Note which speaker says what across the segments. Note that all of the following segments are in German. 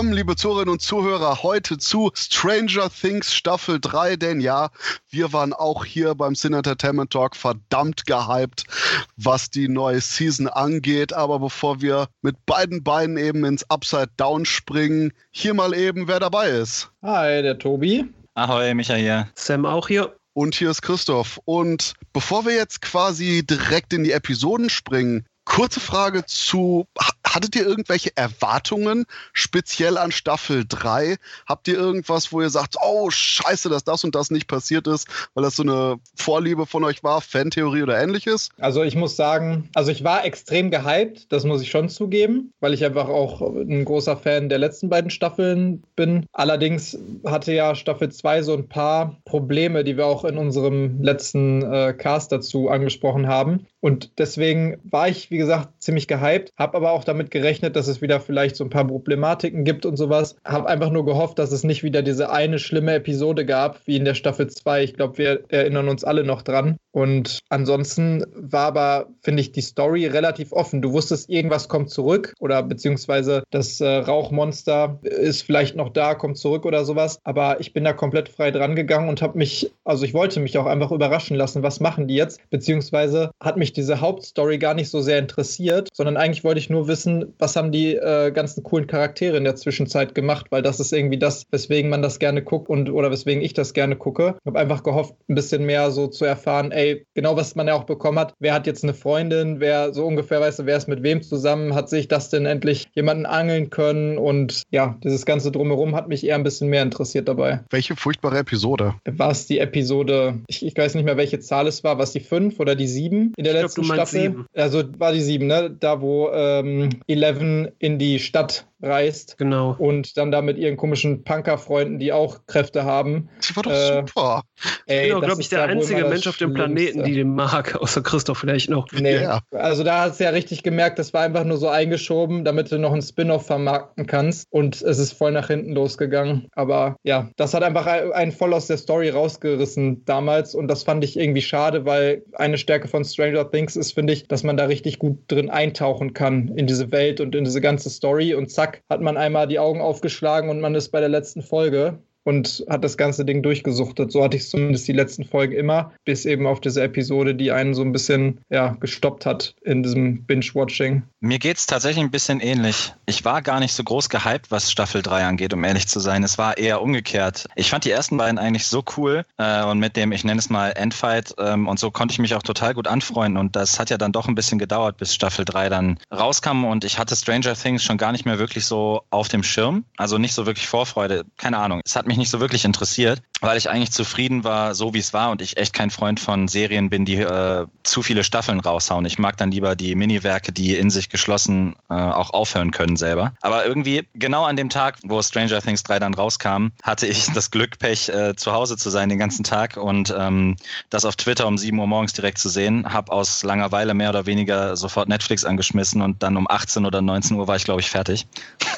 Speaker 1: Willkommen, liebe Zuhörerinnen und Zuhörer, heute zu Stranger Things Staffel 3, denn ja, wir waren auch hier beim Sin Entertainment Talk verdammt gehypt, was die neue Season angeht. Aber bevor wir mit beiden Beinen eben ins Upside Down springen, hier mal eben, wer dabei ist.
Speaker 2: Hi, der Tobi.
Speaker 3: Ahoi, Michael hier.
Speaker 4: Sam auch hier.
Speaker 1: Und hier ist Christoph. Und bevor wir jetzt quasi direkt in die Episoden springen, kurze Frage zu, hattet ihr irgendwelche Erwartungen speziell an Staffel 3? Habt ihr irgendwas, wo ihr sagt, oh scheiße, dass das und das nicht passiert ist, weil das so eine Vorliebe von euch war, Fantheorie oder ähnliches?
Speaker 2: Also ich muss sagen, also ich war extrem gehypt, das muss ich schon zugeben, weil ich einfach auch ein großer Fan der letzten beiden Staffeln bin. Allerdings hatte ja Staffel 2 so ein paar Probleme, die wir auch in unserem letzten äh, Cast dazu angesprochen haben. Und deswegen war ich, wie gesagt, ziemlich gehypt, habe aber auch damit gerechnet, dass es wieder vielleicht so ein paar Problematiken gibt und sowas. Habe einfach nur gehofft, dass es nicht wieder diese eine schlimme Episode gab, wie in der Staffel 2. Ich glaube, wir erinnern uns alle noch dran. Und ansonsten war aber, finde ich, die Story relativ offen. Du wusstest, irgendwas kommt zurück oder beziehungsweise das äh, Rauchmonster ist vielleicht noch da, kommt zurück oder sowas. Aber ich bin da komplett frei dran gegangen und habe mich, also ich wollte mich auch einfach überraschen lassen, was machen die jetzt, beziehungsweise hat mich diese Hauptstory gar nicht so sehr interessiert, sondern eigentlich wollte ich nur wissen, was haben die äh, ganzen coolen Charaktere in der Zwischenzeit gemacht, weil das ist irgendwie das, weswegen man das gerne guckt und oder weswegen ich das gerne gucke. Ich habe einfach gehofft, ein bisschen mehr so zu erfahren, ey, genau was man ja auch bekommen hat, wer hat jetzt eine Freundin, wer so ungefähr weiß, wer ist mit wem zusammen, hat sich das denn endlich jemanden angeln können und ja, dieses ganze Drumherum hat mich eher ein bisschen mehr interessiert dabei.
Speaker 1: Welche furchtbare Episode?
Speaker 2: War es die Episode, ich, ich weiß nicht mehr, welche Zahl es war, war es die 5 oder die 7 in der ich letzten glaub, Staffel? Sieben. Also war die 7, ne? Da, wo ähm, Eleven in die Stadt reist.
Speaker 4: Genau.
Speaker 2: Und dann da mit ihren komischen Punker-Freunden, die auch Kräfte haben.
Speaker 1: Das war doch äh, super.
Speaker 4: Ey, ich bin, glaube ich, der einzige Mensch auf dem Planeten, die den mag, außer Christoph vielleicht noch.
Speaker 2: Nee. Ja. Also da hast du ja richtig gemerkt, das war einfach nur so eingeschoben, damit du noch einen Spin-off vermarkten kannst. Und es ist voll nach hinten losgegangen. Aber ja, das hat einfach einen voll aus der Story rausgerissen damals. Und das fand ich irgendwie schade, weil eine Stärke von Stranger Things ist, finde ich, dass man da richtig gut drin eintauchen kann in diese Welt und in diese ganze Story. Und zack, zack, hat man einmal die Augen aufgeschlagen und man ist bei der letzten Folge und hat das ganze Ding durchgesuchtet. So hatte ich es zumindest die letzten Folgen immer, bis eben auf diese Episode, die einen so ein bisschen ja, gestoppt hat in diesem Binge-Watching.
Speaker 3: Mir geht es tatsächlich ein bisschen ähnlich. Ich war gar nicht so groß gehypt, was Staffel 3 angeht, um ehrlich zu sein. Es war eher umgekehrt. Ich fand die ersten beiden eigentlich so cool äh, und mit dem, ich nenne es mal Endfight ähm, und so konnte ich mich auch total gut anfreunden und das hat ja dann doch ein bisschen gedauert, bis Staffel 3 dann rauskam und ich hatte Stranger Things schon gar nicht mehr wirklich so auf dem Schirm. Also nicht so wirklich Vorfreude. Keine Ahnung. Es hat mich nicht so wirklich interessiert, weil ich eigentlich zufrieden war, so wie es war und ich echt kein Freund von Serien bin, die äh, zu viele Staffeln raushauen. Ich mag dann lieber die Miniwerke, die in sich geschlossen äh, auch aufhören können selber. Aber irgendwie genau an dem Tag, wo Stranger Things 3 dann rauskam, hatte ich das Glück, Pech, äh, zu Hause zu sein den ganzen Tag und ähm, das auf Twitter um 7 Uhr morgens direkt zu sehen. Hab aus Langeweile mehr oder weniger sofort Netflix angeschmissen und dann um 18 oder 19 Uhr war ich, glaube ich, fertig.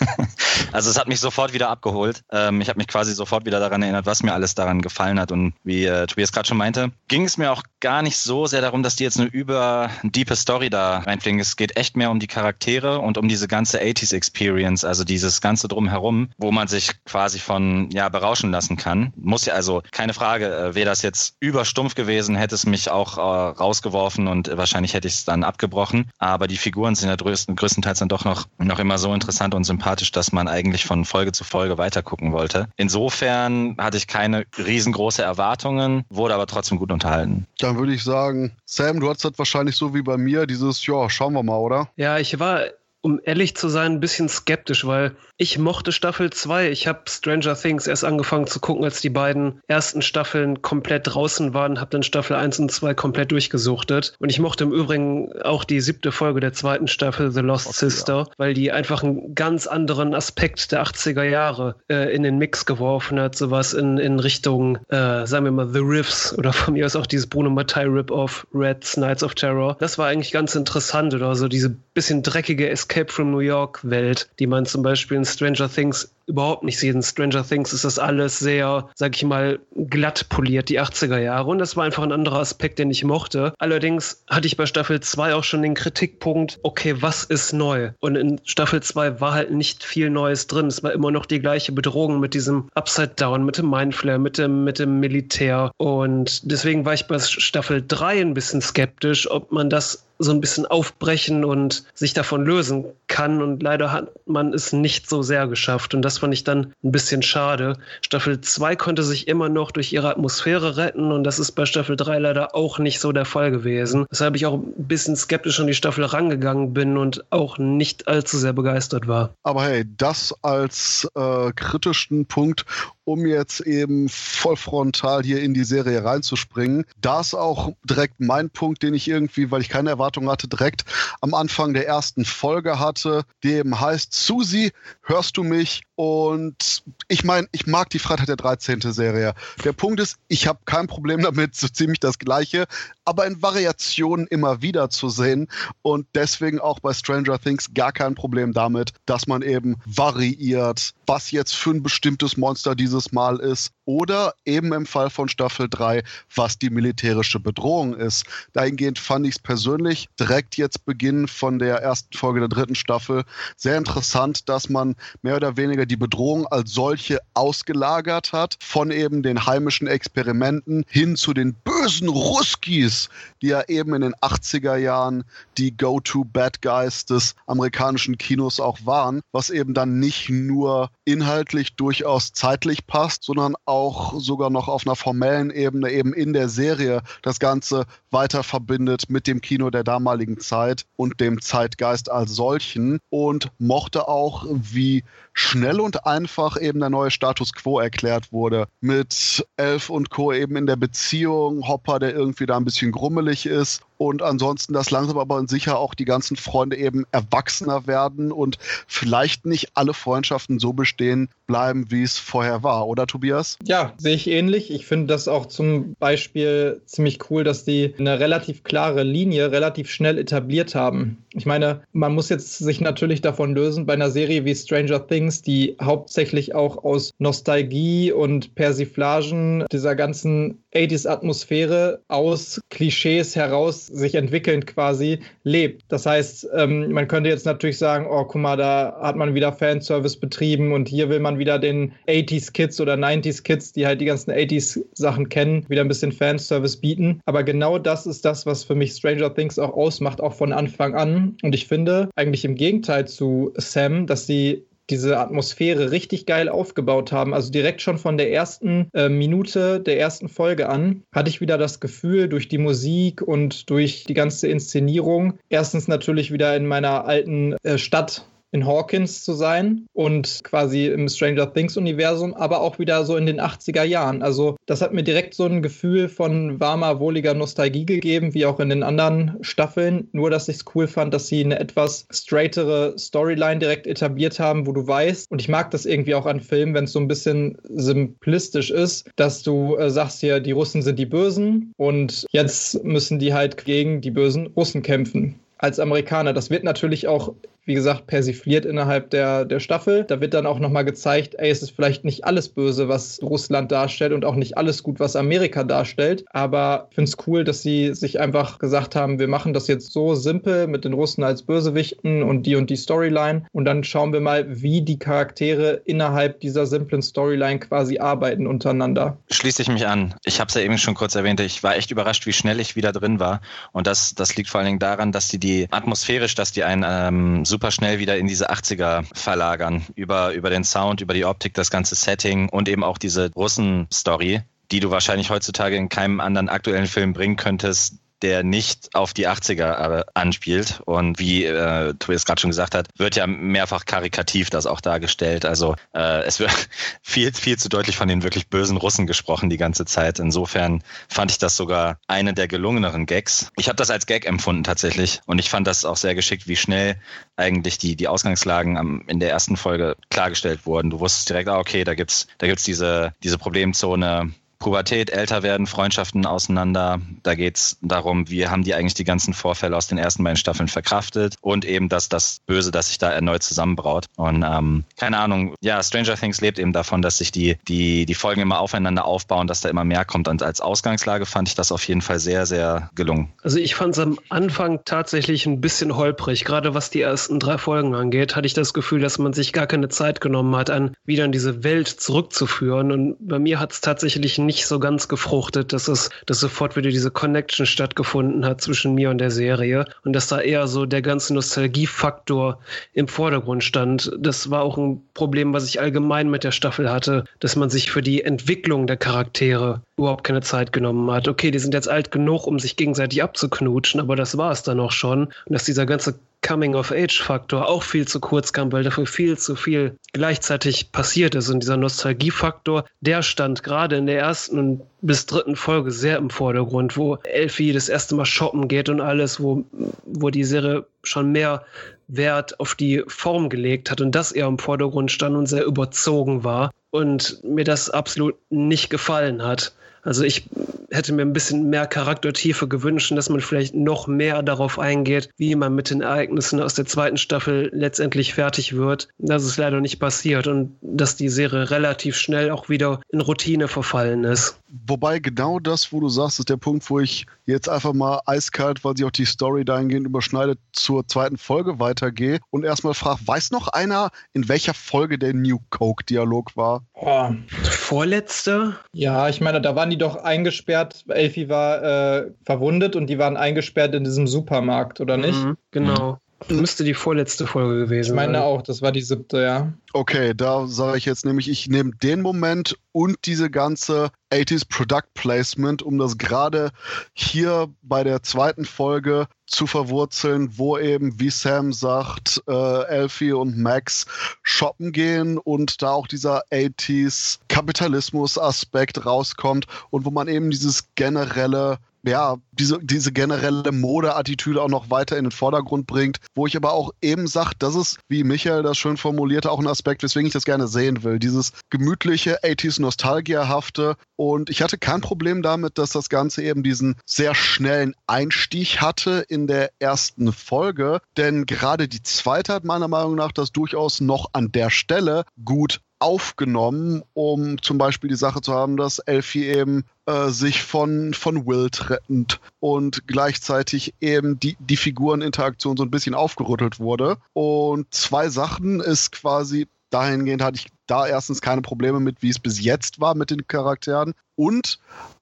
Speaker 3: also es hat mich sofort wieder abgeholt. Ähm, ich habe mich quasi sofort wieder daran erinnert, was mir alles daran gefallen hat. Und wie äh, Tobias gerade schon meinte, ging es mir auch gar nicht so sehr darum, dass die jetzt eine über diepe Story da reinfliegen. Es geht echt mehr um die Charaktere und um diese ganze 80s Experience, also dieses ganze drumherum, wo man sich quasi von ja berauschen lassen kann. Muss ja also keine Frage, äh, wäre das jetzt überstumpf gewesen, hätte es mich auch äh, rausgeworfen und wahrscheinlich hätte ich es dann abgebrochen. Aber die Figuren sind ja größten, größtenteils dann doch noch, noch immer so interessant und sympathisch, dass man eigentlich von Folge zu Folge weitergucken wollte. Insofern hatte ich keine riesengroße Erwartungen, wurde aber trotzdem gut unterhalten.
Speaker 1: Dann würde ich sagen, Sam, du hattest das wahrscheinlich so wie bei mir, dieses, ja, schauen wir mal, oder?
Speaker 4: Ja, ich war um ehrlich zu sein, ein bisschen skeptisch, weil ich mochte Staffel 2. Ich habe Stranger Things erst angefangen zu gucken, als die beiden ersten Staffeln komplett draußen waren, habe dann Staffel 1 und 2 komplett durchgesuchtet. Und ich mochte im Übrigen auch die siebte Folge der zweiten Staffel, The Lost okay, Sister, ja. weil die einfach einen ganz anderen Aspekt der 80er Jahre äh, in den Mix geworfen hat. Sowas in, in Richtung, äh, sagen wir mal, The Riffs oder von mir aus auch dieses Bruno Mattei Rip-Off, Reds, Nights of Terror. Das war eigentlich ganz interessant oder so diese bisschen dreckige Escape from New York Welt, die man zum Beispiel in Stranger Things überhaupt nicht sehen. Stranger Things ist das alles sehr, sag ich mal, glatt poliert, die 80er Jahre. Und das war einfach ein anderer Aspekt, den ich mochte. Allerdings hatte ich bei Staffel 2 auch schon den Kritikpunkt, okay, was ist neu? Und in Staffel 2 war halt nicht viel Neues drin. Es war immer noch die gleiche Bedrohung mit diesem Upside Down, mit dem Mindflare, mit dem, mit dem Militär. Und deswegen war ich bei Staffel 3 ein bisschen skeptisch, ob man das so ein bisschen aufbrechen und sich davon lösen kann. Und leider hat man es nicht so sehr geschafft. Und das fand ich dann ein bisschen schade. Staffel 2 konnte sich immer noch durch ihre Atmosphäre retten und das ist bei Staffel 3 leider auch nicht so der Fall gewesen. Weshalb ich auch ein bisschen skeptisch an die Staffel rangegangen bin und auch nicht allzu sehr begeistert war.
Speaker 1: Aber hey, das als äh, kritischen Punkt um jetzt eben voll frontal hier in die Serie reinzuspringen. Da ist auch direkt mein Punkt, den ich irgendwie, weil ich keine Erwartung hatte, direkt am Anfang der ersten Folge hatte, dem heißt, Susi, hörst du mich? Und ich meine, ich mag die Freitag der 13. Serie. Der Punkt ist, ich habe kein Problem damit, so ziemlich das Gleiche, aber in Variationen immer wieder zu sehen. Und deswegen auch bei Stranger Things gar kein Problem damit, dass man eben variiert, was jetzt für ein bestimmtes Monster dieses Mal ist. Oder eben im Fall von Staffel 3, was die militärische Bedrohung ist. Dahingehend fand ich es persönlich direkt jetzt Beginn von der ersten Folge der dritten Staffel sehr interessant, dass man mehr oder weniger die Bedrohung als solche ausgelagert hat, von eben den heimischen Experimenten hin zu den bösen Ruskis, die ja eben in den 80er Jahren die Go-To-Bad Guys des amerikanischen Kinos auch waren, was eben dann nicht nur inhaltlich durchaus zeitlich passt, sondern auch sogar noch auf einer formellen Ebene eben in der Serie das Ganze weiter verbindet mit dem Kino der damaligen Zeit und dem Zeitgeist als solchen. Und mochte auch, wie schnell und einfach eben der neue Status quo erklärt wurde. Mit Elf und Co. eben in der Beziehung, Hopper, der irgendwie da ein bisschen grummelig ist und ansonsten, dass langsam aber sicher auch die ganzen Freunde eben erwachsener werden und vielleicht nicht alle Freundschaften so bestehen bleiben, wie es vorher war, oder Tobias?
Speaker 2: Ja, sehe ich ähnlich. Ich finde das auch zum Beispiel ziemlich cool, dass die eine relativ klare Linie relativ schnell etabliert haben. Ich meine, man muss jetzt sich natürlich davon lösen, bei einer Serie wie Stranger Things, die hauptsächlich auch aus Nostalgie und Persiflagen dieser ganzen 80s-Atmosphäre aus Klischees heraus sich entwickelnd quasi lebt. Das heißt, ähm, man könnte jetzt natürlich sagen, oh, guck mal, da hat man wieder Fanservice betrieben und hier will man wieder den 80s-Kids oder 90s-Kids, die halt die ganzen 80s-Sachen kennen, wieder ein bisschen Fanservice bieten. Aber genau das ist das, was für mich Stranger Things auch ausmacht, auch von Anfang an. Und ich finde eigentlich im Gegenteil zu Sam, dass sie diese Atmosphäre richtig geil aufgebaut haben. Also direkt schon von der ersten äh, Minute der ersten Folge an hatte ich wieder das Gefühl, durch die Musik und durch die ganze Inszenierung, erstens natürlich wieder in meiner alten äh, Stadt in Hawkins zu sein und quasi im Stranger Things Universum, aber auch wieder so in den 80er Jahren. Also das hat mir direkt so ein Gefühl von warmer, wohliger Nostalgie gegeben, wie auch in den anderen Staffeln. Nur, dass ich es cool fand, dass sie eine etwas straightere Storyline direkt etabliert haben, wo du weißt, und ich mag das irgendwie auch an Filmen, wenn es so ein bisschen simplistisch ist, dass du äh, sagst hier, die Russen sind die Bösen und jetzt müssen die halt gegen die bösen Russen kämpfen als Amerikaner. Das wird natürlich auch wie gesagt, persifliert innerhalb der, der Staffel. Da wird dann auch nochmal gezeigt, ey, es ist vielleicht nicht alles böse, was Russland darstellt und auch nicht alles gut, was Amerika darstellt. Aber ich finde es cool, dass sie sich einfach gesagt haben, wir machen das jetzt so simpel mit den Russen als Bösewichten und die und die Storyline. Und dann schauen wir mal, wie die Charaktere innerhalb dieser simplen Storyline quasi arbeiten untereinander.
Speaker 3: Schließe ich mich an. Ich habe es ja eben schon kurz erwähnt. Ich war echt überrascht, wie schnell ich wieder drin war. Und das, das liegt vor allen Dingen daran, dass die die atmosphärisch, dass die einen ähm, super schnell wieder in diese 80er verlagern. Über, über den Sound, über die Optik, das ganze Setting und eben auch diese Russen-Story, die du wahrscheinlich heutzutage in keinem anderen aktuellen Film bringen könntest, der nicht auf die 80er anspielt. Und wie äh, Tobias gerade schon gesagt hat, wird ja mehrfach karikativ das auch dargestellt. Also äh, es wird viel, viel zu deutlich von den wirklich bösen Russen gesprochen die ganze Zeit. Insofern fand ich das sogar eine der gelungeneren Gags. Ich habe das als Gag empfunden tatsächlich. Und ich fand das auch sehr geschickt, wie schnell eigentlich die, die Ausgangslagen am, in der ersten Folge klargestellt wurden. Du wusstest direkt, ah, okay, da gibt's, da gibt's diese, diese Problemzone Pubertät, älter werden, Freundschaften auseinander. Da geht es darum, wie haben die eigentlich die ganzen Vorfälle aus den ersten beiden Staffeln verkraftet und eben, dass das Böse, das sich da erneut zusammenbraut. Und ähm, keine Ahnung, ja, Stranger Things lebt eben davon, dass sich die, die, die Folgen immer aufeinander aufbauen, dass da immer mehr kommt. Und als Ausgangslage fand ich das auf jeden Fall sehr, sehr gelungen.
Speaker 4: Also ich fand es am Anfang tatsächlich ein bisschen holprig. Gerade was die ersten drei Folgen angeht, hatte ich das Gefühl, dass man sich gar keine Zeit genommen hat, an wieder in diese Welt zurückzuführen. Und bei mir hat es tatsächlich nicht so ganz gefruchtet, dass es, dass sofort wieder diese Connection stattgefunden hat zwischen mir und der Serie. Und dass da eher so der ganze Nostalgiefaktor im Vordergrund stand. Das war auch ein Problem, was ich allgemein mit der Staffel hatte, dass man sich für die Entwicklung der Charaktere überhaupt keine Zeit genommen hat. Okay, die sind jetzt alt genug, um sich gegenseitig abzuknutschen, aber das war es dann auch schon. Und dass dieser ganze Coming-of-Age-Faktor auch viel zu kurz kam, weil dafür viel zu viel gleichzeitig passiert ist. Und dieser Nostalgie-Faktor, der stand gerade in der ersten bis dritten Folge sehr im Vordergrund, wo Elfie das erste Mal shoppen geht und alles, wo, wo die Serie schon mehr Wert auf die Form gelegt hat und das eher im Vordergrund stand und sehr überzogen war und mir das absolut nicht gefallen hat. Also ich hätte mir ein bisschen mehr Charaktertiefe gewünscht, dass man vielleicht noch mehr darauf eingeht, wie man mit den Ereignissen aus der zweiten Staffel letztendlich fertig wird. Das ist leider nicht passiert und dass die Serie relativ schnell auch wieder in Routine verfallen ist.
Speaker 1: Wobei genau das, wo du sagst, ist der Punkt, wo ich jetzt einfach mal eiskalt, weil sich auch die Story dahingehend überschneidet, zur zweiten Folge weitergehe und erstmal frage, weiß noch einer, in welcher Folge der New Coke-Dialog war?
Speaker 2: Oh.
Speaker 4: Vorletzte?
Speaker 2: Ja, ich meine, da waren die doch eingesperrt. Elfie war äh, verwundet und die waren eingesperrt in diesem Supermarkt, oder nicht? Mhm,
Speaker 4: genau. Müsste die vorletzte Folge gewesen
Speaker 2: sein. Ich meine sein. auch, das war die siebte, ja.
Speaker 1: Okay, da sage ich jetzt nämlich, ich nehme den Moment und diese ganze 80s Product Placement, um das gerade hier bei der zweiten Folge zu verwurzeln, wo eben, wie Sam sagt, äh, Elfie und Max shoppen gehen und da auch dieser 80s Kapitalismus-Aspekt rauskommt und wo man eben dieses generelle ja, diese, diese generelle Modeattitüde auch noch weiter in den Vordergrund bringt, wo ich aber auch eben sage, das ist, wie Michael das schön formulierte, auch ein Aspekt, weswegen ich das gerne sehen will. Dieses gemütliche 80s Nostalgiahafte. Und ich hatte kein Problem damit, dass das Ganze eben diesen sehr schnellen Einstieg hatte in der ersten Folge. Denn gerade die zweite hat meiner Meinung nach das durchaus noch an der Stelle gut aufgenommen, um zum Beispiel die Sache zu haben, dass Elfie eben äh, sich von, von Will trennt und gleichzeitig eben die, die Figureninteraktion so ein bisschen aufgerüttelt wurde. Und zwei Sachen ist quasi dahingehend hatte ich da erstens keine Probleme mit, wie es bis jetzt war mit den Charakteren. Und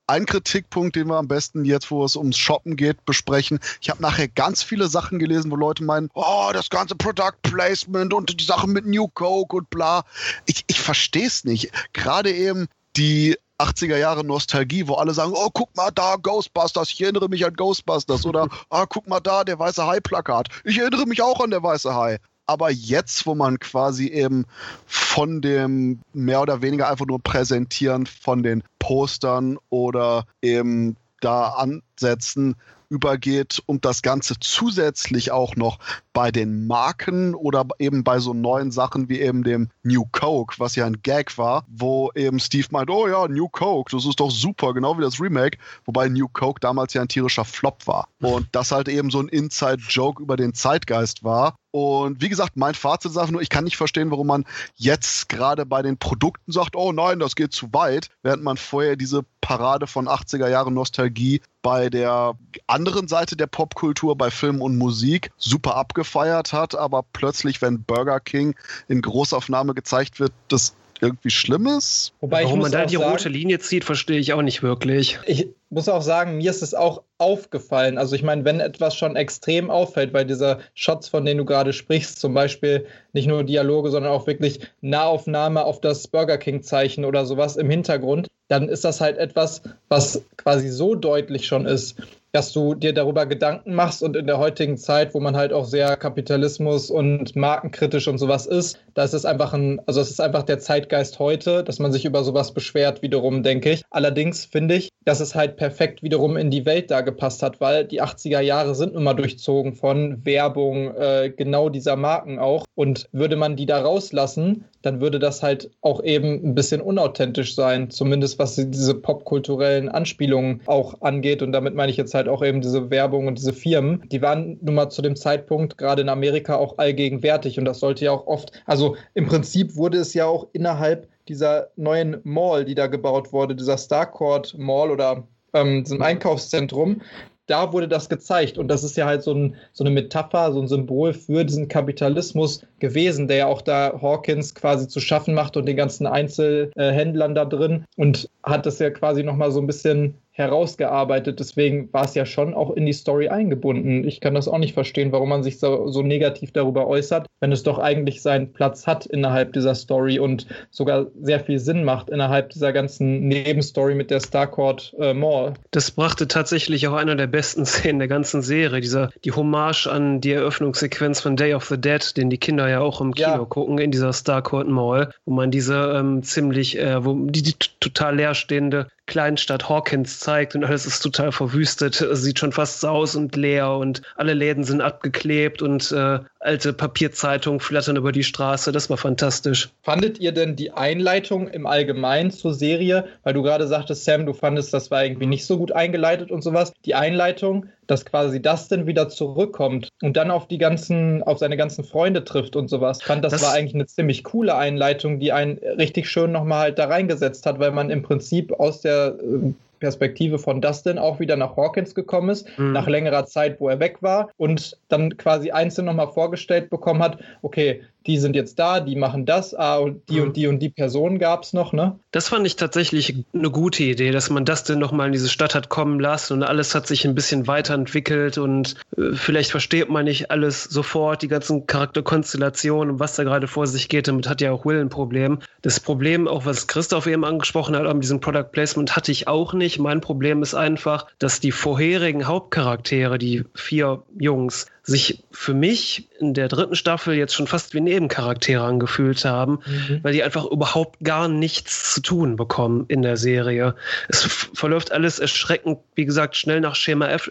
Speaker 1: ein Kritikpunkt, den wir am besten jetzt, wo es ums Shoppen geht, besprechen. Ich habe nachher ganz viele Sachen gelesen, wo Leute meinen, oh, das ganze Product Placement und die Sachen mit New Coke und bla. Ich, ich verstehe es nicht. Gerade eben die 80er Jahre Nostalgie, wo alle sagen, oh, guck mal da, Ghostbusters, ich erinnere mich an Ghostbusters oder ah, guck mal da, der weiße Hai-Plakat. Ich erinnere mich auch an der weiße Hai aber jetzt, wo man quasi eben von dem mehr oder weniger einfach nur präsentieren von den Postern oder eben da ansetzen, übergeht und das Ganze zusätzlich auch noch bei den Marken oder eben bei so neuen Sachen wie eben dem New Coke, was ja ein Gag war, wo eben Steve meint, oh ja, New Coke, das ist doch super, genau wie das Remake, wobei New Coke damals ja ein tierischer Flop war. Und das halt eben so ein Inside-Joke über den Zeitgeist war. Und wie gesagt, mein Fazit ist einfach nur, ich kann nicht verstehen, warum man jetzt gerade bei den Produkten sagt, oh nein, das geht zu weit, während man vorher diese Parade von 80er Jahren Nostalgie bei der anderen Seite der Popkultur, bei Film und Musik, super abgefeiert hat, aber plötzlich, wenn Burger King in Großaufnahme gezeigt wird, das irgendwie Schlimmes.
Speaker 4: Wobei Warum man da die sagen, rote Linie zieht, verstehe ich auch nicht wirklich.
Speaker 2: Ich muss auch sagen, mir ist es auch aufgefallen. Also ich meine, wenn etwas schon extrem auffällt bei dieser Shots, von denen du gerade sprichst, zum Beispiel nicht nur Dialoge, sondern auch wirklich Nahaufnahme auf das Burger King-Zeichen oder sowas im Hintergrund, dann ist das halt etwas, was quasi so deutlich schon ist, dass du dir darüber Gedanken machst und in der heutigen Zeit, wo man halt auch sehr Kapitalismus und markenkritisch und sowas ist, da ist es einfach ein, also es ist einfach der Zeitgeist heute, dass man sich über sowas beschwert, wiederum, denke ich. Allerdings finde ich, dass es halt perfekt wiederum in die Welt da gepasst hat, weil die 80er Jahre sind immer durchzogen von Werbung, äh, genau dieser Marken auch. Und würde man die da rauslassen, dann würde das halt auch eben ein bisschen unauthentisch sein, zumindest was diese popkulturellen Anspielungen auch angeht. Und damit meine ich jetzt halt auch eben diese Werbung und diese Firmen. Die waren nun mal zu dem Zeitpunkt gerade in Amerika auch allgegenwärtig und das sollte ja auch oft, also im Prinzip wurde es ja auch innerhalb dieser neuen Mall, die da gebaut wurde, dieser Starcourt Mall oder ähm, diesem Einkaufszentrum, da wurde das gezeigt. Und das ist ja halt so, ein, so, eine Metapher, so ein Symbol für diesen Kapitalismus gewesen, der ja auch da Hawkins quasi zu schaffen macht und den ganzen Einzelhändlern da drin und hat das ja quasi nochmal so ein bisschen herausgearbeitet. Deswegen war es ja schon auch in die Story eingebunden. Ich kann das auch nicht verstehen, warum man sich so, so negativ darüber äußert, wenn es doch eigentlich seinen Platz hat innerhalb dieser Story und sogar sehr viel Sinn macht innerhalb dieser ganzen Nebenstory mit der Starcourt äh, Mall.
Speaker 4: Das brachte tatsächlich auch einer der besten Szenen der ganzen Serie, dieser die Hommage an die Eröffnungssequenz von Day of the Dead, den die Kinder ja auch im Kino ja. gucken in dieser Starcourt Mall, wo man diese ähm, ziemlich, äh, wo die, die total leerstehende Kleinstadt Hawkins zeigt und alles ist total verwüstet. Sieht schon fast aus und leer und alle Läden sind abgeklebt und äh, alte Papierzeitungen flattern über die Straße. Das war fantastisch.
Speaker 2: Fandet ihr denn die Einleitung im Allgemeinen zur Serie, weil du gerade sagtest, Sam, du fandest, das war irgendwie nicht so gut eingeleitet und sowas. Die Einleitung, dass quasi Dustin wieder zurückkommt und dann auf die ganzen, auf seine ganzen Freunde trifft und sowas. Ich fand, das, das war eigentlich eine ziemlich coole Einleitung, die einen richtig schön nochmal halt da reingesetzt hat, weil man im Prinzip aus der äh, Perspektive von Dustin auch wieder nach Hawkins gekommen ist, mhm. nach längerer Zeit, wo er weg war und dann quasi einzeln nochmal vorgestellt bekommen hat, okay, die sind jetzt da, die machen das, ah, und die mhm. und die und die Person gab es noch, ne?
Speaker 4: Das fand ich tatsächlich eine gute Idee, dass man das denn nochmal in diese Stadt hat kommen lassen und alles hat sich ein bisschen weiterentwickelt und äh, vielleicht versteht man nicht alles sofort, die ganzen Charakterkonstellationen und was da gerade vor sich geht. Damit hat ja auch Will ein Problem. Das Problem, auch was Christoph eben angesprochen hat, an diesem Product Placement hatte ich auch nicht. Mein Problem ist einfach, dass die vorherigen Hauptcharaktere, die vier Jungs, sich für mich in der dritten Staffel jetzt schon fast wie Nebencharaktere angefühlt haben, mhm. weil die einfach überhaupt gar nichts zu tun bekommen in der Serie. Es verläuft alles erschreckend, wie gesagt, schnell nach Schema F.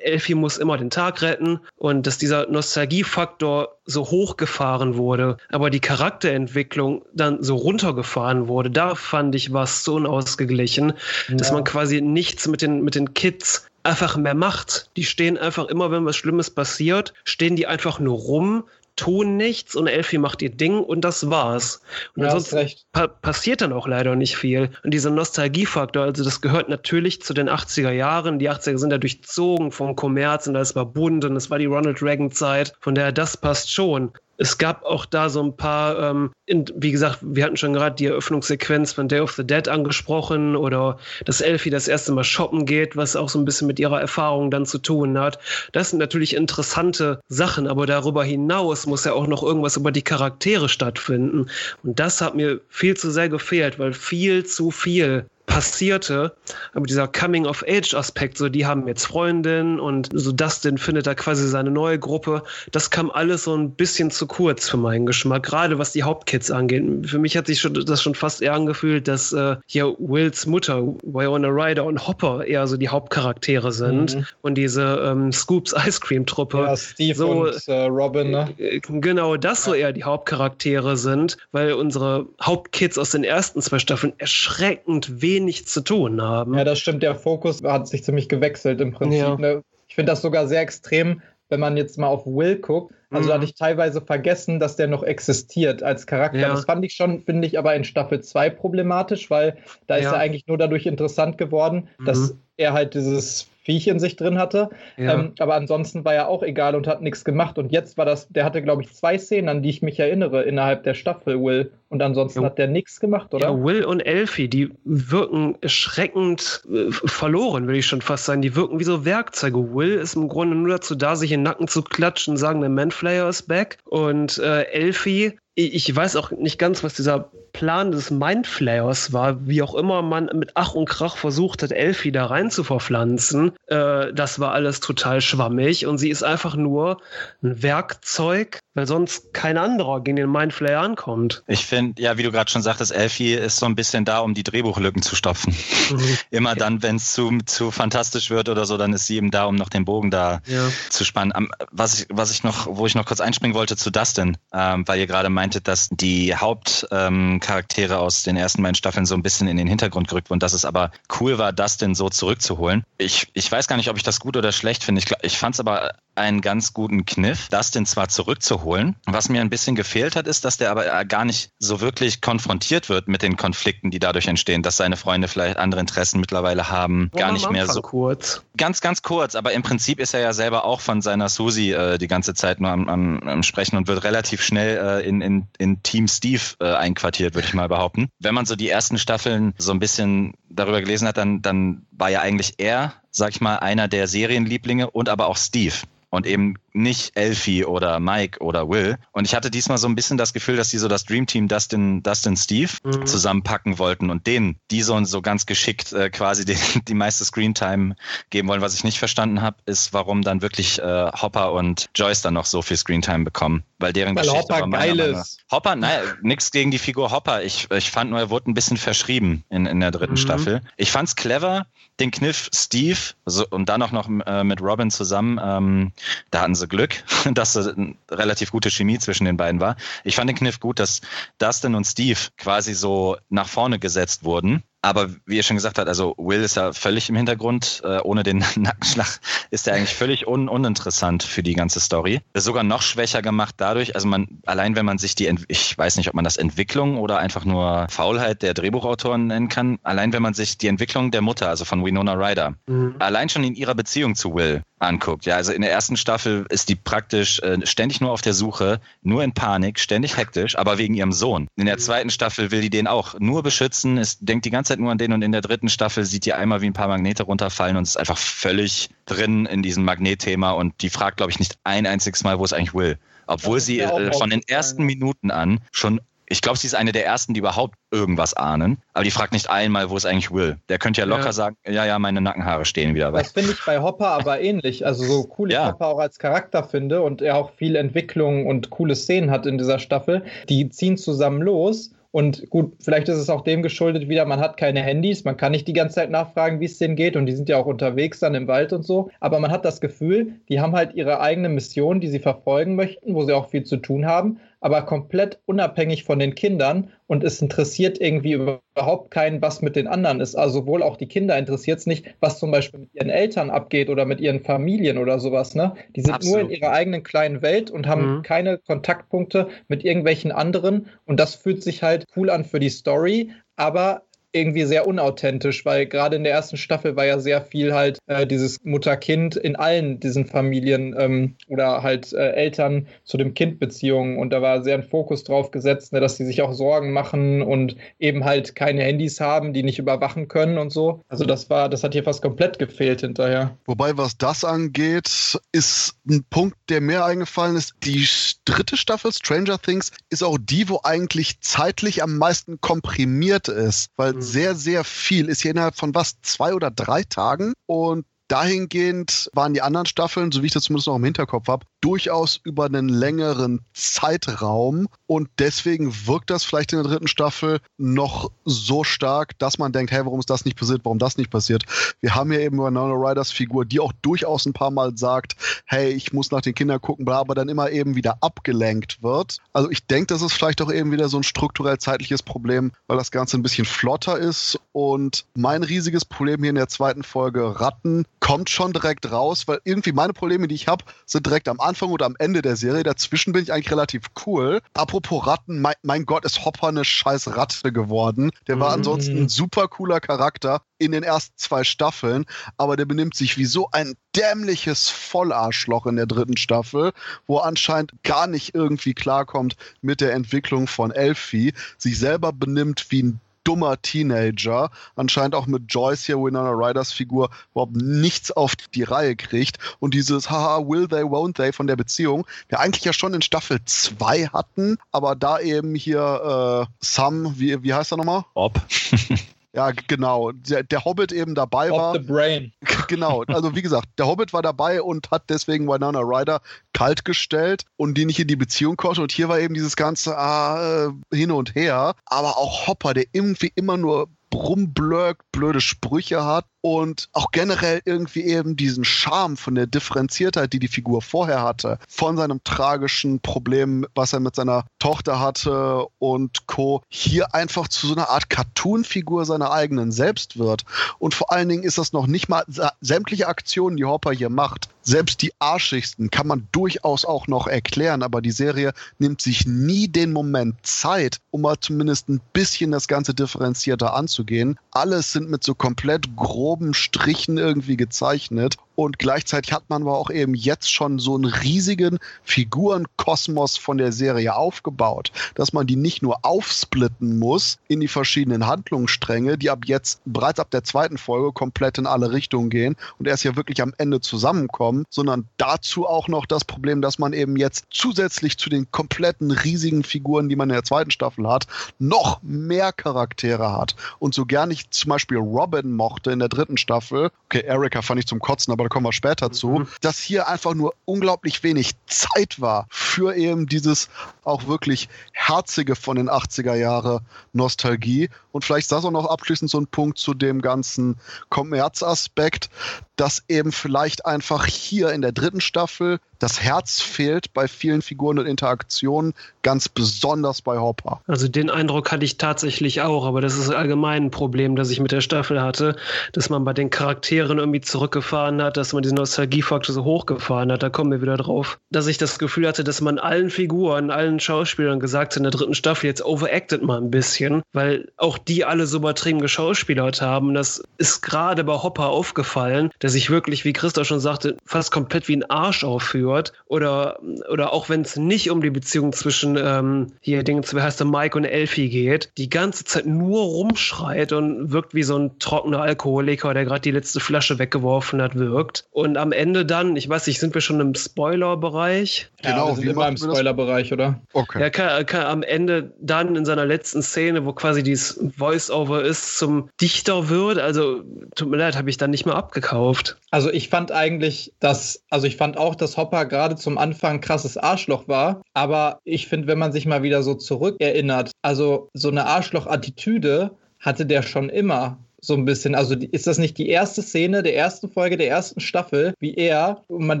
Speaker 4: Elfie muss immer den Tag retten und dass dieser Nostalgiefaktor so hochgefahren wurde, aber die Charakterentwicklung dann so runtergefahren wurde, da fand ich was so unausgeglichen, ja. dass man quasi nichts mit den, mit den Kids einfach mehr macht. Die stehen einfach immer, wenn was Schlimmes passiert, stehen die einfach nur rum, tun nichts und Elfie macht ihr Ding und das war's. Und ja, ansonsten pa passiert dann auch leider nicht viel. Und dieser Nostalgiefaktor, also das gehört natürlich zu den 80er Jahren. Die 80er sind ja durchzogen vom Kommerz und alles war bunt und es war die Ronald Reagan Zeit. Von daher, das passt schon. Es gab auch da so ein paar, ähm, in, wie gesagt, wir hatten schon gerade die Eröffnungssequenz von Day of the Dead angesprochen oder dass Elfie das erste Mal shoppen geht, was auch so ein bisschen mit ihrer Erfahrung dann zu tun hat. Das sind natürlich interessante Sachen, aber darüber hinaus muss ja auch noch irgendwas über die Charaktere stattfinden. Und das hat mir viel zu sehr gefehlt, weil viel zu viel passierte. Aber dieser Coming-of-Age-Aspekt, so die haben jetzt Freundin und so Dustin findet da quasi seine neue Gruppe, das kam alles so ein bisschen zu kurz für meinen Geschmack, gerade was die Hauptkids angeht. Für mich hat sich schon, das schon fast eher angefühlt, dass äh, hier Wills Mutter, Wyona Ryder und Hopper eher so die Hauptcharaktere sind mhm. und diese ähm, Scoops Ice Cream Truppe. Ja,
Speaker 2: Steve so, und äh, Robin, ne?
Speaker 4: Äh, genau, das so eher die Hauptcharaktere sind, weil unsere Hauptkids aus den ersten zwei Staffeln erschreckend wenig nichts zu tun haben.
Speaker 2: Ja, das stimmt. Der Fokus hat sich ziemlich gewechselt im Prinzip. Ja. Ne? Ich finde das sogar sehr extrem, wenn man jetzt mal auf Will guckt. Also mhm. hatte ich teilweise vergessen, dass der noch existiert als Charakter. Ja. Das fand ich schon, finde ich, aber in Staffel 2 problematisch, weil da ja. ist er eigentlich nur dadurch interessant geworden, mhm. dass er halt dieses Viech in sich drin hatte. Ja. Ähm, aber ansonsten war er auch egal und hat nichts gemacht. Und jetzt war das, der hatte, glaube ich, zwei Szenen, an die ich mich erinnere, innerhalb der Staffel, Will. Und ansonsten ja. hat der nichts gemacht, oder?
Speaker 4: Ja, Will und Elfie, die wirken erschreckend äh, verloren, würde ich schon fast sagen. Die wirken wie so Werkzeuge. Will ist im Grunde nur dazu da, sich in den Nacken zu klatschen und sagen, der Manflayer ist back. Und äh, Elfie ich weiß auch nicht ganz, was dieser Plan des Mindflayers war, wie auch immer man mit Ach und Krach versucht hat, Elfie da rein zu verpflanzen. Äh, das war alles total schwammig und sie ist einfach nur ein Werkzeug, weil sonst kein anderer gegen den Mindflayer ankommt.
Speaker 3: Ich finde finde, ja, wie du gerade schon sagtest, Elfie ist so ein bisschen da, um die Drehbuchlücken zu stopfen. Mhm. Immer dann, wenn es zu, zu fantastisch wird oder so, dann ist sie eben da, um noch den Bogen da ja. zu spannen. Was ich, was ich noch, wo ich noch kurz einspringen wollte zu Dustin, ähm, weil ihr gerade meintet, dass die Hauptcharaktere ähm, aus den ersten beiden Staffeln so ein bisschen in den Hintergrund gerückt wurden, dass es aber cool war, Dustin so zurückzuholen. Ich, ich weiß gar nicht, ob ich das gut oder schlecht finde. Ich, ich fand es aber einen ganz guten Kniff, Dustin zwar zurückzuholen. Was mir ein bisschen gefehlt hat, ist, dass der aber äh, gar nicht so wirklich konfrontiert wird mit den Konflikten, die dadurch entstehen, dass seine Freunde vielleicht andere Interessen mittlerweile haben, gar nicht mehr so
Speaker 4: kurz.
Speaker 3: Ganz, ganz kurz, aber im Prinzip ist er ja selber auch von seiner Susi äh, die ganze Zeit nur am, am, am Sprechen und wird relativ schnell äh, in, in, in Team Steve äh, einquartiert, würde ich mal behaupten. Wenn man so die ersten Staffeln so ein bisschen darüber gelesen hat, dann, dann war ja eigentlich er, sag ich mal, einer der Serienlieblinge und aber auch Steve. Und eben nicht Elfie oder Mike oder Will. Und ich hatte diesmal so ein bisschen das Gefühl, dass die so das Dream Team Dustin, Dustin Steve mhm. zusammenpacken wollten und denen, die so, so ganz geschickt äh, quasi die, die meiste Screentime geben wollen. Was ich nicht verstanden habe, ist, warum dann wirklich äh, Hopper und Joyce dann noch so viel Screentime bekommen. Weil deren
Speaker 2: Weil
Speaker 3: Geschichte
Speaker 2: Hopper geil ist.
Speaker 3: Hopper, naja, nichts gegen die Figur Hopper. Ich, ich fand nur, er wurde ein bisschen verschrieben in, in der dritten mhm. Staffel. Ich fand's clever, den Kniff Steve so, und dann auch noch äh, mit Robin zusammen. Ähm, da hatten sie Glück, dass eine relativ gute Chemie zwischen den beiden war. Ich fand den Kniff gut, dass Dustin und Steve quasi so nach vorne gesetzt wurden aber wie ihr schon gesagt habt, also Will ist ja völlig im Hintergrund. Äh, ohne den Nackenschlag ist er eigentlich völlig un uninteressant für die ganze Story. Ist sogar noch schwächer gemacht dadurch. Also man, allein wenn man sich die, ich weiß nicht, ob man das Entwicklung oder einfach nur Faulheit der Drehbuchautoren nennen kann. Allein wenn man sich die Entwicklung der Mutter, also von Winona Ryder, mhm. allein schon in ihrer Beziehung zu Will anguckt. Ja, also in der ersten Staffel ist die praktisch äh, ständig nur auf der Suche, nur in Panik, ständig hektisch, aber wegen ihrem Sohn. In der mhm. zweiten Staffel will die den auch nur beschützen, ist, denkt die ganze Zeit nur an den und in der dritten Staffel sieht ihr einmal wie ein paar Magnete runterfallen und ist einfach völlig drin in diesem Magnetthema und die fragt, glaube ich, nicht ein einziges Mal, wo es eigentlich will. Obwohl sie äh, von den ersten Minuten an schon ich glaube, sie ist eine der ersten, die überhaupt irgendwas ahnen. Aber die fragt nicht einmal, wo es eigentlich will. Der könnte ja locker ja. sagen, ja, ja, meine Nackenhaare stehen wieder.
Speaker 2: Das finde ich bei Hopper aber ähnlich. Also so cool ich ja. Hopper auch als Charakter finde und er auch viel Entwicklung und coole Szenen hat in dieser Staffel. Die ziehen zusammen los und gut, vielleicht ist es auch dem geschuldet wieder, man hat keine Handys, man kann nicht die ganze Zeit nachfragen, wie es denen geht und die sind ja auch unterwegs dann im Wald und so. Aber man hat das Gefühl, die haben halt ihre eigene Mission, die sie verfolgen möchten, wo sie auch viel zu tun haben aber komplett unabhängig von den Kindern und es interessiert irgendwie überhaupt keinen, was mit den anderen ist. Also wohl auch die Kinder interessiert es nicht, was zum Beispiel mit ihren Eltern abgeht oder mit ihren Familien oder sowas. Ne? Die sind Absolut. nur in ihrer eigenen kleinen Welt und haben mhm. keine Kontaktpunkte mit irgendwelchen anderen und das fühlt sich halt cool an für die Story, aber irgendwie sehr unauthentisch, weil gerade in der ersten Staffel war ja sehr viel halt äh, dieses Mutter-Kind in allen diesen Familien ähm, oder halt äh, Eltern zu dem Kind-Beziehungen und da war sehr ein Fokus drauf gesetzt, ne, dass sie sich auch Sorgen machen und eben halt keine Handys haben, die nicht überwachen können und so. Also das war, das hat hier fast komplett gefehlt hinterher.
Speaker 1: Wobei, was das angeht, ist ein Punkt, der mir eingefallen ist. Die dritte Staffel Stranger Things ist auch die, wo eigentlich zeitlich am meisten komprimiert ist, weil. Sehr, sehr viel. Ist hier innerhalb von was, zwei oder drei Tagen. Und dahingehend waren die anderen Staffeln, so wie ich das zumindest noch im Hinterkopf habe, durchaus über einen längeren Zeitraum. Und deswegen wirkt das vielleicht in der dritten Staffel noch so stark, dass man denkt, hey, warum ist das nicht passiert, warum das nicht passiert. Wir haben ja eben Winona Riders Figur, die auch durchaus ein paar Mal sagt, hey, ich muss nach den Kindern gucken, aber dann immer eben wieder abgelenkt wird. Also ich denke, das ist vielleicht auch eben wieder so ein strukturell zeitliches Problem, weil das Ganze ein bisschen flotter ist. Und mein riesiges Problem hier in der zweiten Folge Ratten kommt schon direkt raus, weil irgendwie meine Probleme, die ich habe, sind direkt am Anfang oder am Ende der Serie. Dazwischen bin ich eigentlich relativ cool. Apropos Ratten, mein, mein Gott, ist Hopper eine scheiß Ratte geworden. Der war mhm. ansonsten ein super cooler Charakter in den ersten zwei Staffeln, aber der benimmt sich wie so ein dämliches Vollarschloch in der dritten Staffel, wo er anscheinend gar nicht irgendwie klarkommt mit der Entwicklung von Elfie, sich selber benimmt wie ein dummer Teenager, anscheinend auch mit Joyce hier, Winona Riders Figur, überhaupt nichts auf die Reihe kriegt. Und dieses Haha, will they, won't they von der Beziehung, wir eigentlich ja schon in Staffel 2 hatten, aber da eben hier äh, Sam, wie, wie heißt er nochmal?
Speaker 3: Bob.
Speaker 1: Ja, genau. Der, der Hobbit eben dabei
Speaker 2: Off
Speaker 1: war.
Speaker 2: the brain.
Speaker 1: Genau. Also wie gesagt, der Hobbit war dabei und hat deswegen Winona Ryder kalt gestellt und die nicht in die Beziehung konnte. Und hier war eben dieses ganze ah, äh, hin und her. Aber auch Hopper, der irgendwie immer nur rumblöckt, blöde Sprüche hat und auch generell irgendwie eben diesen Charme von der Differenziertheit, die die Figur vorher hatte, von seinem tragischen Problem, was er mit seiner Tochter hatte und Co. hier einfach zu so einer Art Cartoon-Figur seiner eigenen selbst wird. Und vor allen Dingen ist das noch nicht mal sämtliche Aktionen, die Hopper hier macht. Selbst die arschigsten kann man durchaus auch noch erklären, aber die Serie nimmt sich nie den Moment Zeit, um mal zumindest ein bisschen das Ganze differenzierter anzugehen. Alles sind mit so komplett groben Strichen irgendwie gezeichnet und gleichzeitig hat man aber auch eben jetzt schon so einen riesigen Figurenkosmos von der Serie aufgebaut, dass man die nicht nur aufsplitten muss in die verschiedenen Handlungsstränge, die ab jetzt bereits ab der zweiten Folge komplett in alle Richtungen gehen und erst ja wirklich am Ende zusammenkommen, sondern dazu auch noch das Problem, dass man eben jetzt zusätzlich zu den kompletten riesigen Figuren, die man in der zweiten Staffel hat, noch mehr Charaktere hat. Und so gern ich zum Beispiel Robin mochte in der dritten Staffel, okay, Erika fand ich zum Kotzen, aber kommen wir später zu, mhm. dass hier einfach nur unglaublich wenig Zeit war für eben dieses auch wirklich herzige von den 80er Jahre Nostalgie. Und vielleicht ist das auch noch abschließend so ein Punkt zu dem ganzen Kommerzaspekt, dass eben vielleicht einfach hier in der dritten Staffel das Herz fehlt bei vielen Figuren und Interaktionen, ganz besonders bei Hopper.
Speaker 4: Also den Eindruck hatte ich tatsächlich auch, aber das ist allgemein ein Problem, das ich mit der Staffel hatte, dass man bei den Charakteren irgendwie zurückgefahren hat, dass man diesen Nostalgiefaktor so hochgefahren hat, da kommen wir wieder drauf, dass ich das Gefühl hatte, dass man allen Figuren, allen Schauspielern gesagt hat in der dritten Staffel, jetzt overacted mal ein bisschen, weil auch die alle so übertrieben geschauspielert haben. Das ist gerade bei Hopper aufgefallen, der sich wirklich, wie Christoph schon sagte, fast komplett wie ein Arsch aufführt. Oder, oder auch wenn es nicht um die Beziehung zwischen ähm, hier Dinge, wie heißt der Mike und Elfie geht, die ganze Zeit nur rumschreit und wirkt wie so ein trockener Alkoholiker, der gerade die letzte Flasche weggeworfen hat, wirkt. Und am Ende dann, ich weiß nicht, sind wir schon im Spoiler-Bereich?
Speaker 2: Ja, genau, wir sind immer im Spoiler-Bereich, oder?
Speaker 4: Okay. Ja, kann, kann am Ende dann in seiner letzten Szene, wo quasi dieses Voice-Over ist, zum Dichter wird. Also, tut mir leid, habe ich dann nicht mehr abgekauft.
Speaker 2: Also, ich fand eigentlich, dass, also ich fand auch, dass Hopper gerade zum Anfang ein krasses Arschloch war. Aber ich finde, wenn man sich mal wieder so zurückerinnert, also so eine Arschloch-Attitüde hatte der schon immer so ein bisschen. Also ist das nicht die erste Szene der ersten Folge der ersten Staffel, wie er, und man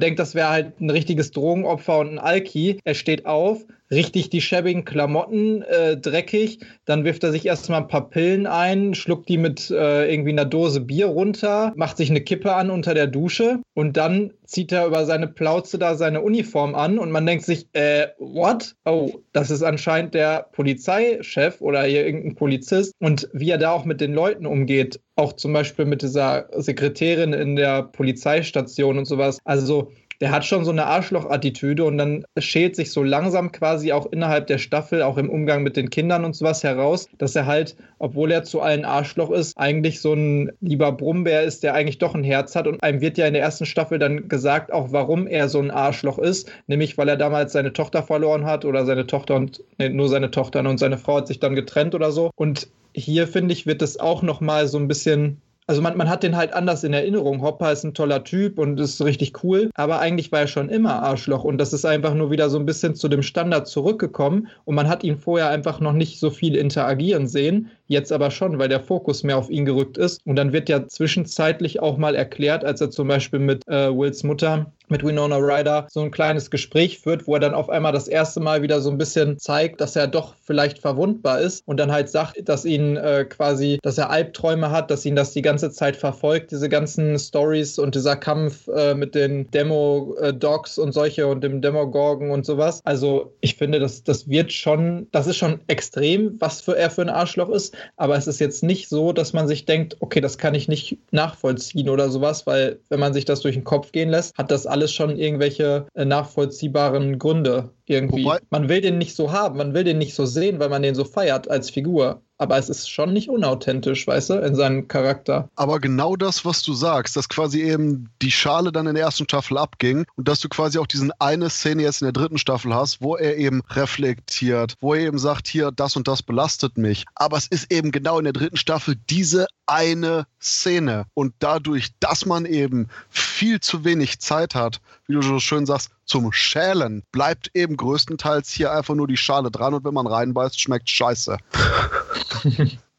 Speaker 2: denkt, das wäre halt ein richtiges Drogenopfer und ein Alki. Er steht auf, richtig die schäbigen Klamotten äh, dreckig. Dann wirft er sich erstmal ein paar Pillen ein, schluckt die mit äh, irgendwie einer Dose Bier runter, macht sich eine Kippe an unter der Dusche und dann zieht er über seine Plauze da seine Uniform an und man denkt sich, äh, what? Oh, das ist anscheinend der Polizeichef oder hier irgendein Polizist. Und wie er da auch mit den Leuten umgeht, auch zum Beispiel mit dieser Sekretärin in der Polizeistation und sowas. Also der hat schon so eine Arschloch-Attitüde und dann schält sich so langsam quasi auch innerhalb der Staffel, auch im Umgang mit den Kindern und sowas heraus, dass er halt, obwohl er zu allen Arschloch ist, eigentlich so ein lieber Brummbär ist, der eigentlich doch ein Herz hat. Und einem wird ja in der ersten Staffel dann gesagt, auch warum er so ein Arschloch ist, nämlich weil er damals seine Tochter verloren hat oder seine Tochter und nee, nur seine Tochter und seine Frau hat sich dann getrennt oder so. Und hier finde ich, wird es auch noch mal so ein bisschen also man, man hat den halt anders in Erinnerung. Hopper ist ein toller Typ und ist richtig cool, aber eigentlich war er schon immer Arschloch und das ist einfach nur wieder so ein bisschen zu dem Standard zurückgekommen und man hat ihn vorher einfach noch nicht so viel interagieren sehen, jetzt aber schon, weil der Fokus mehr auf ihn gerückt ist und dann wird ja zwischenzeitlich auch mal erklärt, als er zum Beispiel mit äh, Wills Mutter mit Winona Ryder so ein kleines Gespräch führt, wo er dann auf einmal das erste Mal wieder so ein bisschen zeigt, dass er doch vielleicht verwundbar ist und dann halt sagt, dass ihn äh, quasi, dass er Albträume hat, dass ihn das die ganze Zeit verfolgt, diese ganzen Stories und dieser Kampf äh, mit den Demo-Dogs und solche und dem Demogorgon und sowas. Also ich finde, das, das wird schon, das ist schon extrem, was für er für ein Arschloch ist, aber es ist jetzt nicht so, dass man sich denkt, okay, das kann ich nicht nachvollziehen oder sowas, weil wenn man sich das durch den Kopf gehen lässt, hat das alles alles schon irgendwelche äh, nachvollziehbaren Gründe irgendwie. Wobei, man will den nicht so haben, man will den nicht so sehen, weil man den so feiert als Figur. Aber es ist schon nicht unauthentisch, weißt du, in seinem Charakter.
Speaker 1: Aber genau das, was du sagst, dass quasi eben die Schale dann in der ersten Staffel abging und dass du quasi auch diesen eine Szene jetzt in der dritten Staffel hast, wo er eben reflektiert, wo er eben sagt, hier, das und das belastet mich. Aber es ist eben genau in der dritten Staffel diese eine Szene. Und dadurch, dass man eben viel zu wenig Zeit hat, wie du so schön sagst, zum Schälen, bleibt eben größtenteils hier einfach nur die Schale dran und wenn man reinbeißt, schmeckt scheiße.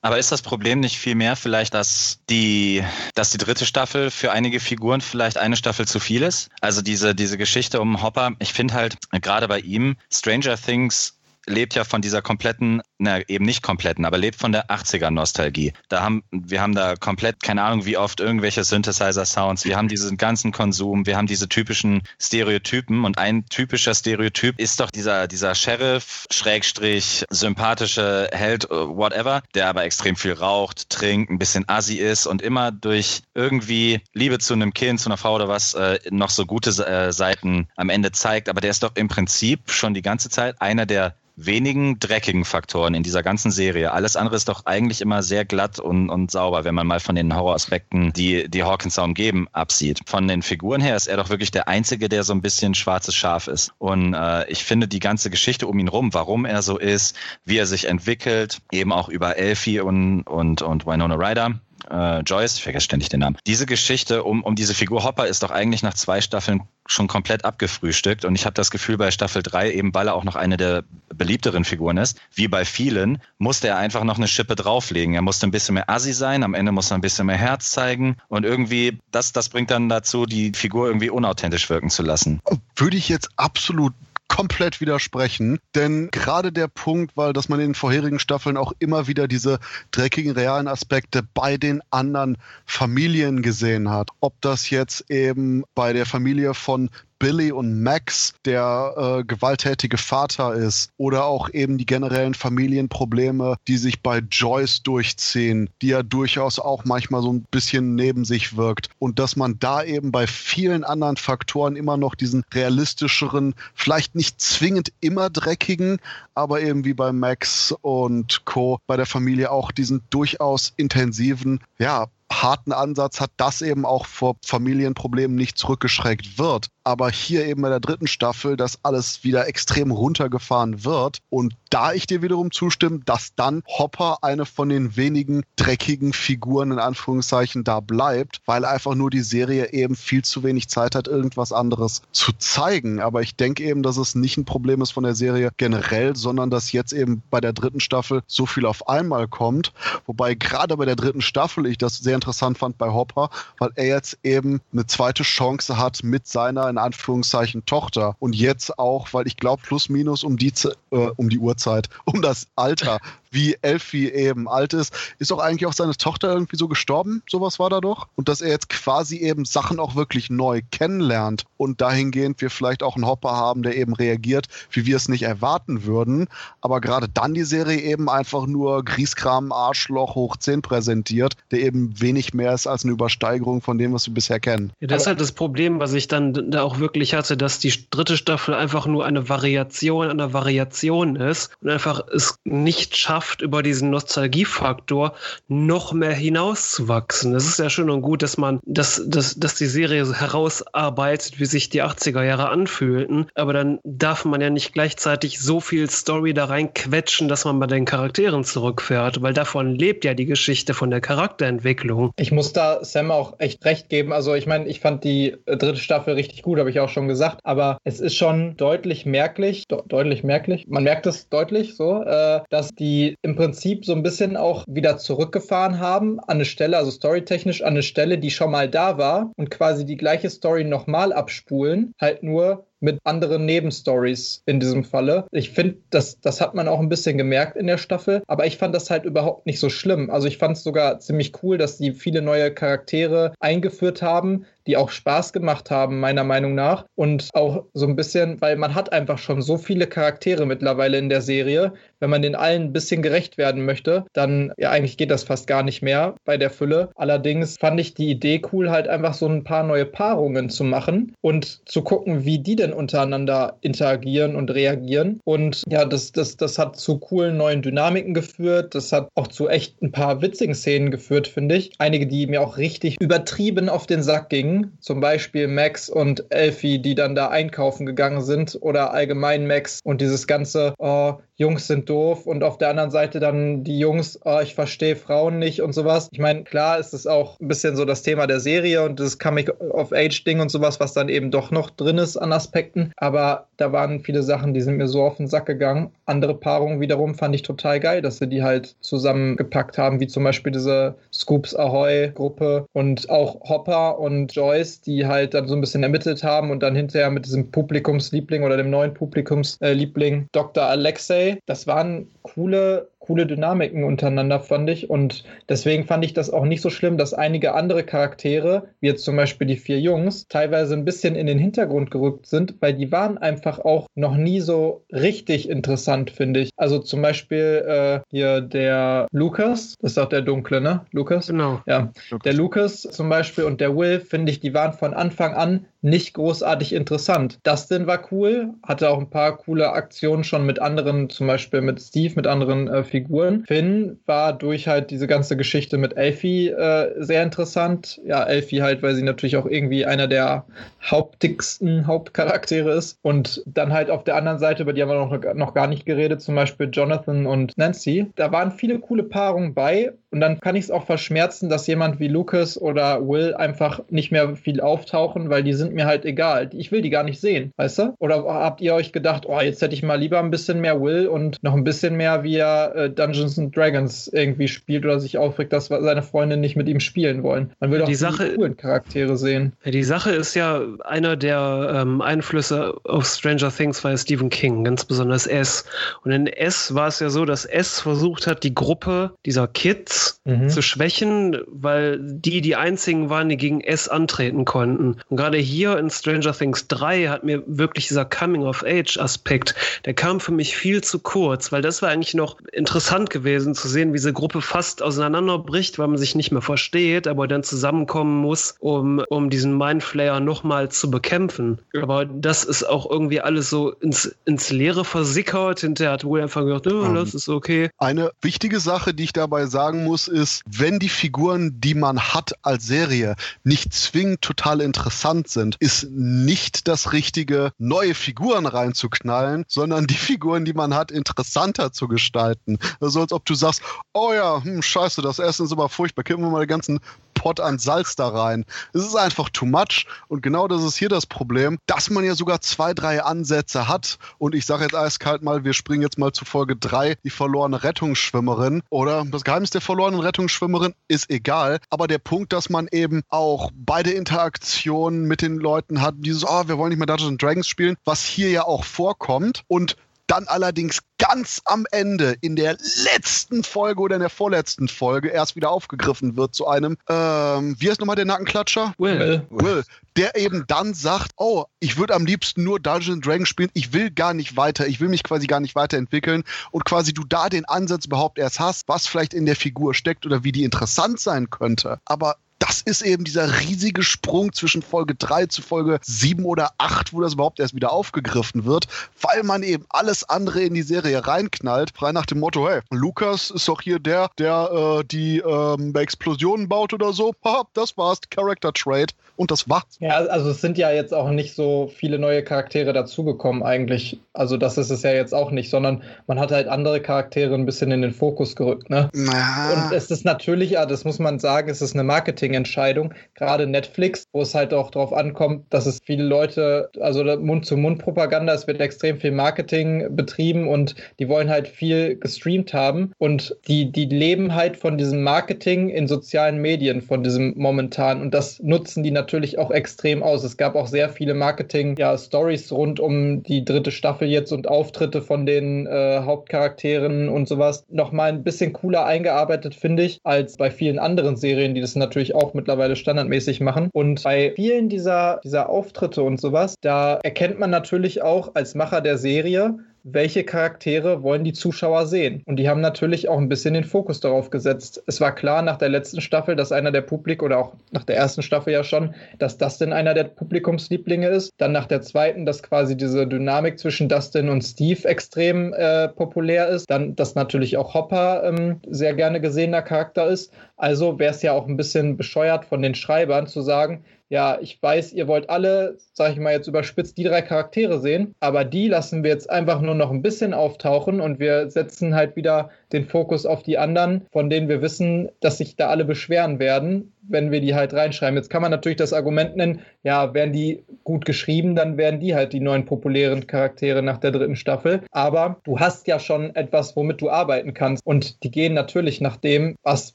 Speaker 3: Aber ist das Problem nicht vielmehr vielleicht, dass die, dass die dritte Staffel für einige Figuren vielleicht eine Staffel zu viel ist? Also diese, diese Geschichte um Hopper, ich finde halt gerade bei ihm, Stranger Things lebt ja von dieser kompletten, na eben nicht kompletten, aber lebt von der 80er-Nostalgie. Da haben, wir haben da komplett, keine Ahnung, wie oft irgendwelche Synthesizer-Sounds, wir haben diesen ganzen Konsum, wir haben diese typischen Stereotypen und ein typischer Stereotyp ist doch dieser, dieser Sheriff, Schrägstrich, sympathische Held, äh, whatever, der aber extrem viel raucht, trinkt, ein bisschen assi ist und immer durch irgendwie Liebe zu einem Kind, zu einer Frau oder was, äh, noch so gute äh, Seiten am Ende zeigt. Aber der ist doch im Prinzip schon die ganze Zeit einer der wenigen dreckigen Faktoren in dieser ganzen Serie. Alles andere ist doch eigentlich immer sehr glatt und, und sauber, wenn man mal von den Horroraspekten, die die Hawkins umgeben, absieht. Von den Figuren her ist er doch wirklich der Einzige, der so ein bisschen schwarzes Schaf ist. Und äh, ich finde die ganze Geschichte um ihn rum, warum er so ist, wie er sich entwickelt, eben auch über Elfie und, und, und Winona Ryder, äh, Joyce, ich vergesse ständig den Namen. Diese Geschichte um, um diese Figur Hopper ist doch eigentlich nach zwei Staffeln schon komplett abgefrühstückt. Und ich habe das Gefühl, bei Staffel 3, eben weil er auch noch eine der beliebteren Figuren ist, wie bei vielen, musste er einfach noch eine Schippe drauflegen. Er musste ein bisschen mehr assi sein, am Ende muss er ein bisschen mehr Herz zeigen. Und irgendwie, das, das bringt dann dazu, die Figur irgendwie unauthentisch wirken zu lassen.
Speaker 1: Würde ich jetzt absolut komplett widersprechen, denn gerade der Punkt, weil dass man in den vorherigen Staffeln auch immer wieder diese dreckigen realen Aspekte bei den anderen Familien gesehen hat. Ob das jetzt eben bei der Familie von Billy und Max der äh, gewalttätige Vater ist. Oder auch eben die generellen Familienprobleme, die sich bei Joyce durchziehen, die ja durchaus auch manchmal so ein bisschen neben sich wirkt. Und dass man da eben bei vielen anderen Faktoren immer noch diesen realistischeren, vielleicht nicht zwingend immer dreckigen, aber eben wie bei Max und Co. bei der Familie auch diesen durchaus intensiven, ja, harten Ansatz hat, dass eben auch vor Familienproblemen nicht zurückgeschreckt wird aber hier eben bei der dritten Staffel, dass alles wieder extrem runtergefahren wird. Und da ich dir wiederum zustimme, dass dann Hopper eine von den wenigen dreckigen Figuren in Anführungszeichen da bleibt, weil einfach nur die Serie eben viel zu wenig Zeit hat, irgendwas anderes zu zeigen. Aber ich denke eben, dass es nicht ein Problem ist von der Serie generell, sondern dass jetzt eben bei der dritten Staffel so viel auf einmal kommt. Wobei gerade bei der dritten Staffel ich das sehr interessant fand bei Hopper, weil er jetzt eben eine zweite Chance hat mit seiner in Anführungszeichen Tochter. Und jetzt auch, weil ich glaube, plus minus um die, äh, um die Uhrzeit, um das Alter wie Elfie eben alt ist, ist doch eigentlich auch seine Tochter irgendwie so gestorben. Sowas war da doch. Und dass er jetzt quasi eben Sachen auch wirklich neu kennenlernt und dahingehend wir vielleicht auch einen Hopper haben, der eben reagiert, wie wir es nicht erwarten würden. Aber gerade dann die Serie eben einfach nur Grieskram, Arschloch hoch 10 präsentiert, der eben wenig mehr ist als eine Übersteigerung von dem, was wir bisher kennen.
Speaker 4: Ja, das ist halt das Problem, was ich dann da auch wirklich hatte, dass die dritte Staffel einfach nur eine Variation einer Variation ist und einfach es nicht schafft, schafft, über diesen Nostalgiefaktor noch mehr hinauszuwachsen. Es ist ja schön und gut, dass man, dass, dass, dass die Serie herausarbeitet, wie sich die 80er Jahre anfühlten, aber dann darf man ja nicht gleichzeitig so viel Story da rein quetschen, dass man bei den Charakteren zurückfährt, weil davon lebt ja die Geschichte von der Charakterentwicklung.
Speaker 2: Ich muss da Sam auch echt recht geben. Also ich meine, ich fand die dritte Staffel richtig gut, habe ich auch schon gesagt, aber es ist schon deutlich merklich, de deutlich merklich, man merkt es deutlich so, äh, dass die im Prinzip so ein bisschen auch wieder zurückgefahren haben an eine Stelle, also storytechnisch an eine Stelle, die schon mal da war und quasi die gleiche Story nochmal abspulen, halt nur mit anderen Nebenstories in diesem Falle. Ich finde, das, das hat man auch ein bisschen gemerkt in der Staffel, aber ich fand das halt überhaupt nicht so schlimm. Also ich fand es sogar ziemlich cool, dass die viele neue Charaktere eingeführt haben, die auch Spaß gemacht haben, meiner Meinung nach. Und auch so ein bisschen, weil man hat einfach schon so viele Charaktere mittlerweile in der Serie. Wenn man den allen ein bisschen gerecht werden möchte, dann, ja, eigentlich geht das fast gar nicht mehr bei der Fülle. Allerdings fand ich die Idee cool, halt einfach so ein paar neue Paarungen zu machen und zu gucken, wie die denn Serien untereinander interagieren und reagieren. Und ja, das, das, das hat zu coolen neuen Dynamiken geführt. Das hat auch zu echt ein paar witzigen Szenen geführt, finde ich. Einige, die mir auch richtig übertrieben auf den Sack gingen. Zum Beispiel Max und Elfie, die dann da einkaufen gegangen sind. Oder allgemein Max und dieses ganze, oh, Jungs sind doof und auf der anderen Seite dann die Jungs, oh, ich verstehe Frauen nicht und sowas. Ich meine, klar ist es auch ein bisschen so das Thema der Serie und das Coming-of-Age-Ding und sowas, was dann eben doch noch drin ist an Aspekten. Aber da waren viele Sachen, die sind mir so auf den Sack gegangen. Andere Paarungen wiederum fand ich total geil, dass sie die halt zusammengepackt haben, wie zum Beispiel diese Scoops Ahoy-Gruppe und auch Hopper und Joyce, die halt dann so ein bisschen ermittelt haben und dann hinterher mit diesem Publikumsliebling oder dem neuen Publikumsliebling Dr. Alexei das waren coole coole Dynamiken untereinander, fand ich. Und deswegen fand ich das auch nicht so schlimm, dass einige andere Charaktere, wie jetzt zum Beispiel die vier Jungs, teilweise ein bisschen in den Hintergrund gerückt sind, weil die waren einfach auch noch nie so richtig interessant, finde ich. Also zum Beispiel äh, hier der Lukas, das ist auch der Dunkle, ne? Lukas?
Speaker 4: Genau.
Speaker 2: Ja. Lukas. Der Lukas zum Beispiel und der Will, finde ich, die waren von Anfang an nicht großartig interessant. Dustin war cool, hatte auch ein paar coole Aktionen schon mit anderen, zum Beispiel mit Steve, mit anderen äh, Figuren. Finn war durch halt diese ganze Geschichte mit Elfie äh, sehr interessant. Ja, Elfie halt, weil sie natürlich auch irgendwie einer der hauptigsten Hauptcharaktere ist. Und dann halt auf der anderen Seite, über die haben wir noch, noch gar nicht geredet, zum Beispiel Jonathan und Nancy. Da waren viele coole Paarungen bei. Und dann kann ich es auch verschmerzen, dass jemand wie Lucas oder Will einfach nicht mehr viel auftauchen, weil die sind mir halt egal. Ich will die gar nicht sehen, weißt du? Oder habt ihr euch gedacht, oh, jetzt hätte ich mal lieber ein bisschen mehr Will und noch ein bisschen mehr, wie er äh, Dungeons and Dragons irgendwie spielt oder sich aufregt, dass seine Freunde nicht mit ihm spielen wollen. Man will doch
Speaker 4: die, Sache,
Speaker 2: coolen Charaktere sehen.
Speaker 4: Die Sache ist ja, einer der ähm, Einflüsse auf Stranger Things war ja Stephen King, ganz besonders S. Und in S war es ja so, dass S versucht hat, die Gruppe dieser Kids mhm. zu schwächen, weil die die einzigen waren, die gegen S antreten konnten. Und gerade hier in Stranger Things 3 hat mir wirklich dieser Coming-of-Age-Aspekt, der kam für mich viel zu kurz, weil das war eigentlich noch interessant gewesen zu sehen, wie diese Gruppe fast auseinanderbricht, weil man sich nicht mehr versteht, aber dann zusammenkommen muss, um, um diesen Mindflayer nochmal zu bekämpfen. Aber das ist auch irgendwie alles so ins, ins Leere versickert. Hinterher hat wohl einfach gesagt, oh, das ist okay.
Speaker 1: Eine wichtige Sache, die ich dabei sagen muss, ist, wenn die Figuren, die man hat als Serie, nicht zwingend total interessant sind, ist nicht das Richtige, neue Figuren reinzuknallen, sondern die Figuren, die man hat, interessanter zu gestalten. Also als ob du sagst, oh ja, hm, scheiße, das Essen ist aber furchtbar, kippen wir mal den ganzen Pot an Salz da rein. Es ist einfach too much. Und genau das ist hier das Problem, dass man ja sogar zwei, drei Ansätze hat. Und ich sage jetzt eiskalt mal, wir springen jetzt mal zu Folge drei, die verlorene Rettungsschwimmerin. Oder das Geheimnis der verlorenen Rettungsschwimmerin ist egal, aber der Punkt, dass man eben auch beide Interaktionen mit den Leuten hat, dieses, oh, wir wollen nicht mehr Dungeons Dragons spielen, was hier ja auch vorkommt. Und dann allerdings ganz am Ende in der letzten Folge oder in der vorletzten Folge erst wieder aufgegriffen wird zu einem, ähm, wie heißt nochmal der Nackenklatscher?
Speaker 2: Will.
Speaker 1: Will. Der eben dann sagt, oh, ich würde am liebsten nur Dungeons Dragons spielen, ich will gar nicht weiter, ich will mich quasi gar nicht weiterentwickeln und quasi du da den Ansatz überhaupt erst hast, was vielleicht in der Figur steckt oder wie die interessant sein könnte. Aber das ist eben dieser riesige Sprung zwischen Folge 3 zu Folge 7 oder 8, wo das überhaupt erst wieder aufgegriffen wird, weil man eben alles andere in die Serie reinknallt, frei nach dem Motto, hey, Lukas ist doch hier der, der äh, die ähm, Explosionen baut oder so. Haha, das war's, Character Trade und das war's.
Speaker 2: Ja, also es sind ja jetzt auch nicht so viele neue Charaktere dazugekommen eigentlich. Also das ist es ja jetzt auch nicht, sondern man hat halt andere Charaktere ein bisschen in den Fokus gerückt. Ne?
Speaker 1: Na.
Speaker 2: Und es ist natürlich, ja, das muss man sagen, es ist eine Marketingentscheidung, gerade Netflix, wo es halt auch darauf ankommt, dass es viele Leute, also Mund-zu-Mund-Propaganda, es wird extrem viel Marketing betrieben und die wollen halt viel gestreamt haben und die, die leben halt von diesem Marketing in sozialen Medien, von diesem momentan und das nutzen die natürlich natürlich auch extrem aus. Es gab auch sehr viele Marketing-Stories ja, rund um die dritte Staffel jetzt und Auftritte von den äh, Hauptcharakteren und sowas. Nochmal ein bisschen cooler eingearbeitet, finde ich, als bei vielen anderen Serien, die das natürlich auch mittlerweile standardmäßig machen. Und bei vielen dieser, dieser Auftritte und sowas, da erkennt man natürlich auch als Macher der Serie, welche Charaktere wollen die Zuschauer sehen. Und die haben natürlich auch ein bisschen den Fokus darauf gesetzt. Es war klar nach der letzten Staffel, dass einer der Publik oder auch nach der ersten Staffel ja schon, dass Dustin einer der Publikumslieblinge ist. Dann nach der zweiten, dass quasi diese Dynamik zwischen Dustin und Steve extrem äh, populär ist. Dann, dass natürlich auch Hopper ähm, sehr gerne gesehener Charakter ist. Also wäre es ja auch ein bisschen bescheuert von den Schreibern zu sagen, ja, ich weiß, ihr wollt alle, sage ich mal jetzt überspitzt, die drei Charaktere sehen, aber die lassen wir jetzt einfach nur noch ein bisschen auftauchen und wir setzen halt wieder den Fokus auf die anderen, von denen wir wissen, dass sich da alle beschweren werden, wenn wir die halt reinschreiben. Jetzt kann man natürlich das Argument nennen, ja, werden die gut geschrieben, dann werden die halt die neuen populären Charaktere nach der dritten Staffel. Aber du hast ja schon etwas, womit du arbeiten kannst. Und die gehen natürlich nach dem, was,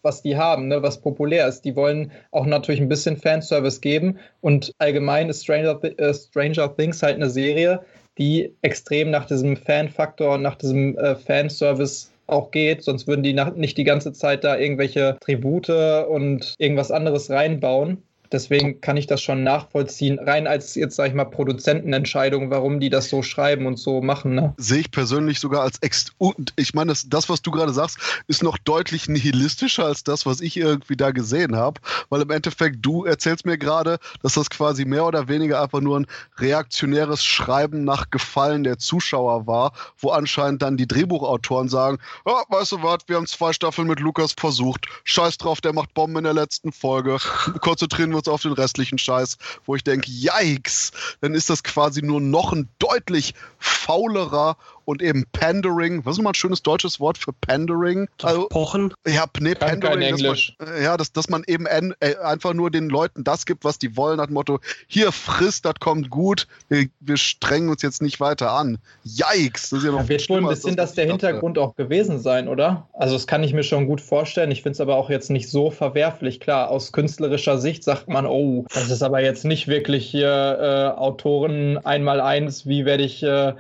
Speaker 2: was die haben, ne, was populär ist. Die wollen auch natürlich ein bisschen Fanservice geben. Und allgemein ist Stranger, äh, Stranger Things halt eine Serie, die extrem nach diesem Fan-Faktor und nach diesem äh, Fanservice auch geht, sonst würden die nicht die ganze Zeit da irgendwelche Tribute und irgendwas anderes reinbauen. Deswegen kann ich das schon nachvollziehen, rein als jetzt, sag ich mal, Produzentenentscheidung, warum die das so schreiben und so machen. Ne?
Speaker 1: Sehe ich persönlich sogar als ex. Und ich meine, das, das, was du gerade sagst, ist noch deutlich nihilistischer als das, was ich irgendwie da gesehen habe. Weil im Endeffekt, du erzählst mir gerade, dass das quasi mehr oder weniger einfach nur ein reaktionäres Schreiben nach Gefallen der Zuschauer war, wo anscheinend dann die Drehbuchautoren sagen: oh, Weißt du was, wir haben zwei Staffeln mit Lukas versucht. Scheiß drauf, der macht Bomben in der letzten Folge. Konzentrieren wir uns auf den restlichen Scheiß, wo ich denke, yikes, dann ist das quasi nur noch ein deutlich faulerer und eben Pandering. Was ist nochmal ein schönes deutsches Wort für Pandering?
Speaker 4: Also, Pochen?
Speaker 1: Ja, nee,
Speaker 2: Kann
Speaker 1: Pandering.
Speaker 2: kein Englisch.
Speaker 1: Dass man, ja, dass, dass man eben en, äh, einfach nur den Leuten das gibt, was die wollen, nach dem Motto, hier frisst, das kommt gut, wir, wir strengen uns jetzt nicht weiter an. Yikes!
Speaker 2: Das ist ja noch
Speaker 1: ja,
Speaker 2: wird wohl ein bisschen das, das der Hintergrund auch gewesen sein, oder? Also das kann ich mir schon gut vorstellen. Ich finde es aber auch jetzt nicht so verwerflich. Klar, aus künstlerischer Sicht sagt man, oh, das ist aber jetzt nicht wirklich hier äh, Autoren einmal eins, wie werde ich, äh,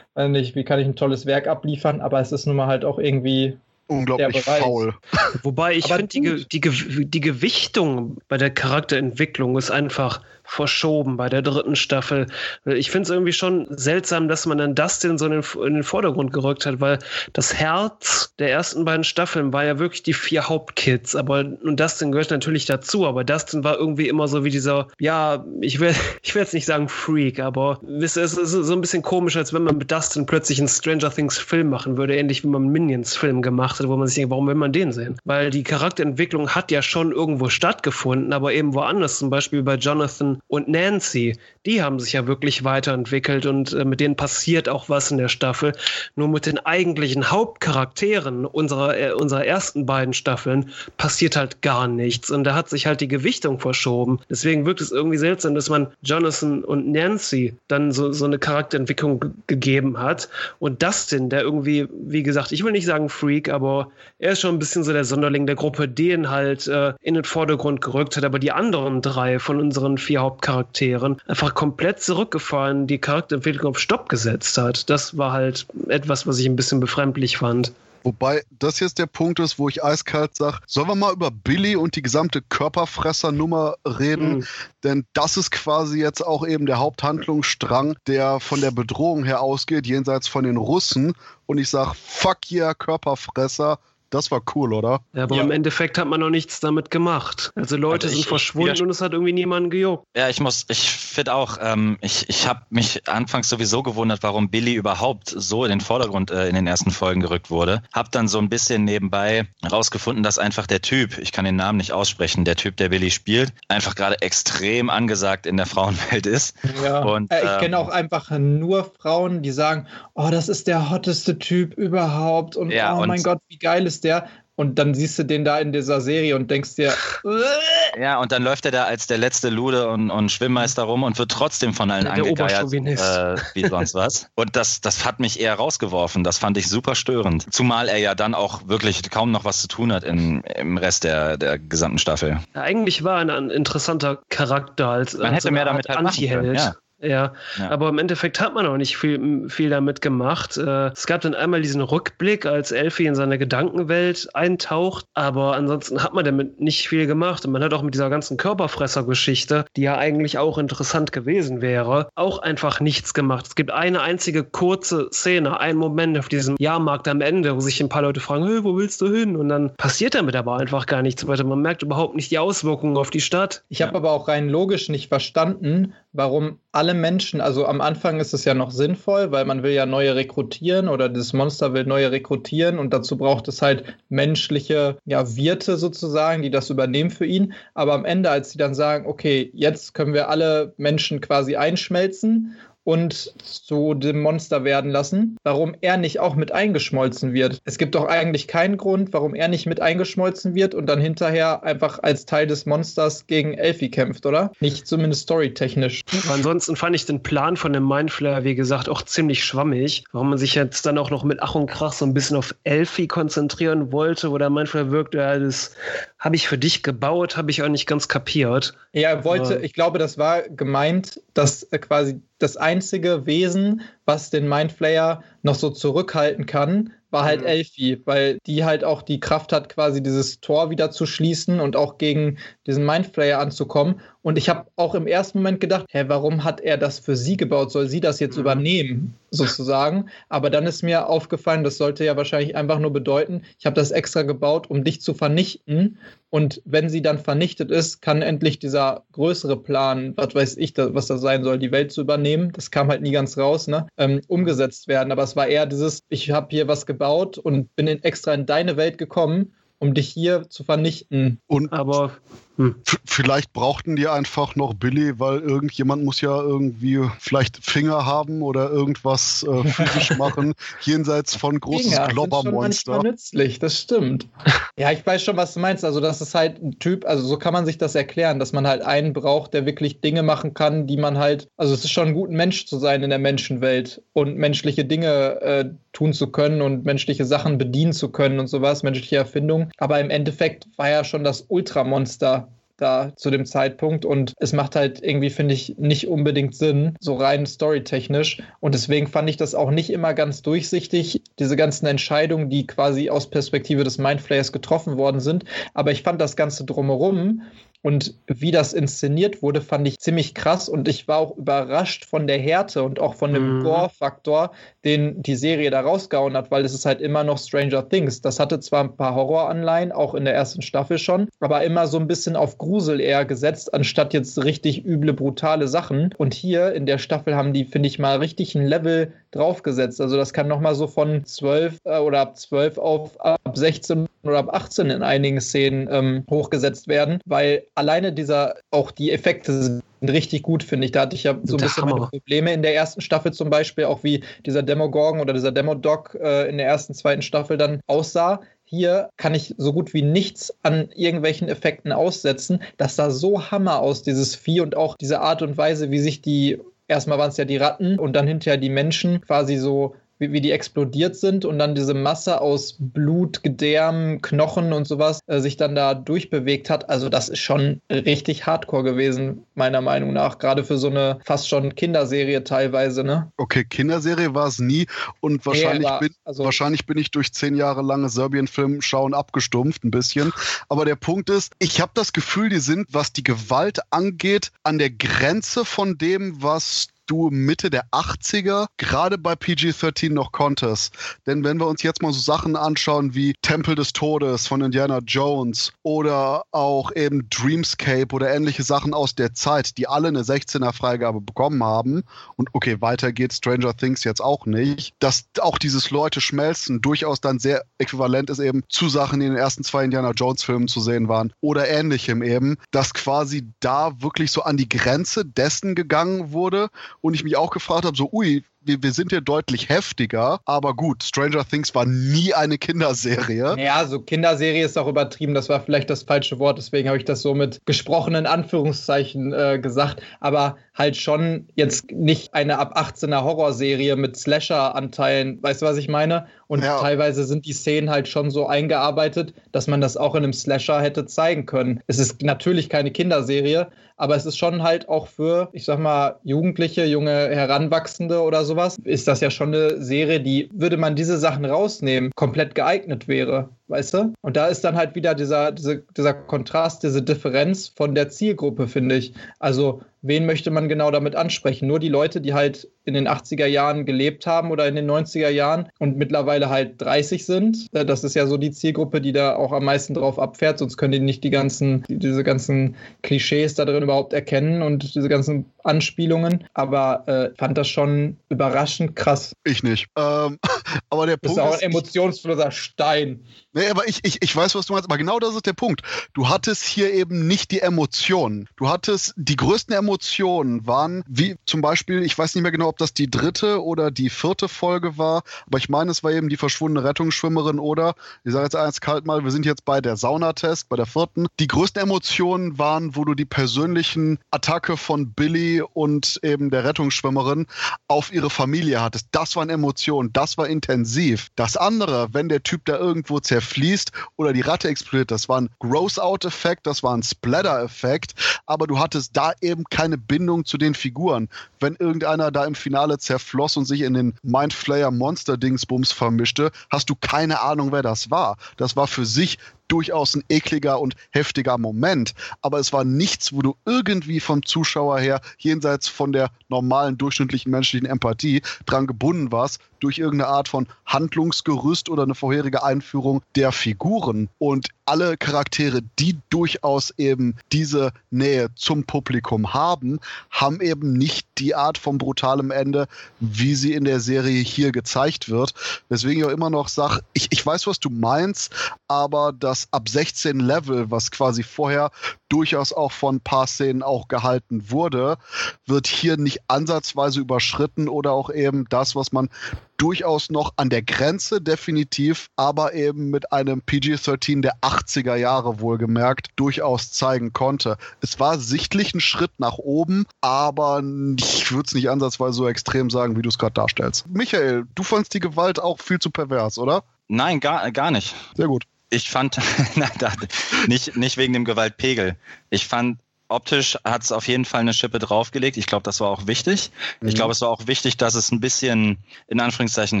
Speaker 2: nicht, wie kann ich ein tolles Werk abliefern, aber es ist nun mal halt auch irgendwie
Speaker 1: unglaublich faul.
Speaker 4: Wobei ich finde, die, die, die Gewichtung bei der Charakterentwicklung ist einfach verschoben bei der dritten Staffel. Ich finde es irgendwie schon seltsam, dass man dann Dustin so in den, in den, Vordergrund gerückt hat, weil das Herz der ersten beiden Staffeln war ja wirklich die vier Hauptkids. Aber und Dustin gehört natürlich dazu, aber Dustin war irgendwie immer so wie dieser, ja, ich will, ich will jetzt nicht sagen Freak, aber wisst ihr, es ist so ein bisschen komisch, als wenn man mit Dustin plötzlich einen Stranger Things Film machen würde, ähnlich wie man einen Minions Film gemacht hat, wo man sich denkt, warum will man den sehen? Weil die Charakterentwicklung hat ja schon irgendwo stattgefunden, aber eben woanders, zum Beispiel bei Jonathan und Nancy, die haben sich ja wirklich weiterentwickelt und äh, mit denen passiert auch was in der Staffel. Nur mit den eigentlichen Hauptcharakteren unserer, äh, unserer ersten beiden Staffeln passiert halt gar nichts. Und da hat sich halt die Gewichtung verschoben. Deswegen wirkt es irgendwie seltsam, dass man Jonathan und Nancy dann so, so eine Charakterentwicklung gegeben hat. Und Dustin, der irgendwie, wie gesagt, ich will nicht sagen Freak, aber er ist schon ein bisschen so der Sonderling der Gruppe, den halt äh, in den Vordergrund gerückt hat. Aber die anderen drei von unseren vier Hauptcharakteren einfach komplett zurückgefahren, die Charakterentwicklung auf Stopp gesetzt hat. Das war halt etwas, was ich ein bisschen befremdlich fand.
Speaker 1: Wobei das jetzt der Punkt ist, wo ich eiskalt sage, sollen wir mal über Billy und die gesamte Körperfresser-Nummer reden? Mhm. Denn das ist quasi jetzt auch eben der Haupthandlungsstrang, der von der Bedrohung her ausgeht, jenseits von den Russen. Und ich sage, fuck yeah, Körperfresser, das war cool, oder?
Speaker 4: Ja, aber ja. im Endeffekt hat man noch nichts damit gemacht. Also Leute also ich, sind verschwunden ich, und es hat irgendwie niemanden gejuckt.
Speaker 3: Ja, ich muss, ich finde auch, ähm, ich, ich habe mich anfangs sowieso gewundert, warum Billy überhaupt so in den Vordergrund äh, in den ersten Folgen gerückt wurde. Hab dann so ein bisschen nebenbei rausgefunden, dass einfach der Typ, ich kann den Namen nicht aussprechen, der Typ, der Billy spielt, einfach gerade extrem angesagt in der Frauenwelt ist.
Speaker 2: Ja. Und, äh, ich ähm, kenne auch einfach nur Frauen, die sagen, oh, das ist der hotteste Typ überhaupt und ja, oh mein Gott, wie geil ist ist der und dann siehst du den da in dieser Serie und denkst dir.
Speaker 3: ja, und dann läuft er da als der letzte Lude und, und Schwimmmeister rum und wird trotzdem von allen der angegeiert, äh, wie sonst was. Und das, das hat mich eher rausgeworfen. Das fand ich super störend. Zumal er ja dann auch wirklich kaum noch was zu tun hat in, im Rest der, der gesamten Staffel.
Speaker 4: Ja, eigentlich war er ein interessanter Charakter als,
Speaker 3: Man
Speaker 4: als
Speaker 3: hätte mehr damit halt
Speaker 4: Anti-Held. Ja. Ja, ja, aber im Endeffekt hat man auch nicht viel, viel damit gemacht. Äh, es gab dann einmal diesen Rückblick, als Elfie in seine Gedankenwelt eintaucht, aber ansonsten hat man damit nicht viel gemacht. Und man hat auch mit dieser ganzen Körperfresser-Geschichte, die ja eigentlich auch interessant gewesen wäre, auch einfach nichts gemacht. Es gibt eine einzige kurze Szene, einen Moment auf diesem Jahrmarkt am Ende, wo sich ein paar Leute fragen, hey, wo willst du hin? Und dann passiert damit aber einfach gar nichts weiter. Man merkt überhaupt nicht die Auswirkungen auf die Stadt.
Speaker 2: Ich habe aber auch rein logisch nicht verstanden, warum alle Menschen, also am Anfang ist es ja noch sinnvoll, weil man will ja neue rekrutieren oder das Monster will neue rekrutieren und dazu braucht es halt menschliche ja, Wirte sozusagen, die das übernehmen für ihn. Aber am Ende, als sie dann sagen, okay, jetzt können wir alle Menschen quasi einschmelzen und zu dem Monster werden lassen, warum er nicht auch mit eingeschmolzen wird. Es gibt doch eigentlich keinen Grund, warum er nicht mit eingeschmolzen wird und dann hinterher einfach als Teil des Monsters gegen Elfie kämpft, oder? Nicht zumindest storytechnisch.
Speaker 4: ansonsten fand ich den Plan von dem Mindflayer, wie gesagt, auch ziemlich schwammig. Warum man sich jetzt dann auch noch mit Ach und Krach so ein bisschen auf Elfie konzentrieren wollte, wo der Mindflayer wirkt, ja, das habe ich für dich gebaut, habe ich auch nicht ganz kapiert.
Speaker 2: Ja, er wollte, ich glaube, das war gemeint, dass quasi das einzige Wesen, was den Mindflayer noch so zurückhalten kann, war halt mhm. Elfie, weil die halt auch die Kraft hat, quasi dieses Tor wieder zu schließen und auch gegen diesen Mindflayer anzukommen. Und ich habe auch im ersten Moment gedacht, hä, warum hat er das für sie gebaut? Soll sie das jetzt mhm. übernehmen, sozusagen? Aber dann ist mir aufgefallen, das sollte ja wahrscheinlich einfach nur bedeuten, ich habe das extra gebaut, um dich zu vernichten. Und wenn sie dann vernichtet ist, kann endlich dieser größere Plan, was weiß ich, was das sein soll, die Welt zu übernehmen, das kam halt nie ganz raus, ne, ähm, umgesetzt werden. Aber es war eher dieses, ich habe hier was gebaut und bin in, extra in deine Welt gekommen, um dich hier zu vernichten.
Speaker 1: Und aber hm. Vielleicht brauchten die einfach noch Billy, weil irgendjemand muss ja irgendwie vielleicht Finger haben oder irgendwas äh, physisch machen, jenseits von großes Finger Globbermonster.
Speaker 2: Manchmal nützlich, das stimmt. ja, ich weiß schon, was du meinst. Also das ist halt ein Typ, also so kann man sich das erklären, dass man halt einen braucht, der wirklich Dinge machen kann, die man halt, also es ist schon ein guter Mensch zu sein in der Menschenwelt und menschliche Dinge äh, tun zu können und menschliche Sachen bedienen zu können und sowas, menschliche Erfindungen. Aber im Endeffekt war ja schon das Ultramonster da zu dem Zeitpunkt und es macht halt irgendwie, finde ich, nicht unbedingt Sinn, so rein storytechnisch. Und deswegen fand ich das auch nicht immer ganz durchsichtig, diese ganzen Entscheidungen, die quasi aus Perspektive des Mindflayers getroffen worden sind. Aber ich fand das Ganze drumherum und wie das inszeniert wurde, fand ich ziemlich krass und ich war auch überrascht von der Härte und auch von dem mhm. Gore-Faktor, den die Serie da rausgehauen hat, weil es ist halt immer noch Stranger Things. Das hatte zwar ein paar Horroranleihen, auch in der ersten Staffel schon, aber immer so ein bisschen auf Grusel eher gesetzt, anstatt jetzt richtig üble, brutale Sachen. Und hier in der Staffel haben die, finde ich mal, richtig ein Level draufgesetzt. Also das kann nochmal so von 12 äh, oder ab 12 auf ab 16 oder ab 18 in einigen Szenen ähm, hochgesetzt werden, weil alleine dieser, auch die Effekte sind richtig gut, finde ich. Da hatte ich ja so ein bisschen Probleme in der ersten Staffel zum Beispiel, auch wie dieser Demogorgon oder dieser Demodog äh, in der ersten, zweiten Staffel dann aussah. Hier kann ich so gut wie nichts an irgendwelchen Effekten aussetzen. Das sah so hammer aus, dieses Vieh und auch diese Art und Weise, wie sich die erstmal waren es ja die Ratten und dann hinterher die Menschen quasi so wie, wie die explodiert sind und dann diese Masse aus Blut, Gedärm, Knochen und sowas äh, sich dann da durchbewegt hat. Also das ist schon richtig hardcore gewesen, meiner Meinung nach. Gerade für so eine fast schon Kinderserie teilweise, ne?
Speaker 1: Okay, Kinderserie war es nie und wahrscheinlich, nee, bin, also, wahrscheinlich bin ich durch zehn Jahre lange Serbien-Film schauen abgestumpft ein bisschen. Aber der Punkt ist, ich habe das Gefühl, die sind, was die Gewalt angeht, an der Grenze von dem, was du Mitte der 80er gerade bei PG-13 noch konntest. Denn wenn wir uns jetzt mal so Sachen anschauen wie Tempel des Todes von Indiana Jones oder auch eben Dreamscape oder ähnliche Sachen aus der Zeit, die alle eine 16er Freigabe bekommen haben, und okay, weiter geht Stranger Things jetzt auch nicht, dass auch dieses Leute schmelzen durchaus dann sehr äquivalent ist eben zu Sachen, die in den ersten zwei Indiana Jones Filmen zu sehen waren oder ähnlichem eben, dass quasi da wirklich so an die Grenze dessen gegangen wurde und ich mich auch gefragt habe, so, ui, wir, wir sind ja deutlich heftiger, aber gut, Stranger Things war nie eine Kinderserie.
Speaker 2: Ja, so Kinderserie ist auch übertrieben, das war vielleicht das falsche Wort, deswegen habe ich das so mit gesprochenen Anführungszeichen äh, gesagt, aber halt schon jetzt nicht eine ab 18er Horrorserie mit Slasher-Anteilen, weißt du, was ich meine? Und ja. teilweise sind die Szenen halt schon so eingearbeitet, dass man das auch in einem Slasher hätte zeigen können. Es ist natürlich keine Kinderserie, aber es ist schon halt auch für, ich sag mal, Jugendliche, junge Heranwachsende oder sowas, ist das ja schon eine Serie, die, würde man diese Sachen rausnehmen, komplett geeignet wäre weißt du? Und da ist dann halt wieder dieser, dieser, dieser Kontrast, diese Differenz von der Zielgruppe, finde ich. Also, wen möchte man genau damit ansprechen? Nur die Leute, die halt in den 80er Jahren gelebt haben oder in den 90er Jahren und mittlerweile halt 30 sind. Äh, das ist ja so die Zielgruppe, die da auch am meisten drauf abfährt, sonst können die nicht die ganzen, diese ganzen Klischees da drin überhaupt erkennen und diese ganzen Anspielungen. Aber äh, fand das schon überraschend krass.
Speaker 1: Ich nicht. Ähm, aber der
Speaker 2: Punkt. Das ist auch ein emotionsloser Stein.
Speaker 1: Nee, aber ich, ich, ich weiß, was du meinst, aber genau das ist der Punkt. Du hattest hier eben nicht die Emotionen. Du hattest, die größten Emotionen waren, wie zum Beispiel, ich weiß nicht mehr genau, ob das die dritte oder die vierte Folge war, aber ich meine, es war eben die verschwundene Rettungsschwimmerin oder, ich sage jetzt eins kalt mal, wir sind jetzt bei der Saunatest, bei der vierten. Die größten Emotionen waren, wo du die persönlichen Attacke von Billy und eben der Rettungsschwimmerin auf ihre Familie hattest. Das waren Emotionen, das war intensiv. Das andere, wenn der Typ da irgendwo zerfällt, fließt oder die Ratte explodiert. Das war ein Gross-Out-Effekt, das war ein Splatter-Effekt, aber du hattest da eben keine Bindung zu den Figuren. Wenn irgendeiner da im Finale zerfloss und sich in den Mindflayer Monster-Dingsbums vermischte, hast du keine Ahnung, wer das war. Das war für sich durchaus ein ekliger und heftiger Moment. Aber es war nichts, wo du irgendwie vom Zuschauer her jenseits von der normalen durchschnittlichen menschlichen Empathie dran gebunden warst durch irgendeine Art von Handlungsgerüst oder eine vorherige Einführung der Figuren. Und alle Charaktere, die durchaus eben diese Nähe zum Publikum haben, haben eben nicht die Art von brutalem Ende, wie sie in der Serie hier gezeigt wird. Weswegen ich auch immer noch sage, ich, ich weiß, was du meinst, aber das ab 16 Level, was quasi vorher durchaus auch von ein paar Szenen auch gehalten wurde, wird hier nicht ansatzweise überschritten oder auch eben das, was man durchaus noch an der Grenze definitiv, aber eben mit einem PG-13 der 80er Jahre wohlgemerkt durchaus zeigen konnte. Es war sichtlich ein Schritt nach oben, aber ich würde es nicht ansatzweise so extrem sagen, wie du es gerade darstellst. Michael, du fandst die Gewalt auch viel zu pervers, oder?
Speaker 3: Nein, gar, gar nicht.
Speaker 1: Sehr gut.
Speaker 3: Ich fand, nicht, nicht wegen dem Gewaltpegel. Ich fand, optisch hat es auf jeden Fall eine Schippe draufgelegt. Ich glaube, das war auch wichtig. Mhm. Ich glaube, es war auch wichtig, dass es ein bisschen in Anführungszeichen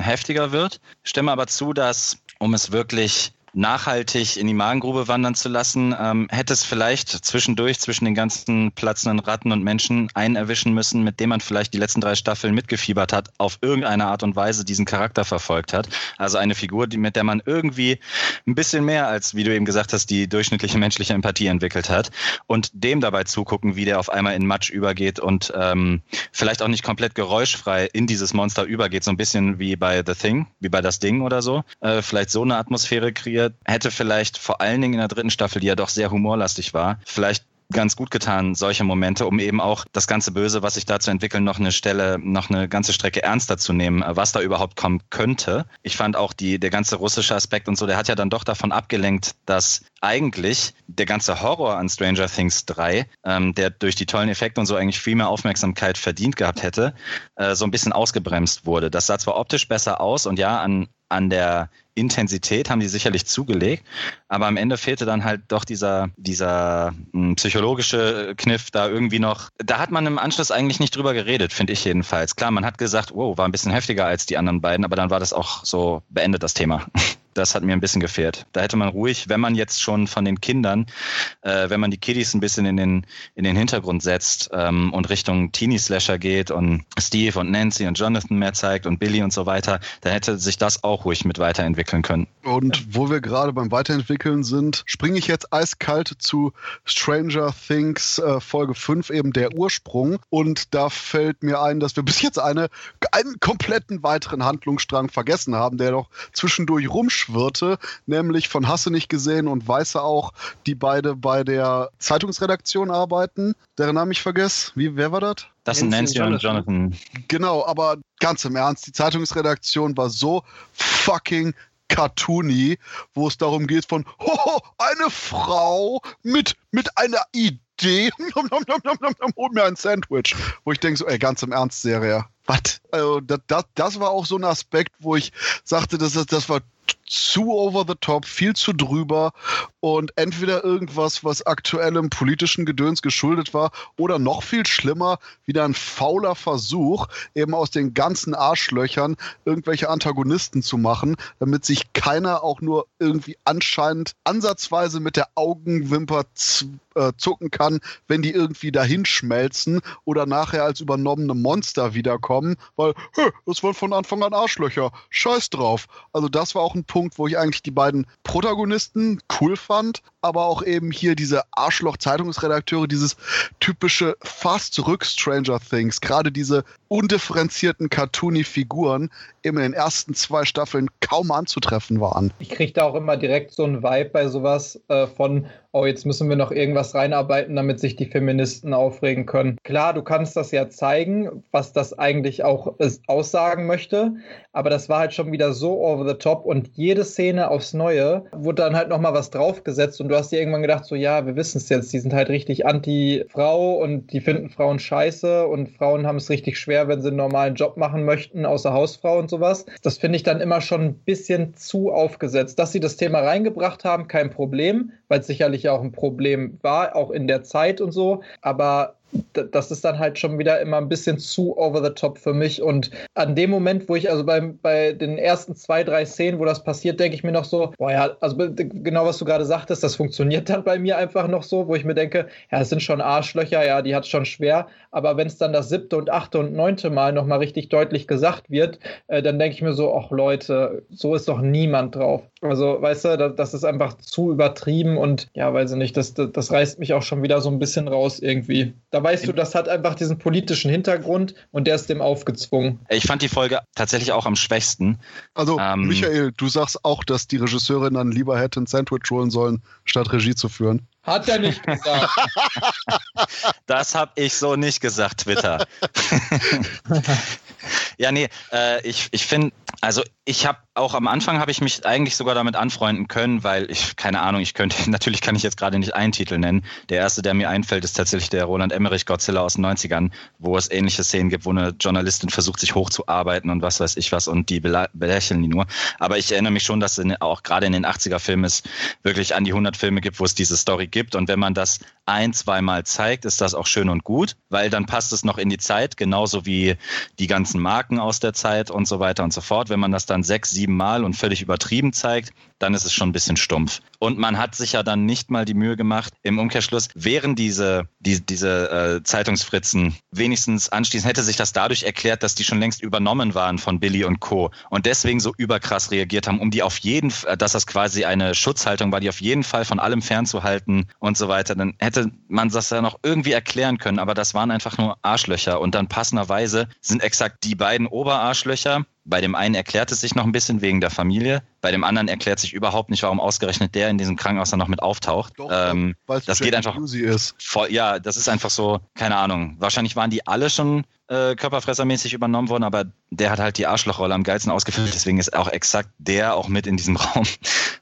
Speaker 3: heftiger wird. Stimme aber zu, dass, um es wirklich nachhaltig in die Magengrube wandern zu lassen, ähm, hätte es vielleicht zwischendurch zwischen den ganzen platzenden Ratten und Menschen einen erwischen müssen, mit dem man vielleicht die letzten drei Staffeln mitgefiebert hat, auf irgendeine Art und Weise diesen Charakter verfolgt hat. Also eine Figur, die, mit der man irgendwie ein bisschen mehr als, wie du eben gesagt hast, die durchschnittliche menschliche Empathie entwickelt hat und dem dabei zugucken, wie der auf einmal in Matsch übergeht und ähm, vielleicht auch nicht komplett geräuschfrei in dieses Monster übergeht, so ein bisschen wie bei The Thing, wie bei Das Ding oder so. Äh, vielleicht so eine Atmosphäre kreiert hätte vielleicht vor allen Dingen in der dritten Staffel, die ja doch sehr humorlastig war, vielleicht ganz gut getan, solche Momente, um eben auch das ganze Böse, was sich da zu entwickeln, noch eine Stelle, noch eine ganze Strecke ernster zu nehmen, was da überhaupt kommen könnte. Ich fand auch die, der ganze russische Aspekt und so, der hat ja dann doch davon abgelenkt, dass eigentlich der ganze Horror an Stranger Things 3, ähm, der durch die tollen Effekte und so eigentlich viel mehr Aufmerksamkeit verdient gehabt hätte, äh, so ein bisschen ausgebremst wurde. Das sah zwar optisch besser aus und ja, an an der Intensität haben die sicherlich zugelegt, aber am Ende fehlte dann halt doch dieser, dieser hm, psychologische Kniff da irgendwie noch. Da hat man im Anschluss eigentlich nicht drüber geredet, finde ich jedenfalls. Klar, man hat gesagt, wow, war ein bisschen heftiger als die anderen beiden, aber dann war das auch so beendet, das Thema. Das hat mir ein bisschen gefehlt. Da hätte man ruhig, wenn man jetzt schon von den Kindern, äh, wenn man die Kiddies ein bisschen in den, in den Hintergrund setzt ähm, und Richtung Teenie-Slasher geht und Steve und Nancy und Jonathan mehr zeigt und Billy und so weiter, dann hätte sich das auch ruhig mit weiterentwickeln können.
Speaker 1: Und wo wir gerade beim Weiterentwickeln sind, springe ich jetzt eiskalt zu Stranger Things äh, Folge 5, eben der Ursprung. Und da fällt mir ein, dass wir bis jetzt eine, einen kompletten weiteren Handlungsstrang vergessen haben, der doch zwischendurch rumschwimmt Schwirte, nämlich von Hasse nicht gesehen und Weiße auch, die beide bei der Zeitungsredaktion arbeiten. Deren Namen ich vergesse. Wie, wer war das?
Speaker 3: Das sind Nancy, und Jonathan.
Speaker 1: Genau, aber ganz im Ernst, die Zeitungsredaktion war so fucking cartoony, wo es darum geht von, hoho, eine Frau mit, mit einer Idee, hol mir ein Sandwich. Wo ich denke so, ey, ganz im Ernst, Serie. Was? Also, das, das, das war auch so ein Aspekt, wo ich sagte, das, das war zu over the top, viel zu drüber und entweder irgendwas, was aktuellem politischen Gedöns geschuldet war oder noch viel schlimmer, wieder ein fauler Versuch, eben aus den ganzen Arschlöchern irgendwelche Antagonisten zu machen, damit sich keiner auch nur irgendwie anscheinend ansatzweise mit der Augenwimper äh, zucken kann, wenn die irgendwie dahin schmelzen oder nachher als übernommene Monster wiederkommen, weil, das waren von Anfang an Arschlöcher. Scheiß drauf. Also das war auch ein Punkt, wo ich eigentlich die beiden Protagonisten cool fand, aber auch eben hier diese Arschloch-Zeitungsredakteure, dieses typische fast zurück Stranger Things, gerade diese undifferenzierten cartoony Figuren eben in den ersten zwei Staffeln kaum anzutreffen waren.
Speaker 2: Ich kriege da auch immer direkt so einen Vibe bei sowas äh, von, oh, jetzt müssen wir noch irgendwas reinarbeiten, damit sich die Feministen aufregen können. Klar, du kannst das ja zeigen, was das eigentlich auch aussagen möchte, aber das war halt schon wieder so over the top und jede Szene aufs Neue wurde dann halt nochmal was draufgesetzt und hast dir irgendwann gedacht, so ja, wir wissen es jetzt, die sind halt richtig anti-Frau und die finden Frauen scheiße und Frauen haben es richtig schwer, wenn sie einen normalen Job machen möchten, außer Hausfrau und sowas. Das finde ich dann immer schon ein bisschen zu aufgesetzt. Dass sie das Thema reingebracht haben, kein Problem, weil es sicherlich auch ein Problem war, auch in der Zeit und so. Aber das ist dann halt schon wieder immer ein bisschen zu over the top für mich. Und an dem Moment, wo ich also bei, bei den ersten zwei, drei Szenen, wo das passiert, denke ich mir noch so, boah ja, also genau was du gerade sagtest, das funktioniert dann bei mir einfach noch so, wo ich mir denke, ja, es sind schon Arschlöcher, ja, die hat es schon schwer. Aber wenn es dann das siebte und achte und neunte Mal nochmal richtig deutlich gesagt wird, äh, dann denke ich mir so, ach Leute, so ist doch niemand drauf. Also, weißt du, das, ist einfach zu übertrieben und ja, weiß ich nicht, das, das, das reißt mich auch schon wieder so ein bisschen raus irgendwie. Da weißt du, das hat einfach diesen politischen Hintergrund und der ist dem aufgezwungen.
Speaker 3: Ich fand die Folge tatsächlich auch am schwächsten.
Speaker 1: Also, ähm, Michael, du sagst auch, dass die Regisseurin dann lieber hätte ein Sandwich holen sollen, statt Regie zu führen.
Speaker 2: Hat er nicht gesagt.
Speaker 3: das habe ich so nicht gesagt, Twitter. ja, nee, äh, ich, ich finde, also ich habe auch am Anfang habe ich mich eigentlich sogar damit anfreunden können, weil ich, keine Ahnung, ich könnte, natürlich kann ich jetzt gerade nicht einen Titel nennen. Der erste, der mir einfällt, ist tatsächlich der Roland Emmerich Godzilla aus den 90ern, wo es ähnliche Szenen gibt, wo eine Journalistin versucht, sich hochzuarbeiten und was weiß ich was und die belächeln die nur. Aber ich erinnere mich schon, dass es auch gerade in den 80er Filmen es wirklich an die 100 Filme gibt, wo es diese Story gibt. Und wenn man das ein, zweimal zeigt, ist das auch schön und gut, weil dann passt es noch in die Zeit, genauso wie die ganzen Marken aus der Zeit und so weiter und so fort. Wenn man das dann sechs, sieben Mal und völlig übertrieben zeigt, dann ist es schon ein bisschen stumpf. Und man hat sich ja dann nicht mal die Mühe gemacht, im Umkehrschluss, wären diese, die, diese äh, Zeitungsfritzen wenigstens anschließend, hätte sich das dadurch erklärt, dass die schon längst übernommen waren von Billy und Co. und deswegen so überkrass reagiert haben, um die auf jeden Fall, dass das quasi eine Schutzhaltung war, die auf jeden Fall von allem fernzuhalten und so weiter. Dann hätte man das ja noch irgendwie erklären können, aber das waren einfach nur Arschlöcher. Und dann passenderweise sind exakt die beiden Oberarschlöcher, bei dem einen erklärt es sich noch ein bisschen wegen der Familie, bei dem anderen erklärt sich überhaupt nicht, warum ausgerechnet der in diesem Krankenhaus dann noch mit auftaucht. Doch, ähm, das geht einfach. Voll, ja, das ist einfach so, keine Ahnung. Wahrscheinlich waren die alle schon äh, körperfressermäßig übernommen worden, aber der hat halt die Arschlochrolle am geilsten ausgefüllt, deswegen ist auch exakt der auch mit in diesem Raum.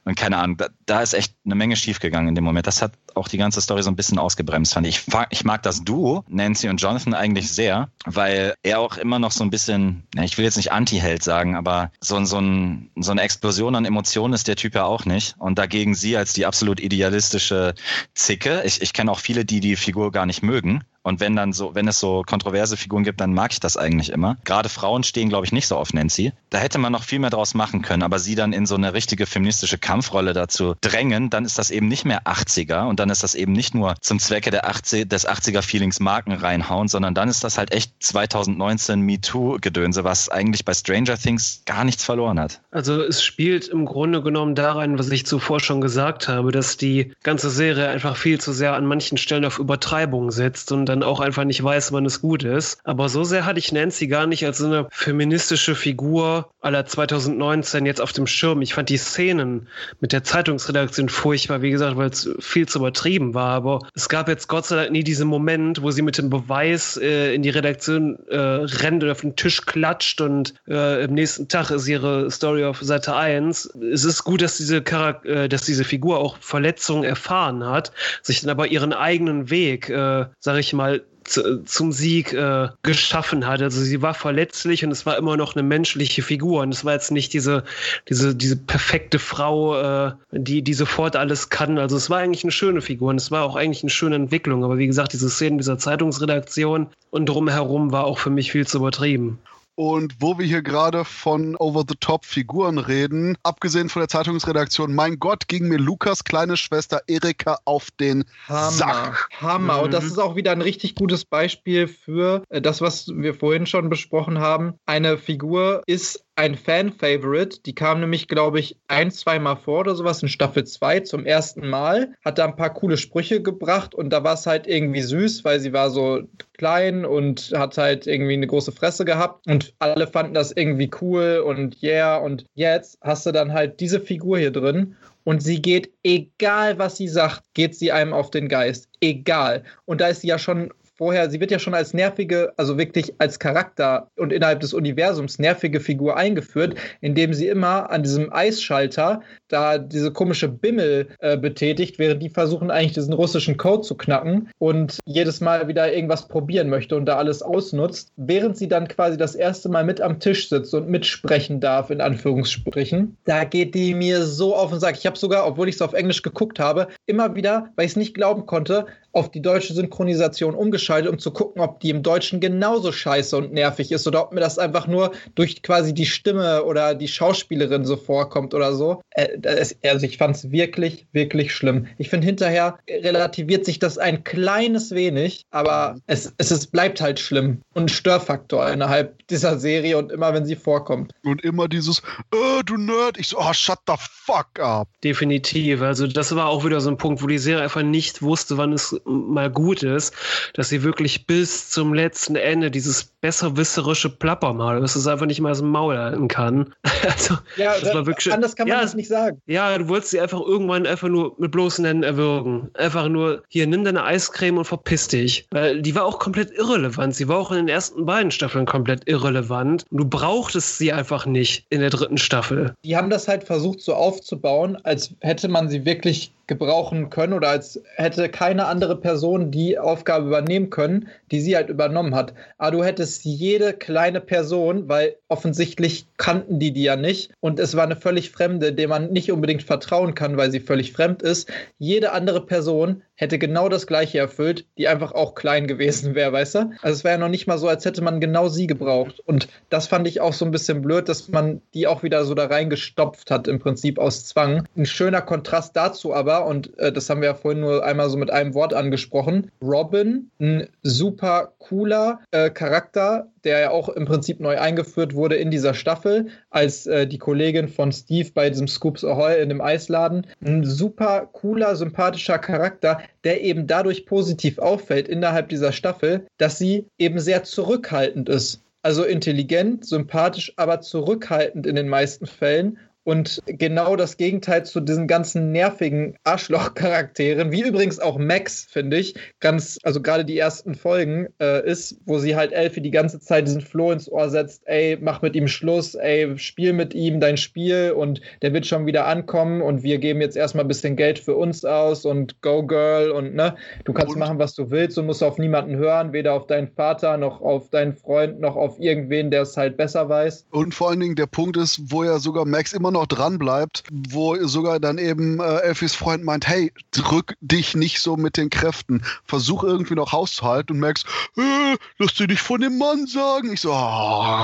Speaker 3: Und keine Ahnung, da, da ist echt eine Menge schiefgegangen in dem Moment. Das hat auch die ganze Story so ein bisschen ausgebremst, fand ich. Ich mag das Duo, Nancy und Jonathan, eigentlich sehr, weil er auch immer noch so ein bisschen, ich will jetzt nicht Anti-Held sagen, aber so, so, ein, so eine Explosion an Emotionen ist der Typ ja auch nicht. Und dagegen sie als die absolut idealistische Zicke. Ich, ich kenne auch viele, die die Figur gar nicht mögen. Und wenn dann so, wenn es so kontroverse Figuren gibt, dann mag ich das eigentlich immer. Gerade Frauen stehen, glaube ich, nicht so auf Nancy. Da hätte man noch viel mehr draus machen können, aber sie dann in so eine richtige feministische Kampfrolle dazu drängen, dann ist das eben nicht mehr 80er und dann ist das eben nicht nur zum Zwecke der 80, des 80er-Feelings Marken reinhauen, sondern dann ist das halt echt 2019 MeToo-Gedönse, was eigentlich bei Stranger Things gar nichts verloren hat.
Speaker 4: Also es spielt im Grunde genommen da rein, was ich zuvor schon gesagt habe, dass die ganze Serie einfach viel zu sehr an manchen Stellen auf Übertreibung setzt und dann auch einfach nicht weiß, wann es gut ist. Aber so sehr hatte ich Nancy gar nicht als so eine feministische Figur aller 2019 jetzt auf dem Schirm. Ich fand die Szenen mit der Zeitungsredaktion furchtbar, wie gesagt, weil es viel zu übertrieben war. Aber es gab jetzt Gott sei Dank nie diesen Moment, wo sie mit dem Beweis äh, in die Redaktion äh, rennt und auf den Tisch klatscht und äh, im nächsten Tag ist ihre Story auf Seite 1. Es ist gut, dass diese, Charak äh, dass diese Figur auch Verletzungen erfahren hat, sich dann aber ihren eigenen Weg, äh, sag ich mal, mal zum Sieg äh, geschaffen hat. Also sie war verletzlich und es war immer noch eine menschliche Figur. Und es war jetzt nicht diese, diese, diese perfekte Frau, äh, die, die sofort alles kann. Also es war eigentlich eine schöne Figur und es war auch eigentlich eine schöne Entwicklung. Aber wie gesagt, diese Szenen dieser Zeitungsredaktion und drumherum war auch für mich viel zu übertrieben.
Speaker 1: Und wo wir hier gerade von Over-the-Top-Figuren reden, abgesehen von der Zeitungsredaktion, mein Gott, ging mir Lukas kleine Schwester Erika auf den
Speaker 2: Hammer,
Speaker 1: Sack.
Speaker 2: Hammer. Und das ist auch wieder ein richtig gutes Beispiel für äh, das, was wir vorhin schon besprochen haben. Eine Figur ist ein Fan-Favorite. Die kam nämlich, glaube ich, ein, zweimal vor oder sowas in Staffel 2 zum ersten Mal. Hat da ein paar coole Sprüche gebracht und da war es halt irgendwie süß, weil sie war so klein und hat halt irgendwie eine große Fresse gehabt und alle fanden das irgendwie cool und yeah. Und jetzt hast du dann halt diese Figur hier drin und sie geht, egal was sie sagt, geht sie einem auf den Geist. Egal. Und da ist sie ja schon vorher, sie wird ja schon als nervige, also wirklich als Charakter und innerhalb des Universums nervige Figur eingeführt, indem sie immer an diesem Eisschalter da diese komische Bimmel äh, betätigt, während die versuchen eigentlich diesen russischen Code zu knacken und jedes Mal wieder irgendwas probieren möchte und da alles ausnutzt, während sie dann quasi das erste Mal mit am Tisch sitzt und mitsprechen darf, in Anführungsstrichen. Da geht die mir so auf den Sack. Ich habe sogar, obwohl ich es auf Englisch geguckt habe, immer wieder, weil ich es nicht glauben konnte, auf die deutsche Synchronisation umgeschaltet, um zu gucken, ob die im Deutschen genauso scheiße und nervig ist oder ob mir das einfach nur durch quasi die Stimme oder die Schauspielerin so vorkommt oder so. Äh, also ich fand es wirklich, wirklich schlimm. Ich finde, hinterher relativiert sich das ein kleines wenig, aber es, es ist, bleibt halt schlimm und ein Störfaktor innerhalb dieser Serie und immer, wenn sie vorkommt.
Speaker 1: Und immer dieses, äh, du Nerd. Ich so, oh, shut the fuck up.
Speaker 4: Definitiv. Also das war auch wieder so ein Punkt, wo die Serie einfach nicht wusste, wann es mal gut ist, dass sie wirklich bis zum letzten Ende dieses besserwisserische Plappermal, dass es einfach nicht mal aus dem Maul halten kann. Also
Speaker 2: Ja,
Speaker 4: das war wirklich
Speaker 2: anders kann man
Speaker 4: ja,
Speaker 2: das nicht sagen.
Speaker 4: Ja, du wolltest sie einfach irgendwann einfach nur mit bloßen Händen erwürgen. Einfach nur, hier, nimm deine Eiscreme und verpiss dich. Weil die war auch komplett irrelevant. Sie war auch in den ersten beiden Staffeln komplett irrelevant. Du brauchtest sie einfach nicht in der dritten Staffel.
Speaker 2: Die haben das halt versucht so aufzubauen, als hätte man sie wirklich gebrauchen können oder als hätte keine andere Person die Aufgabe übernehmen können, die sie halt übernommen hat. Aber du hättest jede kleine Person, weil offensichtlich kannten die die ja nicht und es war eine völlig fremde, der man nicht unbedingt vertrauen kann, weil sie völlig fremd ist. Jede andere Person hätte genau das gleiche erfüllt, die einfach auch klein gewesen wäre, weißt du? Also es wäre ja noch nicht mal so, als hätte man genau sie gebraucht. Und das fand ich auch so ein bisschen blöd, dass man die auch wieder so da reingestopft hat, im Prinzip aus Zwang. Ein schöner Kontrast dazu aber, und äh, das haben wir ja vorhin nur einmal so mit einem Wort angesprochen, Robin, ein super cooler äh, Charakter, der ja auch im Prinzip neu eingeführt wurde in dieser Staffel, als äh, die Kollegin von Steve bei diesem Scoops Ahoy in dem Eisladen. Ein super cooler, sympathischer Charakter, der eben dadurch positiv auffällt innerhalb dieser Staffel, dass sie eben sehr zurückhaltend ist. Also intelligent, sympathisch, aber zurückhaltend in den meisten Fällen und genau das Gegenteil zu diesen ganzen nervigen Arschloch-Charakteren, wie übrigens auch Max, finde ich, ganz, also gerade die ersten Folgen äh, ist, wo sie halt Elfie die ganze Zeit diesen Floh ins Ohr setzt, ey, mach mit ihm Schluss, ey, spiel mit ihm dein Spiel und der wird schon wieder ankommen und wir geben jetzt erstmal ein bisschen Geld für uns aus und go girl und ne, du kannst
Speaker 1: Und-
Speaker 2: machen, was du willst und musst auf niemanden hören, weder auf deinen Vater noch auf deinen Freund noch auf irgendwen, der es halt besser weiß.
Speaker 1: Und vor allen Dingen der Punkt ist, wo ja sogar Max immer noch dran bleibt, wo sogar dann eben äh, Elfis Freund meint, hey, drück dich nicht so mit den Kräften, versuch irgendwie noch hauszuhalten und Max, äh, lass dir nicht von dem Mann sagen. Ich so.